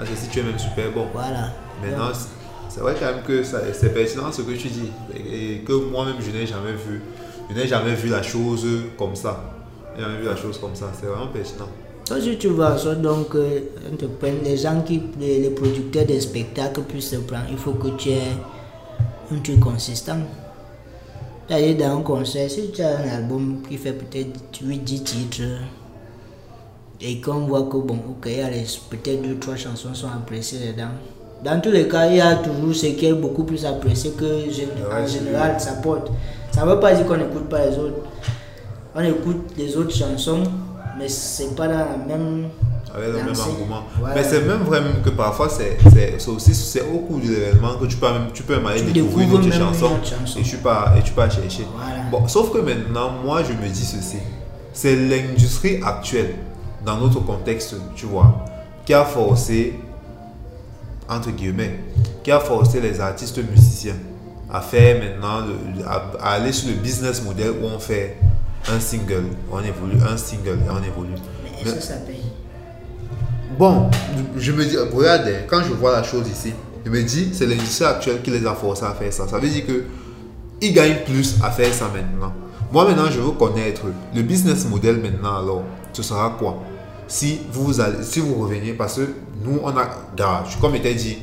Ça, c'est si tu es même super bon. voilà. Maintenant, c'est- c'est vrai quand même que ça- c'est pertinent ce que tu dis. Et, et que moi-même, je n'ai jamais vu. Je n'ai jamais vu la chose comme ça. Je n'ai jamais vu la chose comme ça. C'est vraiment pertinent. Toi, si tu en sorte donc, euh, on les gens qui, les, les producteurs des spectacles puissent te prendre, il faut que tu aies un truc consistant. C'est-à-dire, dans un concert, si tu as un album qui fait peut-être 8-10 titres, et qu'on voit que, bon, ok, il y a les- peut-être 2-3 chansons sont appréciées dedans. Dans tous les cas, il y a toujours ce qui est beaucoup plus apprécié que en général ça porte. Ça ne veut pas dire qu'on n'écoute pas les autres. On écoute les autres chansons, mais c'est pas dans la même. Avec le même engouement. Mais c'est même vrai même que parfois, c'est aussi c'est au cours de l'événement que tu peux même, tu peux aller découvrir une autre chanson et tu pas et tu chercher. Voilà. Bon, sauf que maintenant, moi, je me dis ceci. C'est l'industrie actuelle, dans notre contexte, tu vois, qui a forcé, entre guillemets, qui a forcé les artistes musiciens à faire maintenant, le- à, à aller sur le business model où on fait un single, on évolue, un single et on évolue. Mais est-ce que ça paye Bon, je me dis, regarde, quand je vois la chose ici, je me dis, c'est l'industrie actuelle qui les a forcés à faire ça. Ça veut dire que ils gagnent plus à faire ça maintenant. Moi, maintenant, je veux connaître le business model maintenant, alors, ce sera quoi? Si vous, allez, si vous revenez, parce que nous, on a, gars, je- comme était dit,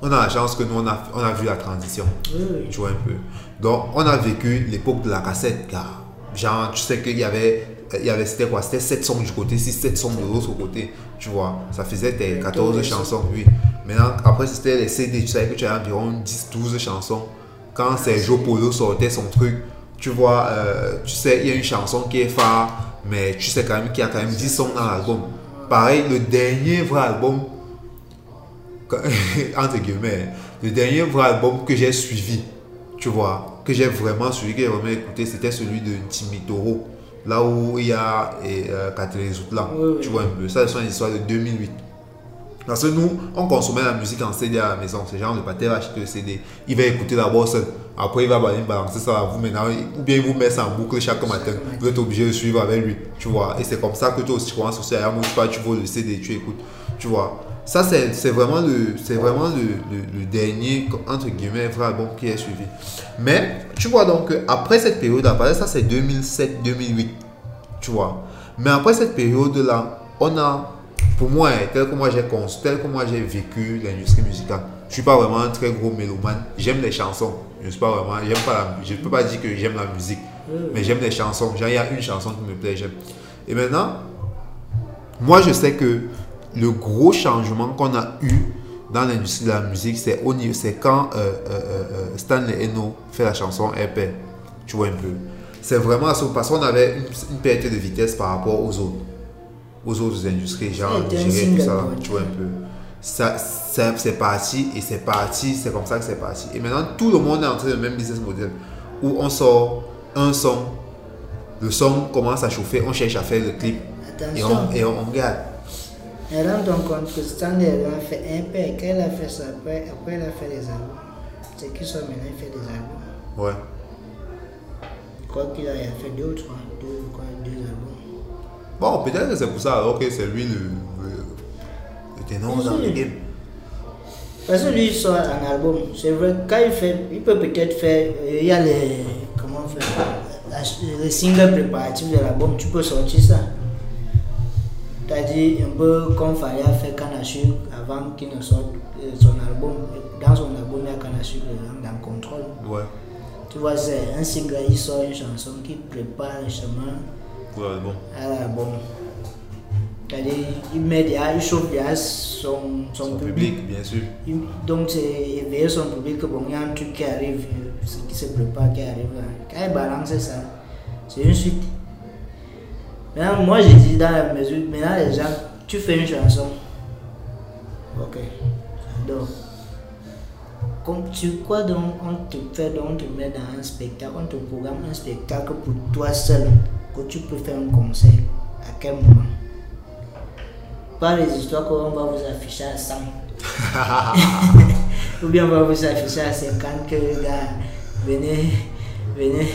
on a la chance que nous, on a, on a vu la transition. Oui. Tu vois un peu. Donc, on a vécu l'époque de la cassette, car, genre, tu sais qu'il y avait, il y avait c'était quoi? C'était 7 sons du côté, 6, 7 sons de l'autre côté. Tu vois, ça faisait tes 14 chansons, oui. Maintenant, après, c'était les CD, tu savais que tu avais environ 10, 12 chansons. Quand Sergio Polo sortait son truc, tu vois, euh, tu sais, il y a une chanson qui est phare, mais tu sais quand même qu'il y a quand même 10 sons dans l'album. Pareil, le dernier vrai album, [laughs] entre guillemets, le dernier vrai album que j'ai suivi, tu vois, que j'ai vraiment suivi, que j'ai vraiment écouté, c'était celui de Timmy Toro. Là où il y a euh, Catherine. Oui, oui. Tu vois un peu. Ça, c'est une histoire de 2008. Parce que nous, on consommait la musique en CD à la maison. C'est genre le pâté va acheter le CD. Il va écouter d'abord seul. Après, il va balancer ça à vous maintenant. Ou bien il vous met ça en boucle chaque matin. Vous êtes obligé de suivre avec lui. Tu vois. Et c'est comme ça que toi aussi, tu commences aussi à tu vois, tu vois le CD, tu écoutes. Tu vois. Ça, c'est vraiment, le, c'est vraiment le, le- le dernier, entre guillemets, vrai album qui est suivi. Mais, tu vois, donc, après cette période, après ça, c'est 2007-2008 tu vois. Mais après cette période-là, on a, pour moi, hein, tel que moi j'ai tel que moi j'ai vécu l'industrie musicale, je suis pas vraiment un très gros mélomane. J'aime les chansons. Je suis pas vraiment, j'aime pas la, je peux pas dire que j'aime la musique, mais j'aime les chansons. Genre, il y a une chanson qui me plaît, j'aime. Et maintenant, moi je sais que le gros changement qu'on a eu dans l'industrie de la musique, c'est au niveau- c'est quand euh, euh, euh, Stanley Eno fait la chanson RP. Tu vois un peu. C'est vraiment ça, parce qu'on avait une, une perte de vitesse par rapport aux autres, aux autres industries, genre Nigeria, tout ça, là, tu vois un peu. Ça, ça- c'est parti et c'est parti, c'est comme ça que c'est parti. Et maintenant, tout le monde est entré dans le même business model où on sort un son, le son commence à chauffer, on cherche à faire le clip et Attention. on, et on, on regarde. Et rends-toi compte que Stanley elle a fait un peu, quand elle a fait ça, après, après elle a fait des albums. C'est qui sont maintenant, il fait des albums. Ouais. Je crois qu'il a il a fait deux ou trois, deux, quoi, deux albums. Bon, peut-être que c'est pour ça alors que c'est lui le, le, le ténor dans le game. Parce que lui il sort un album, c'est vrai, quand il fait, il peut peut-être faire, euh, il y a les, comment la- les singles préparatifs de l'album, tu peux sortir ça. C'est-à-dire un peu comme Faria fait Kanasu avant qu'il ne sorte euh, son album. Dans son album, il y a Kanasu dans Contrôle. Ouais. Tu vois, c'est un single, il sort une chanson qui prépare le chemin Pour l'album. à l'album. C'est-à-dire, il met déjà, il chauffe déjà son, son, Son public. public, bien sûr. Il- Donc, c'est éveiller son public que bon, il y a un truc qui arrive, euh, ce qui se prépare, qui arrive là. Quand il balance ça, c'est une suite. Maintenant, moi, j'ai dit dans la mesure, maintenant, les gens, tu fais une chanson. Ok, j'adore. Comme tu quoi donc, on te fait donc, on te met dans un spectacle, on te programme un spectacle pour toi seul, que tu peux faire un concert. À quel moment? Pas les histoires qu'on va vous afficher à 100. [laughs] Ou bien on va vous afficher à 50 que les gars, venez, venez,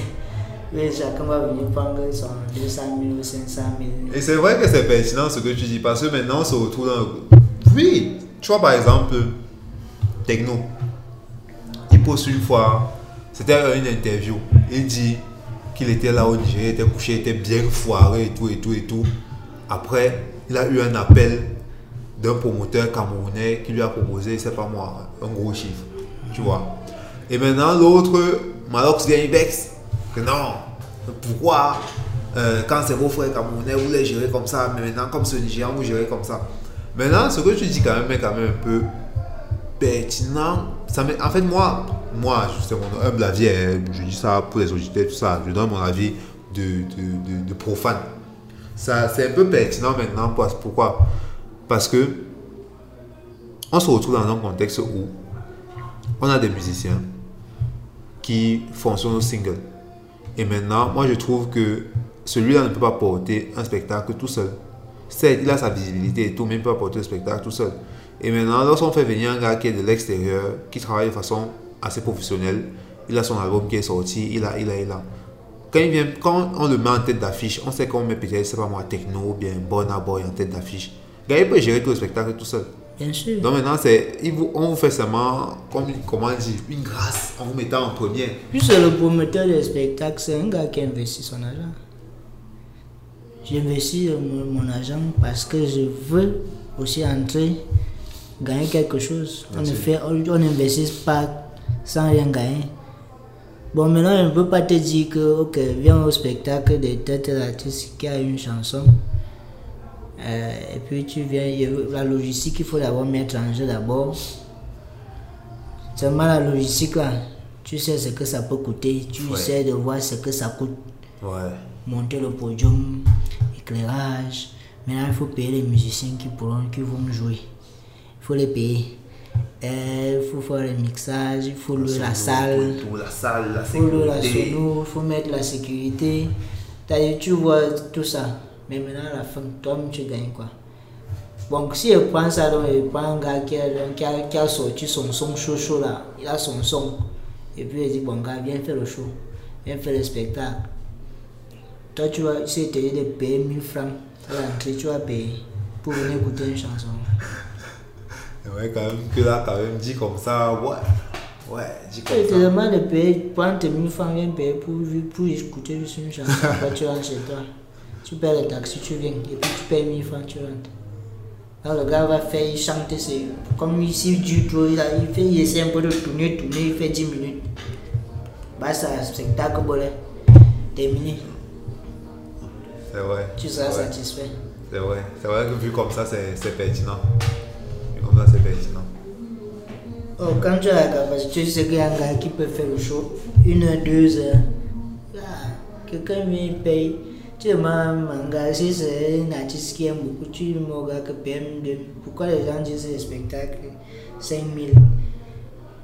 venez, chacun va venir prendre son 200 000 ou 500 000. Et c'est vrai que c'est pertinent ce que tu dis parce que maintenant on se retrouve dans le... Oui, tu vois par exemple, Techno, il pose une fois, c'était une interview, il dit qu'il était là au Nigeria, il était couché, était bien foiré et tout et tout et tout. Après, il a eu un appel d'un promoteur camerounais qui lui a proposé, c'est pas moi, un gros chiffre. Tu vois. Et maintenant, l'autre, Malox vient, il vexe. Que non, pourquoi? Euh, quand c'est vos frères camerounais, vous les gérez comme ça, mais maintenant, comme c'est Nigérian, vous gérez comme ça. Maintenant, ce que tu dis quand même est quand même un peu pertinent. Ça en fait, moi, moi, c'est mon humble avis, hein. je dis ça pour les auditeurs, tout ça, je donne mon avis de, de, de, profane. Ça, c'est un peu pertinent maintenant. Pourquoi? Parce que on se retrouve dans un contexte où on a des musiciens qui fonctionnent au single. Et maintenant, moi je trouve que celui-là ne peut pas porter un spectacle tout seul. Certes, il a sa visibilité et tout, mais il ne peut pas porter le spectacle tout seul. Et maintenant, lorsqu'on fait venir un gars qui est de l'extérieur, qui travaille de façon assez professionnelle, il a son album qui est sorti, il a, il a, il a. Quand, il vient, quand on le met en tête d'affiche, on sait qu'on met peut-être, c'est pas moi, techno ou bien Bonna Boy en tête d'affiche. Gars, il peut gérer tout le spectacle tout seul. Bien sûr. Donc maintenant, c'est, on vous fait seulement, comme, comment dire, une grâce en vous mettant en première. Puis c'est le promoteur des spectacles, c'est un gars qui investit son argent. J'investis mon, mon argent parce que je veux aussi entrer, gagner quelque chose. On ne fait, on n'investit pas sans rien gagner. Bon, maintenant, je ne peux pas te dire que, ok, viens au spectacle de tel tel artiste qui a une chanson. Euh, et puis tu viens, la logistique, il faut d'abord mettre en jeu d'abord. Seulement la logistique là, tu sais ce que ça peut coûter, tu Ouais. sais de voir ce que ça coûte, Ouais. monter le podium, éclairage. Maintenant il faut payer les musiciens qui pourront, qui vont jouer. Il faut les payer. Euh, Il faut faire le mixage, il faut louer la salle. Pour la salle, la Il faut louer la sono, il faut mettre la sécurité. Tu vois tout ça. Mais maintenant, à la fin, toi tu gagnes quoi Bon, si je prends ça, donc je prends un gars qui a, qui a, qui a sorti son son chaud chaud là, il a son son. Et puis il dit, bon gars, viens faire le show, viens faire le spectacle. Toi, tu vas, dit de payer 1000 francs à l'entrée, tu vas payer pour venir écouter une chanson. [laughs] Ouais, quand même, que là, quand même, dit comme ça, ouais. Ouais, te comme ça. demandes de payer, prends tes 1000 francs, viens payer pour, pour écouter juste une chanson. [laughs] Après, tu rentres chez toi. Tu payes le taxi, tu viens. Et puis, tu payes 1000 francs, tu rentres. Alors, le gars va faire, il chante, c'est comme ici, du trop, il, fait, il essaie un peu de tourner, tourner, il fait 10 minutes. Bah, ça, spectacle, bolé. Terminé. C'est vrai. Tu seras satisfait. C'est vrai. C'est vrai que vu comme ça, c'est c'est pertinent. Vu comme ça, c'est pertinent. Oh, quand tu as la capacité, tu sais qu'il y a un gars qui peut faire le show, une heure, deux heures. Ah, Quelqu'un vient, il paye. Un gars, si c'est un artiste qui aime beaucoup, tu dis au gars que PM, de- pourquoi les gens disent le spectacle 5000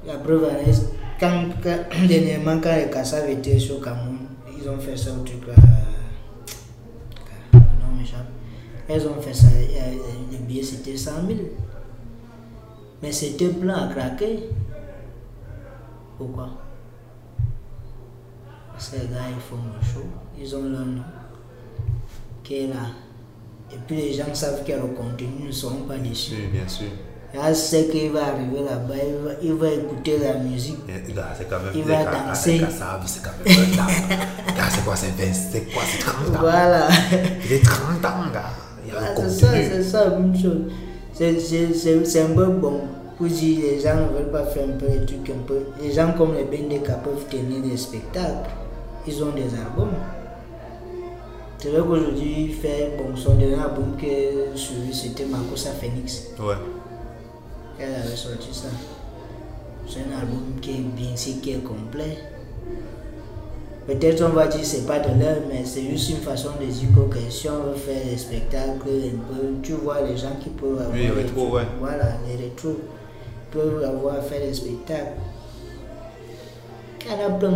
La preuve, est, quand, [clears throat] dernièrement, quand les Kassav étaient sur Cameroun, ils ont fait ça au truc là. Non, m'échappe. Ils ont fait ça, euh, les billets c'était 100 000. Mais c'était plein à craquer. Pourquoi? Parce que les gars, ils font le show, ils ont leur nom qui est là. Et puis les gens savent que le contenu ne seront pas déçus. Oui, bien sûr. Là, c'est qu'il va arriver là-bas, il va, il va écouter la musique. C'est quand même. Il va danser. C'est quand même un c'est quoi, c'est 20, c'est quoi, c'est 30 ans. Voilà. Il est 30 ans, gars. Y a Ah, le c'est ça, c'est ça, même chose. C'est un peu bon pour dire les gens ne veulent pas faire un peu les trucs un peu. Les gens comme les BNDK peuvent tenir des spectacles, ils ont des albums. C'est vrai qu'aujourd'hui, il fait bon, son dernier album que suivi, c'était Makosa Phoenix. Ouais. Elle avait sorti ça. C'est un album qui est bien, si qui est complet. Peut-être on va dire c'est pas de l'heure, mais c'est juste une façon de dire que si on veut faire des spectacles, tu vois les gens qui peuvent avoir. Oui, les trucs. ouais. Voilà, les rétros peuvent avoir fait des spectacles.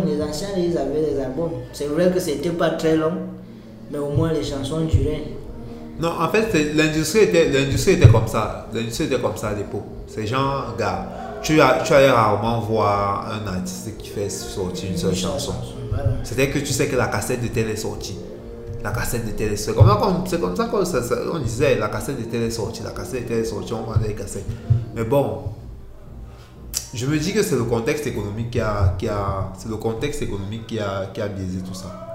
Les anciens, ils avaient des albums. C'est vrai que c'était pas très long, mais au moins les chansons duraient. Non, en fait, l'industrie était, l'industrie était comme ça. L'industrie était comme ça à l'époque. C'est genre, gars, tu, as, tu allais rarement voir un artiste qui fait sortir une seule chanson. Voilà. C'était que tu sais que la cassette de tel est sortie. La cassette de tel est sortie. C'est comme ça qu'on on disait la cassette de tel est sortie. La cassette de tel est sortie, on vendait les cassettes. Mais bon, je me dis que c'est le contexte économique qui a. Qui a c'est le contexte économique qui a, qui a biaisé tout ça.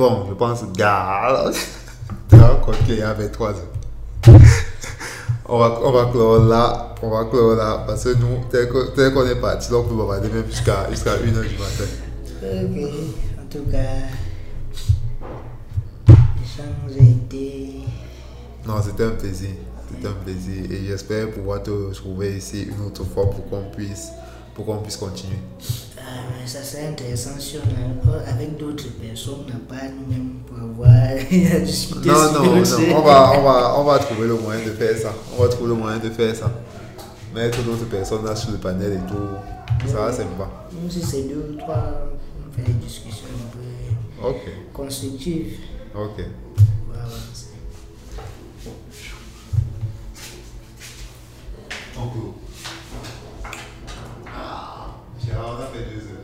Bon, je pense, gars, [laughs] qu'il y a 23 ans. on, va, on va clore là, on va clore là, parce que nous, tel qu'on est parti, donc on peut bavarder même jusqu'à jusqu'à 1h du matin. Ok, en tout cas, l'échange a été. Non, c'était un plaisir. C'était un plaisir. Et j'espère pouvoir te retrouver ici une autre fois pour qu'on puisse, pour qu'on puisse continuer. Mais ça serait intéressant si on a, avec d'autres personnes, on n'a pas nous-mêmes pour avoir [laughs] à discuter Non, non, non. On va, on, va, on va trouver le moyen de faire ça. On va trouver le moyen de faire ça. Mettre d'autres personnes là sur le panel et tout. Ça va sympa. Même si c'est deux ou trois, on fait des discussions un peu constructives. ok. avancer. On a fait deux heures.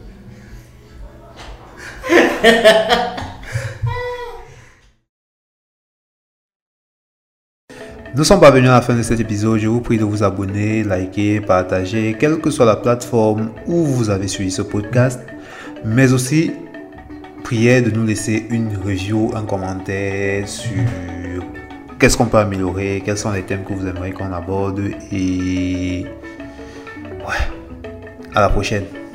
Nous sommes parvenus à la fin de cet épisode. Je vous prie de vous abonner, liker, partager, quelle que soit la plateforme où vous avez suivi ce podcast. Mais aussi, priez de nous laisser une review, un commentaire sur qu'est-ce qu'on peut améliorer, quels sont les thèmes que vous aimeriez qu'on aborde. Et ouais, à la prochaine.